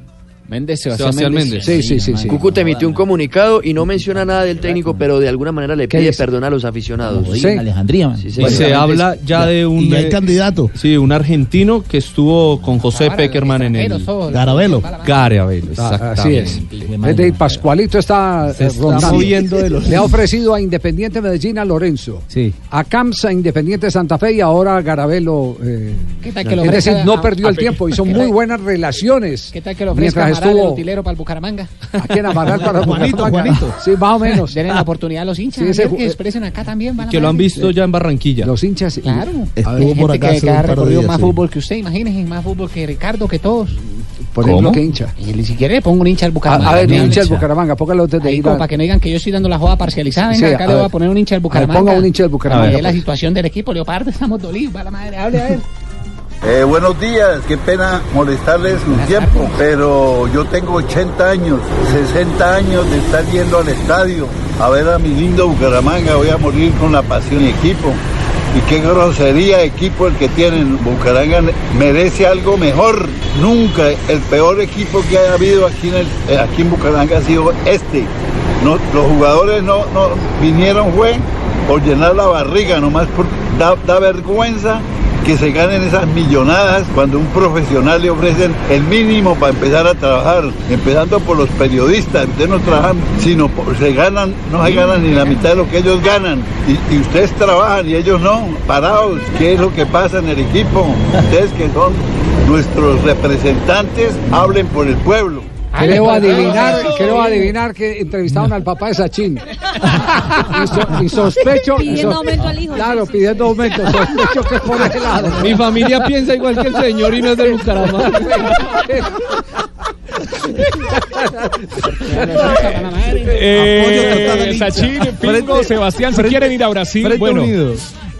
[SPEAKER 12] Méndez,
[SPEAKER 32] Sebastián Méndez. Sí, sí, sí, sí.
[SPEAKER 49] Cúcuta emitió un comunicado y no menciona nada del técnico, pero de alguna manera le
[SPEAKER 32] ¿Qué
[SPEAKER 49] pide perdón a los aficionados.
[SPEAKER 32] Sí.
[SPEAKER 46] Alejandría.
[SPEAKER 49] Sí,
[SPEAKER 13] Y se habla ya de un.
[SPEAKER 9] y hay
[SPEAKER 13] eh,
[SPEAKER 9] candidato.
[SPEAKER 13] Sí, un argentino que estuvo con José Peckerman en el.
[SPEAKER 9] Garabelo.
[SPEAKER 13] Garabelo,
[SPEAKER 32] Ah,
[SPEAKER 13] exactamente.
[SPEAKER 32] Así es. Es de Pascualito está,
[SPEAKER 13] Se
[SPEAKER 32] eh,
[SPEAKER 13] está
[SPEAKER 32] rondando.
[SPEAKER 13] moviendo de los-
[SPEAKER 32] Le ha ofrecido a Independiente Medellín a Lorenzo.
[SPEAKER 10] Sí.
[SPEAKER 32] A Camsa Independiente Santa Fe y ahora a Garabelo. eh,
[SPEAKER 50] ¿Qué tal que lo
[SPEAKER 32] es decir, no perdió el tiempo, hizo
[SPEAKER 50] ¿Qué
[SPEAKER 32] muy buenas relaciones.
[SPEAKER 50] ¿Qué tal que lo ofrezca Amaral, el
[SPEAKER 32] estuvo
[SPEAKER 50] utilero para el Bucaramanga?
[SPEAKER 32] aquí en Amaral para
[SPEAKER 9] Juanito,
[SPEAKER 32] Bucaramanga.
[SPEAKER 9] Juanito.
[SPEAKER 32] Sí, más o menos.
[SPEAKER 50] Denle la oportunidad a los hinchas
[SPEAKER 32] Sí, ese
[SPEAKER 50] que expresen acá también. van a
[SPEAKER 13] Que lo han visto ya en Barranquilla.
[SPEAKER 32] Los hinchas.
[SPEAKER 50] Claro.
[SPEAKER 9] Estuvo por acá
[SPEAKER 50] que, ha recorrido
[SPEAKER 9] días,
[SPEAKER 50] más
[SPEAKER 9] sí.
[SPEAKER 50] fútbol que usted, imagínense, más fútbol que Ricardo, que todos.
[SPEAKER 32] Por ejemplo,
[SPEAKER 14] ¿Cómo?
[SPEAKER 32] que hincha.
[SPEAKER 50] Y si quiere le pongo un hincha al
[SPEAKER 32] A,
[SPEAKER 50] Bucaramanga.
[SPEAKER 32] a ver, un hincha del Bucaramanga, póngalo antes de
[SPEAKER 50] Ahí
[SPEAKER 32] ir a-
[SPEAKER 50] para que no digan que yo estoy dando la joda parcializada, venga,
[SPEAKER 32] Sí,
[SPEAKER 50] acá
[SPEAKER 32] a
[SPEAKER 50] le voy a poner un hincha
[SPEAKER 32] A ver,
[SPEAKER 50] Bucaramanga.
[SPEAKER 32] ponga un hincha del Bucaramanga.
[SPEAKER 50] A ver, la situación del equipo, Leopardo, estamos dolidos, va la madre, hable a ver.
[SPEAKER 51] Eh, buenos días, qué pena molestarles un tiempo, pero yo tengo 80 años, 60 años de estar yendo al estadio a ver a mi lindo Bucaramanga, voy a morir con la pasión y equipo. Y qué grosería equipo el que tienen. Bucaramanga merece algo mejor. Nunca el peor equipo que haya habido aquí en, el, eh, aquí en Bucaramanga ha sido este. No, los jugadores no, no vinieron fue por llenar la barriga, nomás por, da, da vergüenza que se ganen esas millonadas cuando un profesional le ofrecen el mínimo para empezar a trabajar, empezando por los periodistas, ustedes no trabajan, sino se ganan, no se ganan ni la mitad de lo que ellos ganan, y, y ustedes trabajan y ellos no, parados, ¿qué es lo que pasa en el equipo? Ustedes que son nuestros representantes, hablen por el pueblo.
[SPEAKER 32] Creo adivinar, creo adivinar que entrevistaron al papá de Sachin. Y, so- y sospecho.
[SPEAKER 8] Pidiendo aumento al hijo.
[SPEAKER 32] Claro, pidiendo aumento. Sospecho que es por ese lado.
[SPEAKER 13] Mi familia piensa igual que el señor y no es del Bucaramanga.
[SPEAKER 14] Eh, Sachin, Pingo, Sebastián, si quieren ir a Brasil, bueno.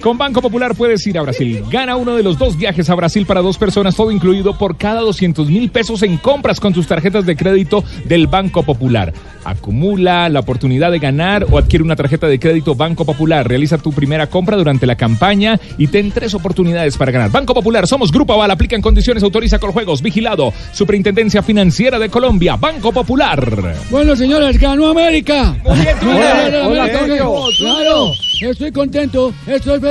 [SPEAKER 14] Con Banco Popular puedes ir a Brasil. Gana uno de los dos viajes a Brasil para dos personas, todo incluido por cada 200 mil pesos en compras con tus tarjetas de crédito del Banco Popular. Acumula la oportunidad de ganar o adquiere una tarjeta de crédito Banco Popular. Realiza tu primera compra durante la campaña y ten tres oportunidades para ganar. Banco Popular, somos Grupo Aval, aplica en condiciones, autoriza con juegos, vigilado. Superintendencia Financiera de Colombia, Banco Popular.
[SPEAKER 52] Bueno, señores, ganó América.
[SPEAKER 14] bien, Hola,
[SPEAKER 52] Claro, estoy contento, estoy feliz,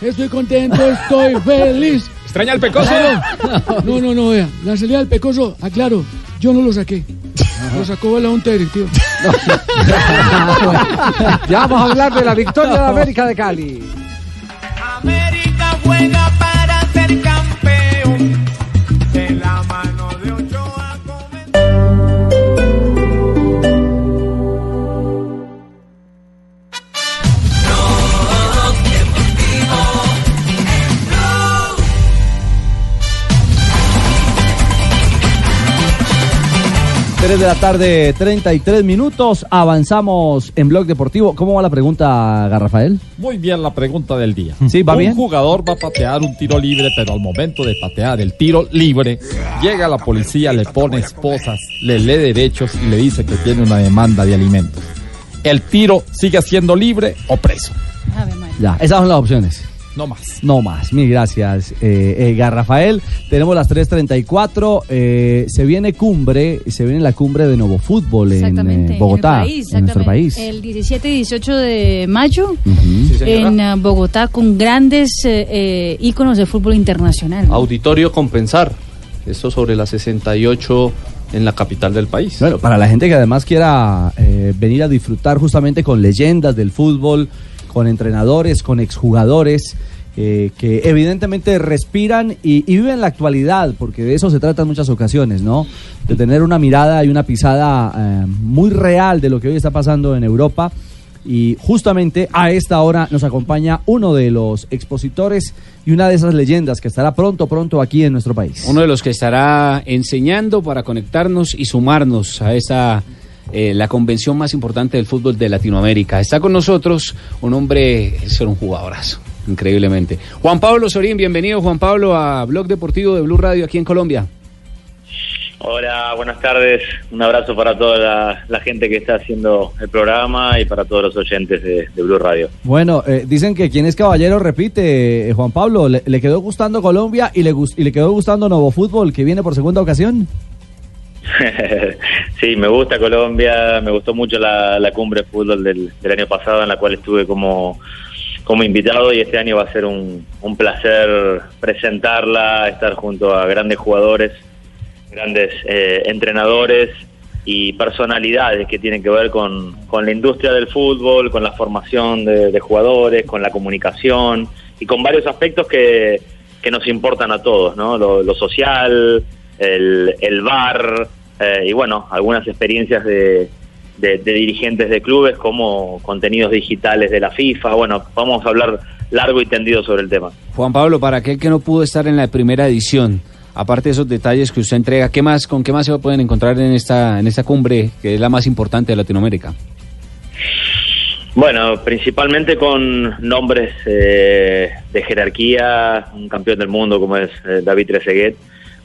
[SPEAKER 52] estoy contento, estoy feliz.
[SPEAKER 14] ¿Extraña al Pecoso?
[SPEAKER 52] Claro. No, no, no, vea, la salida del Pecoso, aclaro, yo no lo saqué. Lo sacó el Hunter, tío.
[SPEAKER 32] Ya vamos a hablar de la victoria de América de Cali.
[SPEAKER 53] América juega para
[SPEAKER 10] 3 de la tarde, 33 minutos. Avanzamos en Blog Deportivo. ¿Cómo va la pregunta, Garrafael?
[SPEAKER 53] Muy bien la pregunta del día.
[SPEAKER 10] Sí, va
[SPEAKER 53] un
[SPEAKER 10] bien.
[SPEAKER 53] jugador va a patear un tiro libre, pero al momento de patear el tiro libre, llega la policía, le pone esposas, le lee derechos y le dice que tiene una demanda de alimentos. ¿El tiro sigue siendo libre o preso?
[SPEAKER 10] Ya, esas son las opciones.
[SPEAKER 53] No más.
[SPEAKER 10] No más, mil gracias, eh, Garrafael. Tenemos las 3.34. eh, se viene cumbre, se viene la cumbre de Nuevo Fútbol en eh, Bogotá,
[SPEAKER 8] en, el país,
[SPEAKER 10] en nuestro país.
[SPEAKER 8] El 17 y 18 de mayo en eh, Bogotá con grandes eh, eh, íconos de fútbol internacional.
[SPEAKER 13] Auditorio Compensar. Esto sobre las 68 en la capital del país.
[SPEAKER 10] Bueno, para la gente que además quiera eh, venir a disfrutar justamente con leyendas del fútbol, con entrenadores, con exjugadores, eh, que evidentemente respiran y, viven la actualidad, porque de eso se trata en muchas ocasiones, ¿no? De tener una mirada y una pisada eh, muy real de lo que hoy está pasando en Europa. Y justamente a esta hora nos acompaña uno de los expositores y una de esas leyendas que estará pronto, pronto aquí en nuestro país.
[SPEAKER 12] Uno de los que estará enseñando para conectarnos y sumarnos a esa eh, la convención más importante del fútbol de Latinoamérica. Está con nosotros un hombre, es un jugadorazo, increíblemente. Juan Pablo Sorín, bienvenido Juan Pablo a Blog Deportivo de Blue Radio aquí en Colombia.
[SPEAKER 54] Hola, buenas tardes. Un abrazo para toda la, la gente que está haciendo el programa y para todos los oyentes de, de Blue Radio.
[SPEAKER 10] Bueno, eh, dicen que quien es caballero repite, eh, Juan Pablo, ¿le, le quedó gustando Colombia y le, y le quedó gustando Nuevo Fútbol, que viene por segunda ocasión?
[SPEAKER 54] sí, me gusta Colombia, me gustó mucho la, la cumbre de fútbol del, año pasado en la cual estuve como, como invitado y este año va a ser un, un placer presentarla, estar junto a grandes jugadores, grandes eh, entrenadores y personalidades que tienen que ver con, con la industria del fútbol, con la formación de, de jugadores, con la comunicación y con varios aspectos que, que nos importan a todos, ¿no? Lo, lo social, el, el bar eh, y bueno, algunas experiencias de, de, de dirigentes de clubes como contenidos digitales de la FIFA. Bueno, vamos a hablar largo y tendido sobre el tema.
[SPEAKER 12] Juan Pablo, para aquel que no pudo estar en la primera edición, aparte de esos detalles que usted entrega, ¿qué más, ¿con qué más se pueden encontrar en esta, en esta cumbre que es la más importante de Latinoamérica?
[SPEAKER 54] Bueno, principalmente con nombres eh, de jerarquía, un campeón del mundo como es eh, David Trezeguet,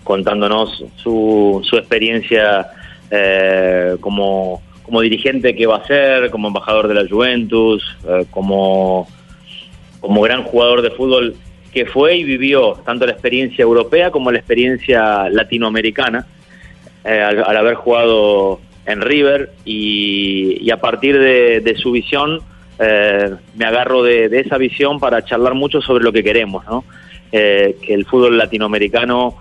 [SPEAKER 54] contándonos su, su experiencia eh, como, como dirigente que va a ser, como embajador de la Juventus, eh, como, como gran jugador de fútbol que fue y vivió tanto la experiencia europea como la experiencia latinoamericana eh, al, al haber jugado en River y, a partir de, su visión me agarro de, esa visión para charlar mucho sobre lo que queremos, ¿no? Que el fútbol latinoamericano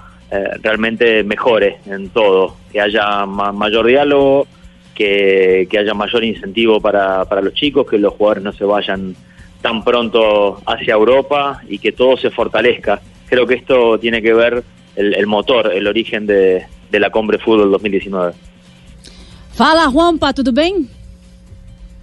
[SPEAKER 54] realmente mejore en todo, que haya ma- mayor diálogo, que, que haya mayor incentivo para, para los chicos, que los jugadores no se vayan tan pronto hacia Europa y que todo se fortalezca. Creo que esto tiene que ver el, motor, el origen de, de la Combre Fútbol 2019.
[SPEAKER 8] Fala, Juanpa, tudo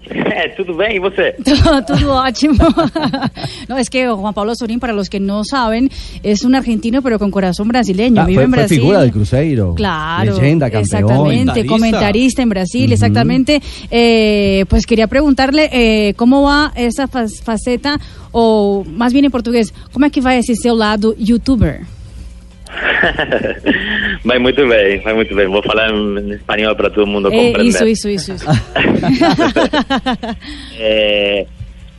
[SPEAKER 54] Tudo bem, e você?
[SPEAKER 8] Tudo ótimo. no, es que Juan Pablo Sorín, para los que no saben, es un argentino pero con corazón brasileño.
[SPEAKER 10] Ah,
[SPEAKER 8] Vive
[SPEAKER 10] fue,
[SPEAKER 8] en
[SPEAKER 10] fue
[SPEAKER 8] Brasil.
[SPEAKER 10] figura del Cruzeiro.
[SPEAKER 8] Claro,
[SPEAKER 10] Leyenda, campeón.
[SPEAKER 8] exactamente, comentarista en Brasil, exactamente. Eh, pues quería preguntarle eh, cómo va esa fa- faceta, o más bien en portugués, ¿cómo es que va ese seu lado youtuber?
[SPEAKER 54] Vai muito bem, vai muito bem. Vou falar em espanhol para todo mundo
[SPEAKER 8] Eh,
[SPEAKER 54] comprender.
[SPEAKER 8] isso, isso, isso. isso.
[SPEAKER 54] Eh,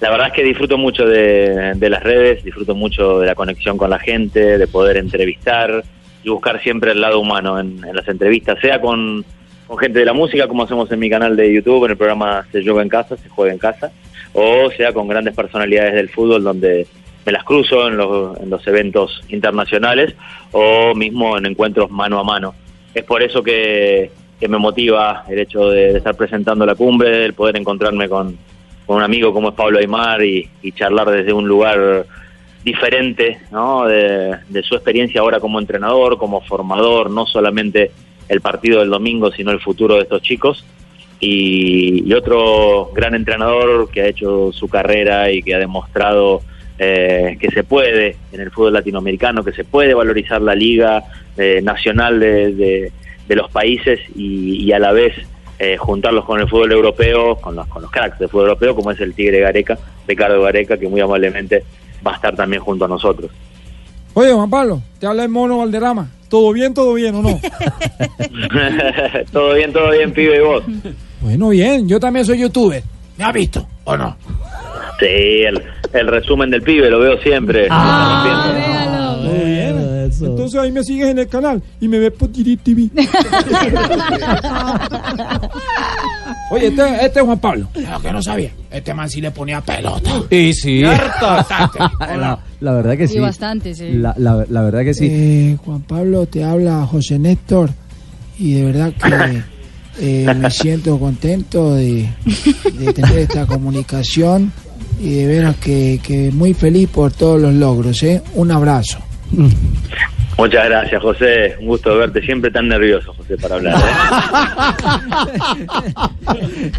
[SPEAKER 54] la verdad es que disfruto mucho de, de las redes, disfruto mucho de la conexión con la gente, de poder entrevistar y buscar siempre el lado humano en, en las entrevistas, sea con, con gente de la música, como hacemos en mi canal de YouTube, en el programa Se Juega en Casa, Se Juega en Casa, o sea con grandes personalidades del fútbol donde me las cruzo en los, en los eventos internacionales o mismo en encuentros mano a mano. Es por eso que, que me motiva el hecho de, estar presentando la cumbre, el poder encontrarme con, con un amigo como es Pablo Aymar y, charlar desde un lugar diferente ¿no? de, su experiencia ahora como entrenador, como formador, no solamente el partido del domingo, sino el futuro de estos chicos. Y otro gran entrenador que ha hecho su carrera y que ha demostrado eh, que se puede en el fútbol latinoamericano, que se puede valorizar la liga eh, nacional de, de- de los países y, y a la vez eh, juntarlos con el fútbol europeo, con los, con los cracks del fútbol europeo, como es el Tigre Gareca, Ricardo Gareca, que muy amablemente va a estar también junto a nosotros.
[SPEAKER 48] Oye, Juan Pablo, te habla el mono Valderrama. ¿Todo bien, todo bien o no?
[SPEAKER 54] todo bien, todo bien, pibe, y vos.
[SPEAKER 48] Bueno, bien, yo también soy youtuber. ¿Me has visto o no?
[SPEAKER 54] Sí, el, el resumen del pibe, lo veo siempre.
[SPEAKER 48] Todo bien. Entonces ahí me sigues en el canal y me ves por Tiri TV. Oye, este, este es Juan Pablo. Lo que no sabía. Este man sí le ponía pelota.
[SPEAKER 10] Y sí.
[SPEAKER 48] Bastante.
[SPEAKER 10] la, la verdad que sí.
[SPEAKER 8] Y bastante, sí.
[SPEAKER 10] La, la- la verdad que sí.
[SPEAKER 48] Eh, Juan Pablo, te habla José Néstor y de verdad que eh, me siento contento de, de tener esta comunicación y de veras que, que muy feliz por todos los logros. ¿eh? Un abrazo.
[SPEAKER 54] Muchas gracias, José. Un gusto verte. Siempre tan nervioso, José, para hablar. ¿eh?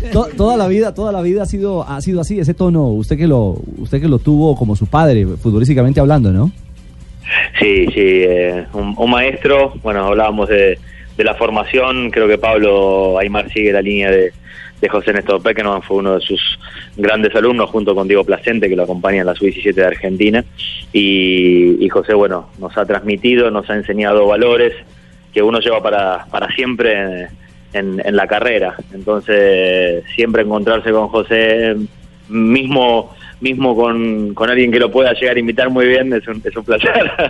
[SPEAKER 10] To- toda la vida, toda la vida ha sido, ha sido así, ese tono, usted que lo, usted que lo tuvo como su padre, futbolísticamente hablando, ¿no?
[SPEAKER 54] Sí, sí, eh, un, un maestro. Bueno, hablábamos de, de la formación. Creo que Pablo Aymar sigue la línea de, de José Néstor Peckerman. Fue uno de sus grandes alumnos, junto con Diego Placente, que lo acompaña en la Sub-17 de Argentina. Y, José, bueno, nos ha transmitido, nos ha enseñado valores que uno lleva para, para siempre en la carrera. Entonces, siempre encontrarse con José, mismo mismo con, con alguien que lo pueda llegar a invitar muy bien, es un, es un placer.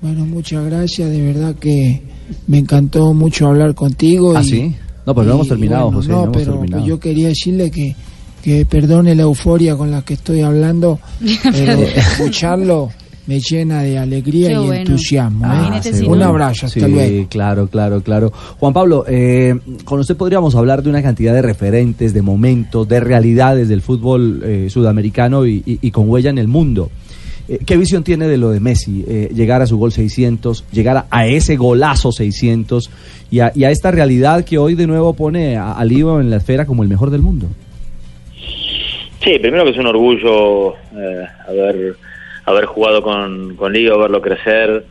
[SPEAKER 48] Bueno, muchas gracias. De verdad que me encantó mucho hablar contigo.
[SPEAKER 10] ¿Ah,
[SPEAKER 48] y-
[SPEAKER 10] sí? No, pues no hemos terminado,
[SPEAKER 48] bueno,
[SPEAKER 10] José,
[SPEAKER 48] No,
[SPEAKER 10] no hemos
[SPEAKER 48] pero
[SPEAKER 10] terminado.
[SPEAKER 48] pues yo quería decirle que, que perdone la euforia con la que estoy hablando, pero escucharlo me llena de alegría
[SPEAKER 10] Qué
[SPEAKER 48] y
[SPEAKER 10] bueno.
[SPEAKER 48] entusiasmo. ¿eh?
[SPEAKER 10] Ah,
[SPEAKER 48] Un abrazo, hasta
[SPEAKER 10] Sí,
[SPEAKER 48] luego.
[SPEAKER 10] claro, claro, claro. Juan Pablo, eh, con usted podríamos hablar de una cantidad de referentes, de momentos, de realidades del fútbol eh, sudamericano y, y- y con huella en el mundo. Eh, ¿Qué visión tiene de lo de Messi? Eh, llegar a su gol 600, llegar a, ese golazo 600 y a, esta realidad que hoy de nuevo pone a, a en la esfera como el mejor del mundo.
[SPEAKER 54] Sí, primero que es un orgullo eh, haber, haber jugado con, con Lío, verlo crecer.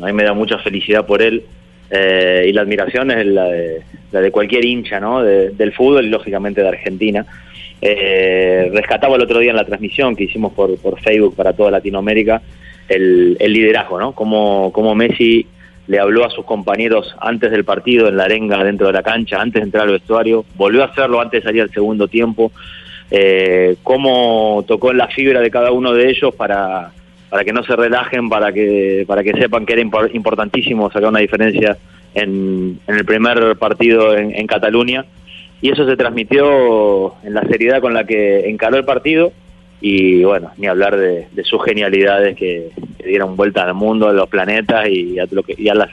[SPEAKER 54] A mí me da mucha felicidad por él. Eh, y la admiración es la de, la de cualquier hincha ¿no? De- del fútbol y lógicamente de Argentina. Eh, rescataba el otro día en la transmisión que hicimos por, por Facebook para toda Latinoamérica el, el liderazgo, ¿no? Como Messi le habló a sus compañeros antes del partido en la arenga dentro de la cancha, antes de entrar al vestuario, volvió a hacerlo antes de salir al segundo tiempo, eh, cómo tocó en la fibra de cada uno de ellos para, para que no se relajen, para que, para que sepan que era impor- importantísimo sacar una diferencia en, el primer partido en Cataluña. Y eso se transmitió en la seriedad con la que encaró el partido y bueno, ni hablar de, de sus genialidades que, que dieron vuelta al mundo, a los planetas y a, lo que, y a, las,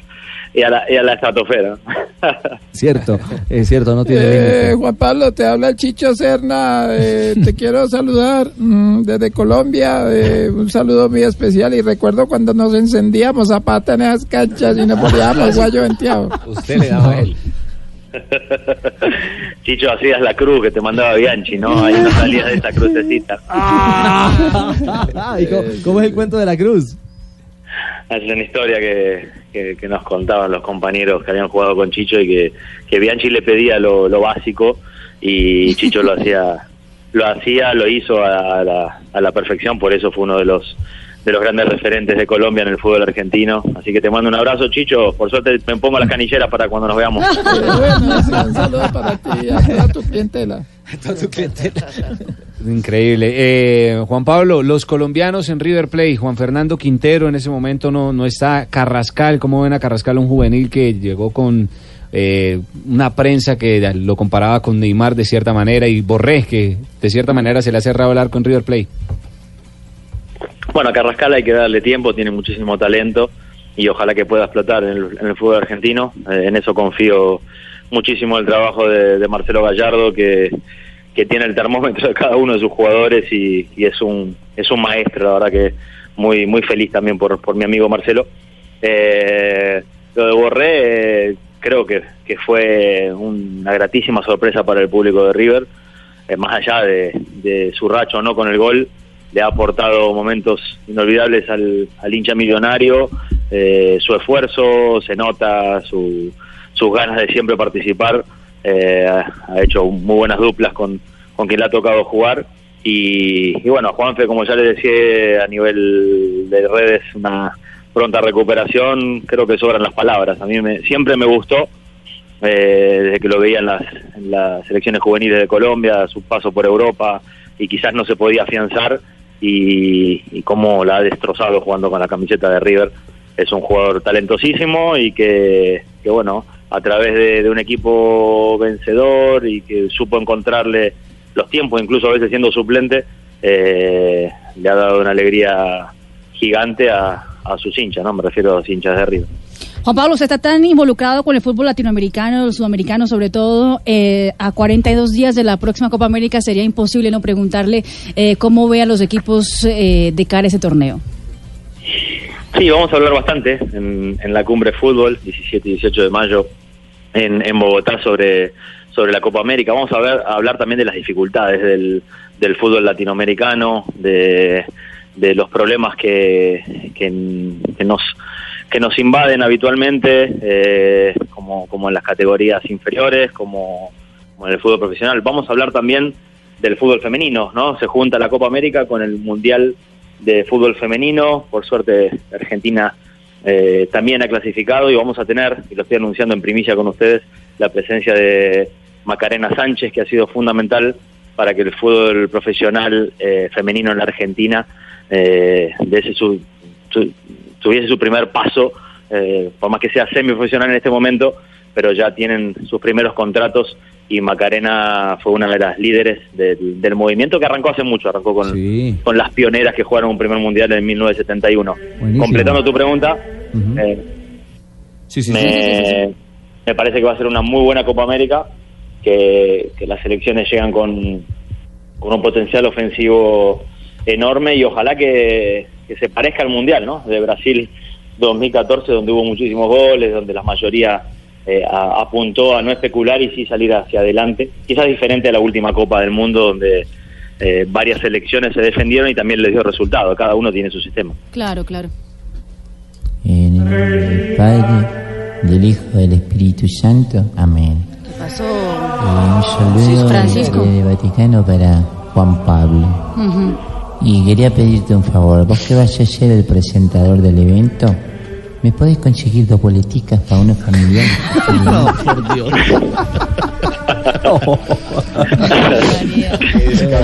[SPEAKER 54] y a, la, y a la estratosfera.
[SPEAKER 10] Cierto, es cierto, no tiene
[SPEAKER 48] Eh. Juan Pablo, te habla el Chicho Serna. eh, te quiero saludar mm, desde Colombia. eh, un saludo muy especial. Y recuerdo cuando nos encendíamos a pata en esas canchas y nos poníamos guayo venteado.
[SPEAKER 12] Usted le daba a él.
[SPEAKER 54] Chicho, hacías la cruz que te mandaba Bianchi, ¿no? Ahí no salías de esa crucecita.
[SPEAKER 10] Ah, ¿y cómo, cómo es el cuento de la cruz?
[SPEAKER 54] Es una historia que, que, que nos contaban los compañeros que habían jugado con Chicho y que, que Bianchi le pedía lo, lo básico y Chicho lo hacía, lo hacía, lo hizo a la, a la perfección, por eso fue uno de los de los grandes referentes de Colombia en el fútbol argentino. Así que te mando un abrazo, Chicho. Por suerte me pongo las canilleras para cuando nos veamos.
[SPEAKER 48] bueno, un saludo para ti y a toda tu clientela.
[SPEAKER 12] Increíble. Eh, Juan Pablo, los colombianos en River Plate, Juan Fernando Quintero en ese momento no, no está. Carrascal, ¿cómo ven a Carrascal, un juvenil que llegó con eh, una prensa que lo comparaba con Neymar de cierta manera y Borré, que de cierta manera se le ha cerrado el arco en River Plate?
[SPEAKER 54] Bueno, a Carrascal hay que darle tiempo, tiene muchísimo talento y ojalá que pueda explotar en el, fútbol argentino. Eh, en eso confío muchísimo el trabajo de, de Marcelo Gallardo, que, que tiene el termómetro de cada uno de sus jugadores y, es un es un maestro, la verdad que muy muy feliz también por, por mi amigo Marcelo. Eh, lo de Borré eh, creo que, que fue una gratísima sorpresa para el público de River, eh, más allá de, su racho no con el gol, le ha aportado momentos inolvidables al, al hincha millonario, eh, su esfuerzo, se nota su, sus ganas de siempre participar. Eh, ha hecho muy buenas duplas con, con quien le ha tocado jugar. Y, y bueno, Juanfe, como ya le decía a nivel de redes, una pronta recuperación, creo que sobran las palabras. A mí me, siempre me gustó, eh, desde que lo veía en las, en las selecciones juveniles de Colombia, su paso por Europa, y quizás no se podía afianzar, y, y cómo la ha destrozado jugando con la camiseta de River. Es un jugador talentosísimo y que, bueno, a través de, de un equipo vencedor y que supo encontrarle los tiempos, incluso a veces siendo suplente, eh, le ha dado una alegría gigante a, a sus hinchas, ¿no? Me refiero a los hinchas de River.
[SPEAKER 8] Juan Pablo, usted está tan involucrado con el fútbol latinoamericano, el sudamericano sobre todo, eh, a 42 días de la próxima Copa América sería imposible no preguntarle eh, cómo ve a los equipos eh, de cara a ese torneo.
[SPEAKER 54] Sí, vamos a hablar bastante en, en la cumbre fútbol, 17 y 18 de mayo, en, en Bogotá, sobre, sobre la Copa América. Vamos a, ver, a hablar también de las dificultades del, del fútbol latinoamericano, de, de los problemas que, que, que nos que nos invaden habitualmente, eh, como, como en las categorías inferiores, como, en el fútbol profesional. Vamos a hablar también del fútbol femenino, ¿no? Se junta la Copa América con el Mundial de Fútbol Femenino. Por suerte, Argentina eh, también ha clasificado y vamos a tener, y lo estoy anunciando en primicia con ustedes, la presencia de Macarena Sánchez, que ha sido fundamental para que el fútbol profesional eh, femenino en la Argentina eh, dese su, su- tuviese su primer paso, eh, por más que sea semiprofesional en este momento, pero ya tienen sus primeros contratos y Macarena fue una de las líderes del, del movimiento que arrancó hace mucho, arrancó con, con las pioneras que jugaron un primer mundial en 1971.
[SPEAKER 10] Buenísimo.
[SPEAKER 54] Completando tu pregunta, eh, me, me parece que va a ser una muy buena Copa América, que, que las selecciones llegan con, con un potencial ofensivo enorme y ojalá que, que se parezca al Mundial, ¿no? De Brasil 2014, donde hubo muchísimos goles, donde la mayoría eh, a- apuntó a no especular y sí salir hacia adelante. Quizás diferente a la última Copa del Mundo, donde eh, varias selecciones se defendieron y también les dio resultado. Cada uno tiene su sistema.
[SPEAKER 8] Claro, claro.
[SPEAKER 55] En el del Padre, del Hijo, del Espíritu Santo. Amén.
[SPEAKER 8] ¿Qué pasó?
[SPEAKER 55] Eh, un saludo
[SPEAKER 8] Sí, Francisco.
[SPEAKER 55] Vaticano para Juan Pablo. Y quería pedirte un favor, vos que vas a ser el presentador del evento, ¿me podés conseguir dos boleticas para uno familiar?
[SPEAKER 9] No, por Dios.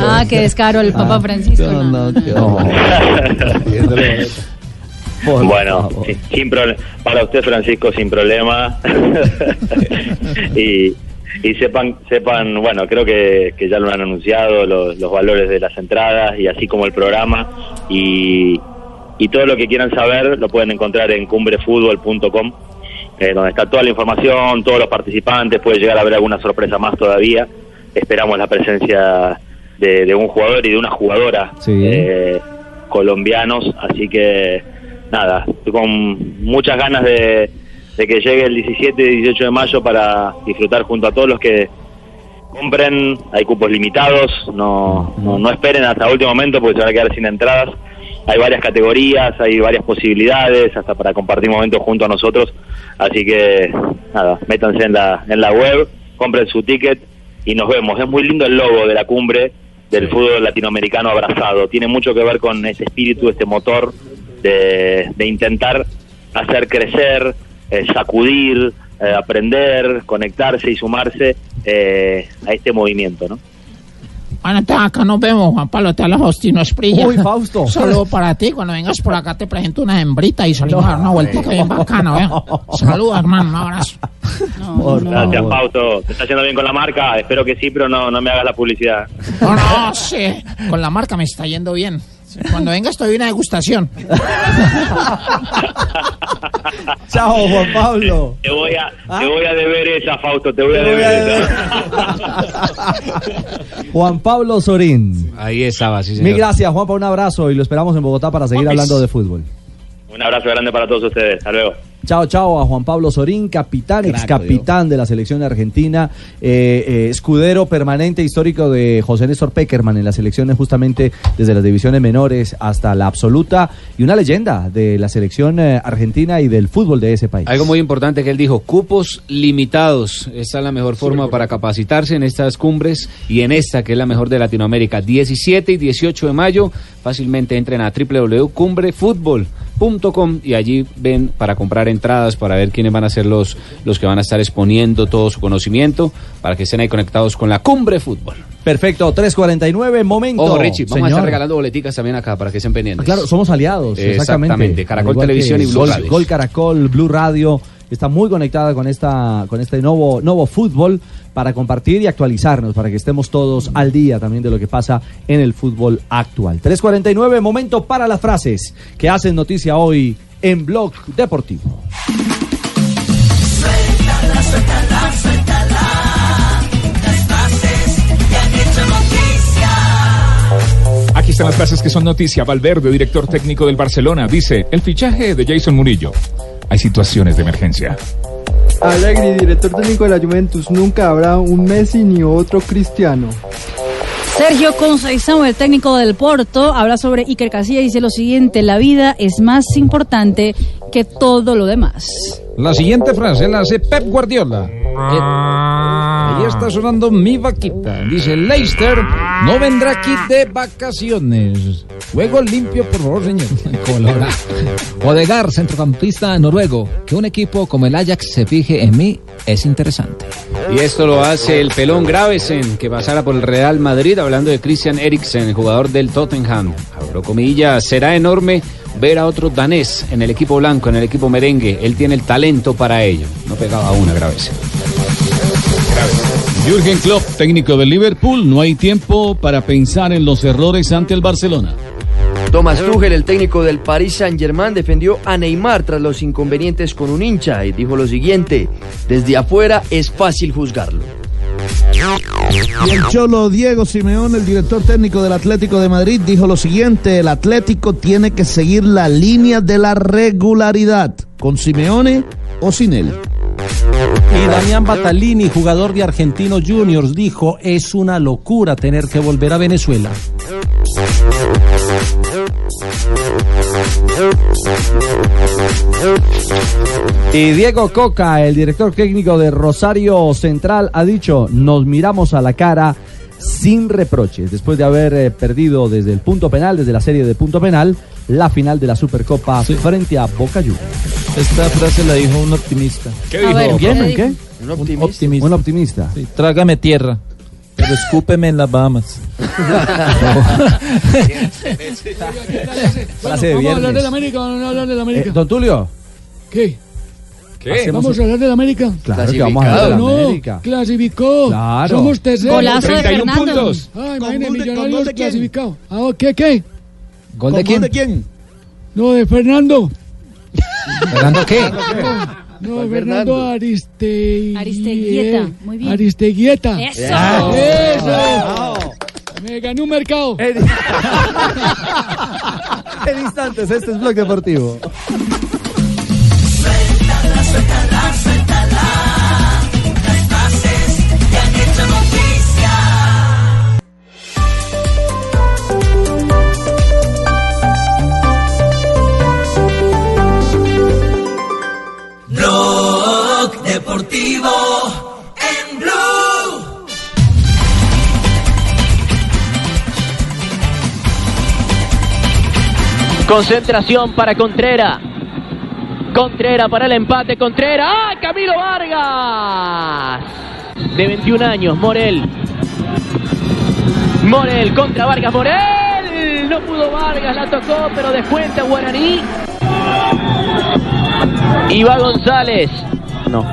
[SPEAKER 8] Ah, qué descaro el Papa Francisco. no.
[SPEAKER 54] bueno, sin- sin para usted Francisco sin problema y, y sepan sepan bueno creo que, que ya lo han anunciado los, los valores de las entradas y así como el programa. Y, y todo lo que quieran saber lo pueden encontrar en cumbrefutbol.com eh, donde está toda la información todos los participantes puede llegar a haber alguna sorpresa más todavía. Esperamos la presencia de, de un jugador y de una jugadora eh, colombianos, así que nada, estoy con muchas ganas de, de que llegue el 17 y 18 de mayo para disfrutar junto a todos los que compren, hay cupos limitados, no, no, no esperen hasta el último momento porque se van a quedar sin entradas, hay varias categorías, hay varias posibilidades, hasta para compartir momentos junto a nosotros, así que nada, métanse en la, en la web, compren su ticket y nos vemos, es muy lindo el logo de la cumbre del fútbol latinoamericano abrazado, tiene mucho que ver con ese espíritu, este motor de, de intentar hacer crecer, eh, sacudir, eh, aprender, conectarse y sumarse eh, a este movimiento, ¿no?
[SPEAKER 50] Bueno, entonces acá nos vemos, Juan Pablo, te habla Faustino Esprilla.
[SPEAKER 10] Uy, Fausto.
[SPEAKER 50] Saludo para ti. Cuando vengas por acá te presento una hembrita y salimos a dar una vuelta que bien bacana, ¿eh? Saludos, hermano, un abrazo.
[SPEAKER 54] Gracias, Pauto. Te está yendo bien con la marca. Espero que sí, pero no, no me hagas la publicidad.
[SPEAKER 50] No, no, sí. Con la marca me está yendo bien. Cuando vengas te doy una degustación.
[SPEAKER 10] Chao, Juan Pablo.
[SPEAKER 54] Te voy a, te voy a deber esa, Fausto. Te voy a deber esa.
[SPEAKER 10] Juan Pablo Sorín.
[SPEAKER 12] Ahí estaba, sí,
[SPEAKER 10] Mil
[SPEAKER 12] señor.
[SPEAKER 10] gracias, Juanpa. Un abrazo y lo esperamos en Bogotá para seguir hablando de fútbol.
[SPEAKER 54] Un abrazo grande para todos ustedes. Hasta luego.
[SPEAKER 10] Chao, chao a Juan Pablo Sorín, capitán, ex capitán de la selección argentina, eh, eh, escudero permanente histórico de José Néstor Peckerman en las selecciones justamente desde las divisiones menores hasta la absoluta y una leyenda de la selección eh, argentina y del fútbol de ese país.
[SPEAKER 12] Algo muy importante que él dijo, cupos limitados. Esta es la mejor forma para capacitarse en estas cumbres y en esta que es la mejor de Latinoamérica. 17 y 18 de mayo, fácilmente entren a www.cumbrefutbol.com y allí ven para comprar entradas, para ver quiénes van a ser los, los que van a estar exponiendo todo su conocimiento, para que estén ahí conectados con la Cumbre Fútbol.
[SPEAKER 10] Perfecto, 3.49, momento.
[SPEAKER 12] Ojo, Richie, vamos a estar regalando boleticas también acá para que estén pendientes.
[SPEAKER 10] Claro, somos aliados, exactamente.
[SPEAKER 12] Exactamente, Caracol
[SPEAKER 10] igual
[SPEAKER 12] Televisión y Blue
[SPEAKER 10] Gol,
[SPEAKER 12] Radio.
[SPEAKER 10] Gol Caracol, Blue Radio, está muy conectada con esta con este nuevo nuevo fútbol para compartir y actualizarnos, para que estemos todos al día también de lo que pasa en el fútbol actual. 3.49, momento para las frases que hacen noticia hoy en Blog Deportivo.
[SPEAKER 56] Suéltala, suéltala, suéltala. Las frases que han hecho noticia.
[SPEAKER 14] Aquí están las frases que son noticia. Valverde, director técnico del Barcelona, dice, el fichaje de Jason Murillo. Hay situaciones de emergencia.
[SPEAKER 57] Allegri, director técnico de la Juventus, nunca habrá un Messi ni otro Cristiano.
[SPEAKER 8] Sergio Conceição, el técnico del Porto, habla sobre Iker Casillas y dice lo siguiente, la vida es más importante que todo lo demás.
[SPEAKER 58] La siguiente frase la hace Pep Guardiola. Eh, ahí está sonando mi vaquita. Dice Leicester no vendrá aquí de vacaciones. Juego limpio, por favor, señor.
[SPEAKER 11] Colora. Odegar, centrocampista noruego. Que un equipo como el Ajax se fije en mí es interesante.
[SPEAKER 12] Y esto lo hace el pelón Gravesen, que pasará por el Real Madrid, hablando de Christian Eriksen, jugador del Tottenham. Abro comillas, será enorme ver a otro danés en el equipo blanco, en el equipo merengue. Él tiene el talento para ello. No pegaba una, Gravesen.
[SPEAKER 59] Jürgen Klopp, técnico del Liverpool, no hay tiempo para pensar en los errores ante el Barcelona.
[SPEAKER 18] Thomas Tuchel, el técnico del Paris Saint-Germain, defendió a Neymar tras los inconvenientes con un hincha y dijo lo siguiente: Desde afuera es fácil juzgarlo.
[SPEAKER 9] Y el Cholo Diego Simeón, el director técnico del Atlético de Madrid, dijo lo siguiente, el Atlético tiene que seguir la línea de la regularidad, con Simeone o sin él.
[SPEAKER 7] Y Damián Batalini, jugador de Argentinos Juniors, dijo, es una locura tener que volver a Venezuela.
[SPEAKER 10] Y Diego Coca, el director técnico de Rosario Central, ha dicho, nos miramos a la cara sin reproches, después de haber eh, perdido desde el punto penal, desde la serie de punto penal, la final de la Supercopa frente a Boca Juniors.
[SPEAKER 31] Esta frase la dijo un optimista.
[SPEAKER 14] ¿Qué
[SPEAKER 10] dijo? ver, ¿Quién?
[SPEAKER 31] ¿Quién?
[SPEAKER 10] ¿En qué?
[SPEAKER 18] Un
[SPEAKER 31] optimista.
[SPEAKER 10] Un optimista.
[SPEAKER 31] Sí, trágame tierra, pero escúpeme en las Bahamas.
[SPEAKER 10] Frase de
[SPEAKER 60] Vamos a hablar de la América, vamos a hablar de la América.
[SPEAKER 10] Eh, don Tulio.
[SPEAKER 60] ¿Qué?
[SPEAKER 10] ¿Qué?
[SPEAKER 60] Vamos a hablar de la América.
[SPEAKER 10] Claro que vamos a hablar de la
[SPEAKER 60] no,
[SPEAKER 10] América.
[SPEAKER 60] clasificó.
[SPEAKER 10] Claro.
[SPEAKER 60] Somos terceros.
[SPEAKER 8] Golazo de 31 Fernando. puntos.
[SPEAKER 60] Ay, imagínate,
[SPEAKER 9] ¿Con gol
[SPEAKER 60] Millonarios
[SPEAKER 9] gol de quién?
[SPEAKER 60] clasificado. Ah, ¿Qué, qué?
[SPEAKER 11] ¿Gol
[SPEAKER 9] ¿Con
[SPEAKER 11] de quién?
[SPEAKER 9] de quién?
[SPEAKER 60] No, de Fernando.
[SPEAKER 11] ¿Fernando qué?
[SPEAKER 60] No,
[SPEAKER 18] ¿Cuál
[SPEAKER 60] de Fernando
[SPEAKER 18] Fernando?
[SPEAKER 60] Ariste...
[SPEAKER 8] Aristeguieta, muy bien.
[SPEAKER 60] Aristeguieta.
[SPEAKER 8] Eso.
[SPEAKER 60] Eso. Me ganó un mercado.
[SPEAKER 10] En instantes, este es Blog Deportivo.
[SPEAKER 56] Suéltala, suéltala, suéltala. Las frases que han hecho En Blue.
[SPEAKER 61] Concentración para Contrera. Contrera para el empate. Contrera. ¡Ah! Camilo Vargas. De 21 años. Morel. Morel contra Vargas. Morel. No pudo Vargas. La tocó, pero descuenta Guaraní. Va González. No.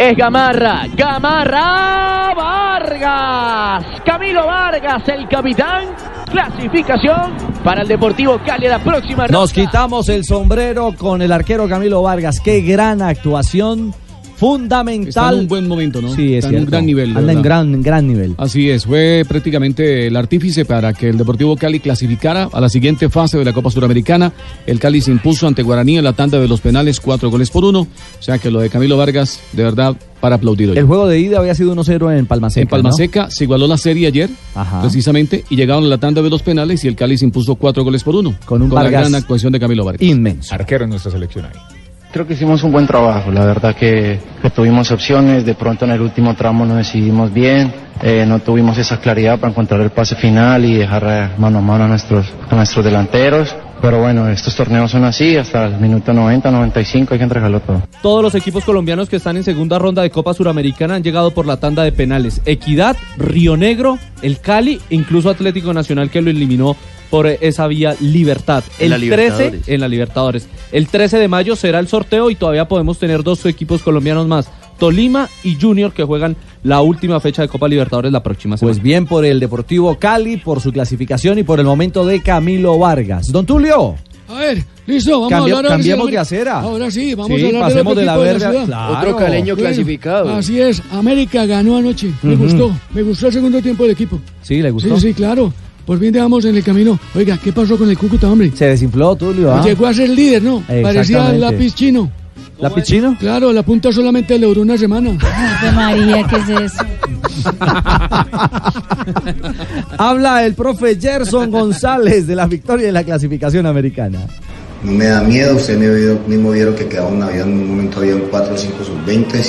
[SPEAKER 61] Es Gamarra. Gamarra Vargas. Camilo Vargas, el capitán. Clasificación para el Deportivo Cali la próxima
[SPEAKER 10] Nos quitamos el sombrero con el arquero Camilo Vargas. Qué gran actuación fundamental.
[SPEAKER 62] Está en un buen momento, ¿no?
[SPEAKER 10] Sí, es
[SPEAKER 62] Está en un gran nivel.
[SPEAKER 10] Anda en gran, gran nivel.
[SPEAKER 62] Así es, fue prácticamente el artífice para que el Deportivo Cali clasificara a la siguiente fase de la Copa Suramericana. El Cali se impuso ante Guaraní en la tanda de los penales, cuatro goles por uno. O sea que lo de Camilo Vargas, de verdad, para aplaudir hoy.
[SPEAKER 10] El juego de ida había sido 1-0 en Palma Seca.
[SPEAKER 62] En Palma
[SPEAKER 10] ¿no?
[SPEAKER 62] Seca se igualó la serie ayer,
[SPEAKER 10] Ajá.
[SPEAKER 62] precisamente, y llegaron a la tanda de los penales y el Cali se impuso cuatro goles por uno. Con,
[SPEAKER 10] un
[SPEAKER 62] la
[SPEAKER 10] Vargas
[SPEAKER 62] gran actuación de Camilo Vargas.
[SPEAKER 10] Inmenso.
[SPEAKER 14] Arquero en nuestra selección ahí.
[SPEAKER 63] Creo que hicimos un buen trabajo, la verdad que, tuvimos opciones, de pronto en el último tramo no decidimos bien, eh, no tuvimos esa claridad para encontrar el pase final y dejar mano a mano a nuestros, a nuestros delanteros. Pero bueno, estos torneos son así, hasta el minuto 90, 95 hay que entregarlo todo.
[SPEAKER 13] Todos los equipos colombianos que están en segunda ronda de Copa Suramericana han llegado por la tanda de penales. Equidad, Río Negro, el Cali, incluso Atlético Nacional que lo eliminó por esa vía Libertad.
[SPEAKER 18] En
[SPEAKER 13] El
[SPEAKER 18] la
[SPEAKER 13] 13
[SPEAKER 18] Libertadores.
[SPEAKER 13] en la Libertadores. El 13 de mayo será el sorteo y todavía podemos tener dos equipos colombianos más, Tolima y Junior que juegan la última fecha de Copa Libertadores la próxima semana.
[SPEAKER 10] Pues bien por el Deportivo Cali, por su clasificación y por el momento de Camilo Vargas. Don Tulio.
[SPEAKER 60] A ver, listo, vamos a hablar sí Ameri-
[SPEAKER 10] de acera.
[SPEAKER 60] Ahora sí, vamos
[SPEAKER 10] Sí,
[SPEAKER 60] a hablar
[SPEAKER 10] pasemos
[SPEAKER 60] del
[SPEAKER 10] de la verde claro. Otro
[SPEAKER 18] caleño
[SPEAKER 60] Bueno,
[SPEAKER 18] clasificado.
[SPEAKER 60] Así es, América ganó anoche. Me gustó, me gustó el segundo tiempo del equipo.
[SPEAKER 10] Sí, ¿le gustó?
[SPEAKER 60] Sí, sí, claro. Por fin dejamos en el camino. Oiga, ¿qué pasó con el Cúcuta, hombre?
[SPEAKER 10] Se desinfló Tulio. ¿ah?
[SPEAKER 60] Llegó a ser líder, ¿no? Parecía
[SPEAKER 10] Exactamente.
[SPEAKER 60] lápiz chino.
[SPEAKER 10] ¿Lápiz chino?
[SPEAKER 60] Claro, la punta solamente le duró una semana.
[SPEAKER 8] Ave María, ¿qué es eso?
[SPEAKER 10] Habla el profe Gerson González de la victoria en la clasificación americana.
[SPEAKER 64] No me da miedo, ustedes me vio- mismo vieron que quedaba una, había en un momento había 4 o 5 sub-20 y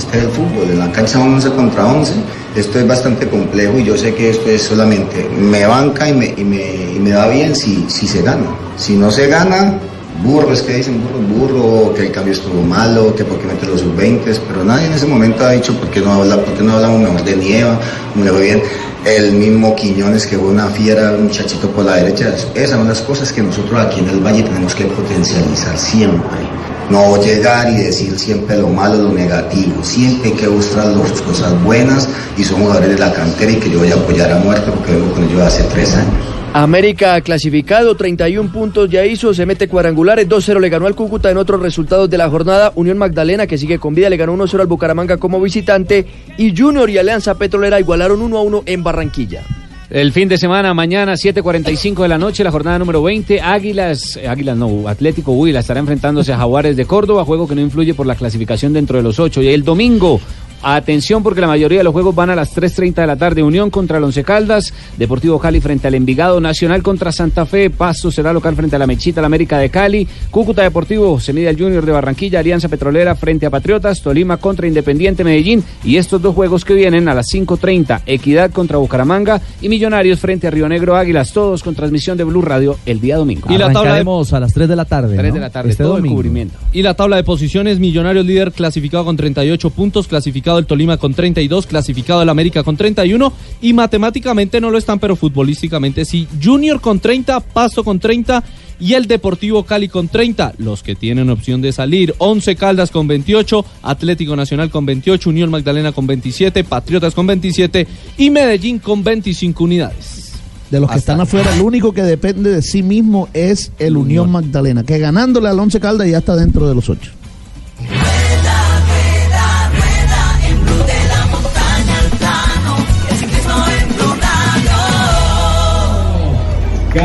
[SPEAKER 64] este es el fútbol, en la cancha 11 contra 11, esto es bastante complejo y yo sé que esto es solamente me banca y me, y me, y me da bien si, si se gana. Si no se gana, burro, es que dicen burro, burro, que el cambio estuvo malo, que por qué mete los sub-20, pero nadie en ese momento ha dicho por qué no, habla, por qué no hablamos mejor de Nieva, como le fue bien. El mismo Quiñones que fue una fiera, un muchachito por la derecha. Esas son las cosas que nosotros aquí en el Valle tenemos que potencializar siempre. No llegar y decir siempre lo malo, lo negativo. Siempre hay que buscar las cosas buenas y son jugadores de la cantera y que yo voy a apoyar a muerte porque vengo con ellos hace tres años.
[SPEAKER 18] América clasificado, 31 puntos ya hizo, se mete cuadrangulares, 2-0 le ganó al Cúcuta en otros resultados de la jornada. Unión Magdalena, que sigue con vida, le ganó 1-0 al Bucaramanga como visitante. Y Junior y Alianza Petrolera igualaron 1-1 en Barranquilla.
[SPEAKER 12] El fin de semana, mañana, 7.45 de la noche, la jornada número 20. Águilas, eh, Águilas no, Atlético Huila estará enfrentándose a Jaguares de Córdoba, juego que no influye por la clasificación dentro de los ocho. Y el domingo, atención porque la mayoría de los juegos van a las 3.30 de la tarde. Unión contra el Once Caldas, Deportivo Cali frente al Envigado, Nacional contra Santa Fe, Pasto será local frente a la Mechita, la América de Cali, Cúcuta Deportivo se mide al Junior de Barranquilla, Alianza Petrolera frente a Patriotas, Tolima contra Independiente Medellín y estos dos juegos que vienen a las 5.30, Equidad contra Bucaramanga y Millonarios frente a Río Negro Águilas, todos con transmisión de Blue Radio el día domingo.
[SPEAKER 10] Y la tabla Arrancaremos a las 3 de la tarde.
[SPEAKER 12] 3
[SPEAKER 10] ¿no?
[SPEAKER 12] de la tarde,
[SPEAKER 10] Este
[SPEAKER 12] todo
[SPEAKER 10] domingo.
[SPEAKER 12] el cubrimiento.
[SPEAKER 13] Y la tabla de posiciones, Millonarios líder clasificado con 38 puntos, clasificado clasificado el Tolima con 32, clasificado el América con 31 y matemáticamente no lo están, pero futbolísticamente sí. Junior con 30, Pasto con 30 y el Deportivo Cali con 30, los que tienen opción de salir. 11 Caldas con 28, Atlético Nacional con 28, Unión Magdalena con 27, Patriotas con 27 y Medellín con 25 unidades.
[SPEAKER 9] De los
[SPEAKER 13] Hasta que
[SPEAKER 9] están afuera, el único que depende de sí mismo es el Unión, Unión Magdalena, que ganándole al 11 Caldas ya está dentro de los
[SPEAKER 65] 8.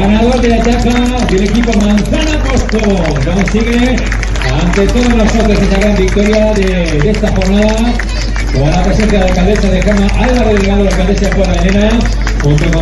[SPEAKER 66] Ganador de la etapa del equipo Manzana Costo. Consigue ante todos nosotros esa gran victoria de, de esta jornada. Con la presencia de la alcaldesa de Cama, Álvaro Delgado, la alcaldesa de Juana Elena, junto.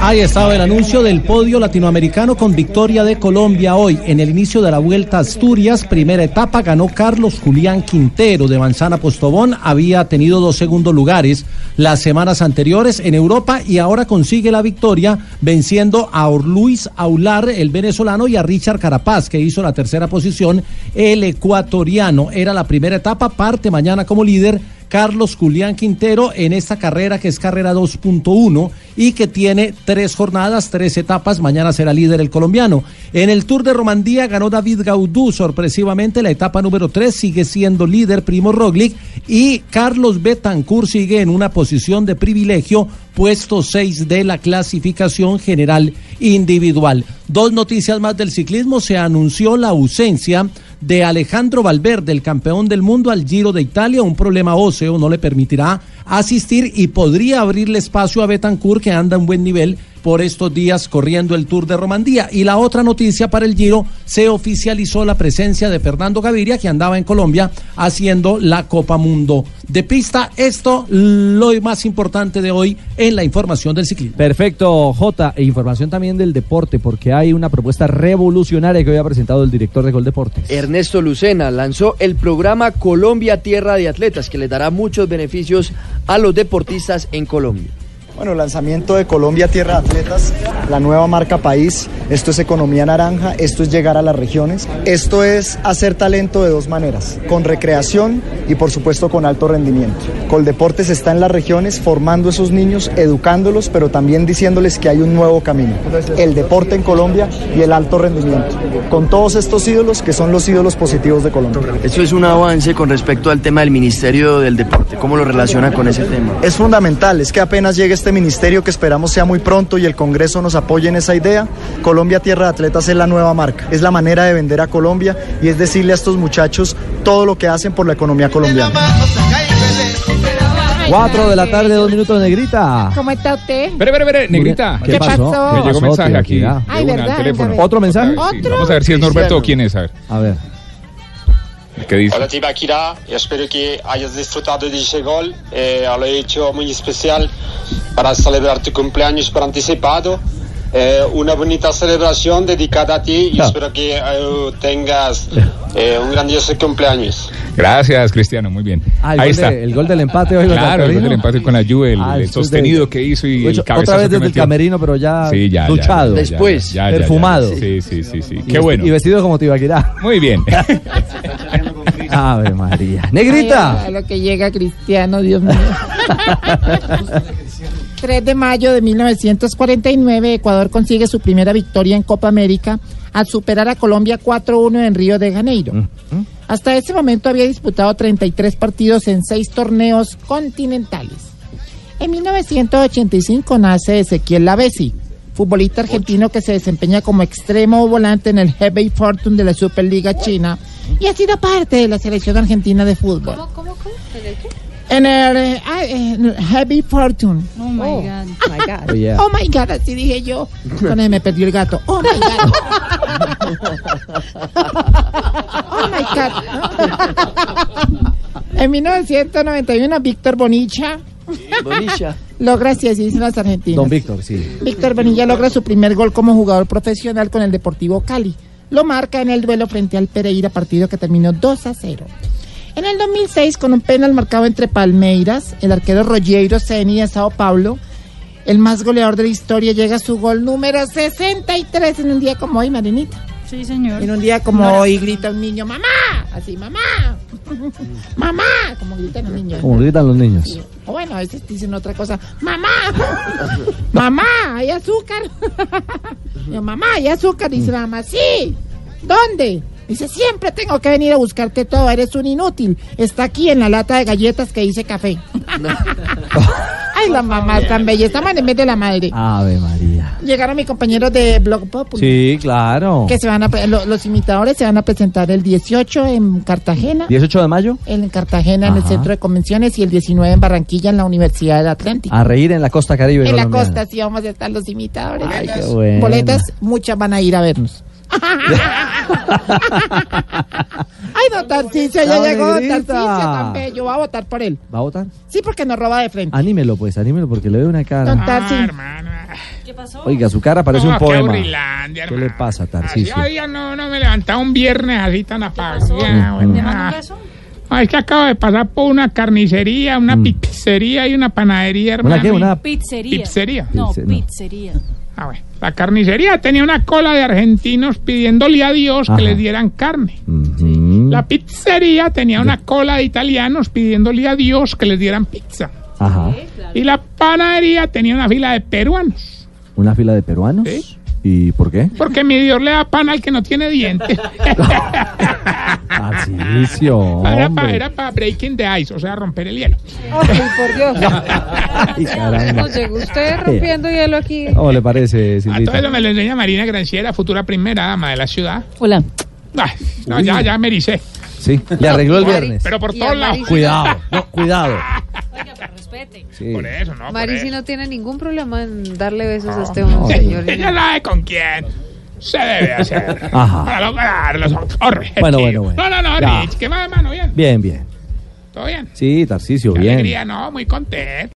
[SPEAKER 7] Ahí estaba el anuncio del podio latinoamericano con victoria de Colombia hoy. En el inicio de la Vuelta a Asturias, primera etapa, ganó Carlos Julián Quintero de Manzana Postobón. Había tenido dos segundos lugares las semanas anteriores en Europa y ahora consigue la victoria venciendo a Luis Aular, el venezolano, y a Richard Carapaz, que hizo la tercera posición, el ecuatoriano. Era la primera etapa, parte mañana como líder. Carlos Julián Quintero en esta carrera que es carrera 2.1 y que tiene tres jornadas, tres etapas. Mañana será líder el colombiano. En el Tour de Romandía ganó David Gaudú sorpresivamente la etapa número 3. Sigue siendo líder Primo Roglic y Carlos Betancourt sigue en una posición de privilegio, puesto 6 de la clasificación general individual. Dos noticias más del ciclismo, se anunció la ausencia de Alejandro Valverde, el campeón del mundo al Giro de Italia, un problema óseo no le permitirá asistir y podría abrirle espacio a Betancourt que anda en buen nivel por estos días corriendo el Tour de Romandía. Y la otra noticia para el Giro, se oficializó la presencia de Fernando Gaviria, que andaba en Colombia haciendo la Copa Mundo de pista. Esto lo más importante de hoy en la información del ciclismo.
[SPEAKER 10] Perfecto, J. E información también del deporte, porque hay una propuesta revolucionaria que hoy ha presentado el director de Gol Deportes.
[SPEAKER 18] Ernesto Lucena lanzó el programa Colombia Tierra de Atletas, que le dará muchos beneficios a los deportistas en Colombia.
[SPEAKER 67] Bueno, lanzamiento de Colombia Tierra de Atletas, la nueva marca país. Esto es economía naranja, esto es llegar a las regiones. Esto es hacer talento de dos maneras, con recreación y por supuesto con alto rendimiento. Coldeportes está en las regiones formando a esos niños, educándolos, pero también diciéndoles que hay un nuevo camino. El deporte en Colombia y el alto rendimiento. Con todos estos ídolos que son los ídolos positivos de Colombia.
[SPEAKER 18] Eso es un avance con respecto al tema del Ministerio del Deporte. ¿Cómo lo relaciona con ese tema?
[SPEAKER 67] Es fundamental, es que apenas llegue este ministerio que esperamos sea muy pronto y el Congreso nos apoye en esa idea, Colombia Tierra de Atletas es la nueva marca, es la manera de vender a Colombia y es decirle a estos muchachos todo lo que hacen por la economía colombiana.
[SPEAKER 10] Cuatro de la tarde, dos minutos, Negrita.
[SPEAKER 6] ¿Cómo está usted?
[SPEAKER 60] Espere, espere, espere, Negrita.
[SPEAKER 6] ¿Qué pasó?
[SPEAKER 60] Me llegó
[SPEAKER 10] pasó,
[SPEAKER 60] mensaje aquí.
[SPEAKER 6] Ay,
[SPEAKER 60] una, al
[SPEAKER 6] ¿verdad?
[SPEAKER 60] teléfono.
[SPEAKER 10] ¿Otro mensaje?
[SPEAKER 60] Vamos a ver, sí, Vamos a ver si es Norberto o quién es, a ver.
[SPEAKER 10] A ver.
[SPEAKER 60] ¿Qué dice?
[SPEAKER 21] Hola Tibaquira, espero que hayas disfrutado de ese gol. Eh, lo he hecho muy especial para celebrar tu cumpleaños por anticipado. Eh, una bonita celebración dedicada a ti y
[SPEAKER 10] Ah.
[SPEAKER 21] espero que eh, tengas eh, un grandioso cumpleaños.
[SPEAKER 60] Gracias, Cristiano, muy bien.
[SPEAKER 10] Ah, el
[SPEAKER 60] Ahí está.
[SPEAKER 10] de- el gol del empate hoy.
[SPEAKER 60] Claro, el gol del empate con la Juve, el,
[SPEAKER 10] Ah,
[SPEAKER 60] el sostenido
[SPEAKER 10] de-
[SPEAKER 60] que hizo y
[SPEAKER 10] hecho
[SPEAKER 60] el cabezazo
[SPEAKER 10] Otra vez
[SPEAKER 60] que
[SPEAKER 10] desde el
[SPEAKER 60] metió.
[SPEAKER 10] camerino, pero ya
[SPEAKER 60] Sí, ya,
[SPEAKER 10] duchado.
[SPEAKER 60] ya, ya, ya,
[SPEAKER 10] perfumado.
[SPEAKER 60] ya. Sí, sí, sí, sí.
[SPEAKER 10] Y
[SPEAKER 60] Qué bueno.
[SPEAKER 10] Y vestido como Tibaquirá.
[SPEAKER 60] Muy bien.
[SPEAKER 10] Ave María. Negrita.
[SPEAKER 6] Ay, a lo que llega Cristiano, Dios mío. 3 de mayo de 1949, Ecuador consigue su primera victoria en Copa América al superar a Colombia 4-1 en Río de Janeiro. Hasta ese momento había disputado 33 partidos en seis torneos continentales. En 1985 nace Ezequiel Lavesi, futbolista argentino que se desempeña como extremo volante en el Hebei Fortune de la Superliga China y ha sido parte de la selección argentina de fútbol.
[SPEAKER 8] ¿Cómo, cómo, cómo? ¿En el qué?
[SPEAKER 6] En el, eh, en el Heavy Fortune.
[SPEAKER 8] Oh my God.
[SPEAKER 6] my God.
[SPEAKER 10] Oh, yeah.
[SPEAKER 6] Oh my God, así dije yo. Con él me perdió el gato. Oh my God. oh my God. en 1991, Víctor Bonicha
[SPEAKER 18] Bonilla.
[SPEAKER 6] logra, así dicen los argentinos.
[SPEAKER 10] Don Víctor, sí.
[SPEAKER 6] Víctor Bonilla logra su primer gol como jugador profesional con el Deportivo Cali. Lo marca en el duelo frente al Pereira, partido que terminó 2 a 0. En el 2006, con un penal marcado entre Palmeiras, el arquero Rogero Ceni de Sao Paulo, el más goleador de la historia, llega a su gol número 63 en un día como hoy, Marinita.
[SPEAKER 8] Sí, señor.
[SPEAKER 6] En un día como hoy grita un niño, mamá, así, mamá, mamá, como gritan los niños.
[SPEAKER 10] Como gritan los niños.
[SPEAKER 6] Sí. O bueno, a veces dicen otra cosa. ¡Mamá! ¡Mamá! ¡Hay azúcar! Mamá, ¿hay azúcar? Dice mamá, sí. ¿Dónde? Dice, siempre tengo que venir a buscarte todo, eres un inútil. Está aquí en la lata de galletas que dice café. Ay, la mamá es tan bella, está en vez de la madre.
[SPEAKER 10] Ave María.
[SPEAKER 6] Llegaron mis compañeros de Blog Popular.
[SPEAKER 10] Sí, claro.
[SPEAKER 6] Que se van a, lo- los imitadores se van a presentar el 18 en Cartagena.
[SPEAKER 10] 18 de mayo.
[SPEAKER 6] En Cartagena, en el
[SPEAKER 10] Ajá.
[SPEAKER 6] centro de convenciones, y el 19 en Barranquilla, en la Universidad del Atlántico.
[SPEAKER 10] A reír en la costa caribe.
[SPEAKER 6] En la
[SPEAKER 10] colombiana.
[SPEAKER 6] costa sí vamos a estar los imitadores.
[SPEAKER 10] Ay, qué bueno.
[SPEAKER 6] Boletas, muchas van a ir a vernos. Ay, don Tarcicio, ya llegó don. Tarcicio tan bello. Va a votar por él.
[SPEAKER 10] ¿Va a votar?
[SPEAKER 6] Sí, porque nos roba de frente.
[SPEAKER 10] Anímelo, pues, anímelo, porque le veo una
[SPEAKER 6] Don
[SPEAKER 10] cara.
[SPEAKER 6] Tarcicio.
[SPEAKER 8] ¿Qué pasó?
[SPEAKER 10] Oiga, su cara parece un
[SPEAKER 60] No,
[SPEAKER 10] poema. ¿Qué le pasa,
[SPEAKER 60] Así
[SPEAKER 10] Tarcisio?
[SPEAKER 60] hoy no, no me levantaba un viernes así tan apagado.
[SPEAKER 10] Mm,
[SPEAKER 60] Ah, ah, es que acabo de pasar por una carnicería, una pizzería y una panadería, hermano.
[SPEAKER 10] Mm. qué? Una
[SPEAKER 8] Pizzería.
[SPEAKER 60] Pizzería.
[SPEAKER 8] No,
[SPEAKER 10] Pizze- no.
[SPEAKER 8] pizzería.
[SPEAKER 60] Ah, bueno. La carnicería tenía una cola de argentinos pidiéndole a Dios
[SPEAKER 10] Ajá.
[SPEAKER 60] que les dieran carne. La pizzería tenía una cola de italianos pidiéndole a Dios que les dieran pizza.
[SPEAKER 10] Ajá.
[SPEAKER 60] Y la panadería tenía una fila de peruanos.
[SPEAKER 10] ¿Una fila de peruanos?
[SPEAKER 60] ¿sí?
[SPEAKER 10] ¿Y por qué?
[SPEAKER 60] Porque mi Dios le da pan al que no tiene dientes.
[SPEAKER 10] Tarcisio,
[SPEAKER 60] Era para
[SPEAKER 10] hombre.
[SPEAKER 60] era pa breaking the ice, o sea, romper el hielo.
[SPEAKER 68] Ay, por Dios.
[SPEAKER 10] Ay, caramba.
[SPEAKER 68] Nos llegó usted rompiendo hielo aquí.
[SPEAKER 10] ¿Cómo le parece,
[SPEAKER 60] A todo
[SPEAKER 10] Silvita?
[SPEAKER 60] eso me lo enseña Marina Granciera, futura primera dama de la ciudad.
[SPEAKER 8] Hola.
[SPEAKER 60] Ay, no, ya, ya me ericé.
[SPEAKER 10] Sí, le arregló el viernes.
[SPEAKER 60] Pero por todos lados.
[SPEAKER 10] Cuidado, no, cuidado. Sí.
[SPEAKER 60] Por eso, no.
[SPEAKER 68] Marisi no tiene ningún problema en darle besos a este
[SPEAKER 60] No.
[SPEAKER 68] hombre, señor.
[SPEAKER 60] Ella sabe con quién se debe hacer.
[SPEAKER 10] Ajá.
[SPEAKER 60] Para lograr los objetivos.
[SPEAKER 10] Bueno, bueno, bueno.
[SPEAKER 60] No, no, no,
[SPEAKER 10] Ya.
[SPEAKER 60] Rich, ¿qué más, mano? Bien.
[SPEAKER 10] Bien, bien.
[SPEAKER 60] ¿Todo bien?
[SPEAKER 10] Sí, Tarcisio,
[SPEAKER 60] Qué
[SPEAKER 10] bien.
[SPEAKER 60] alegría, no, muy contento.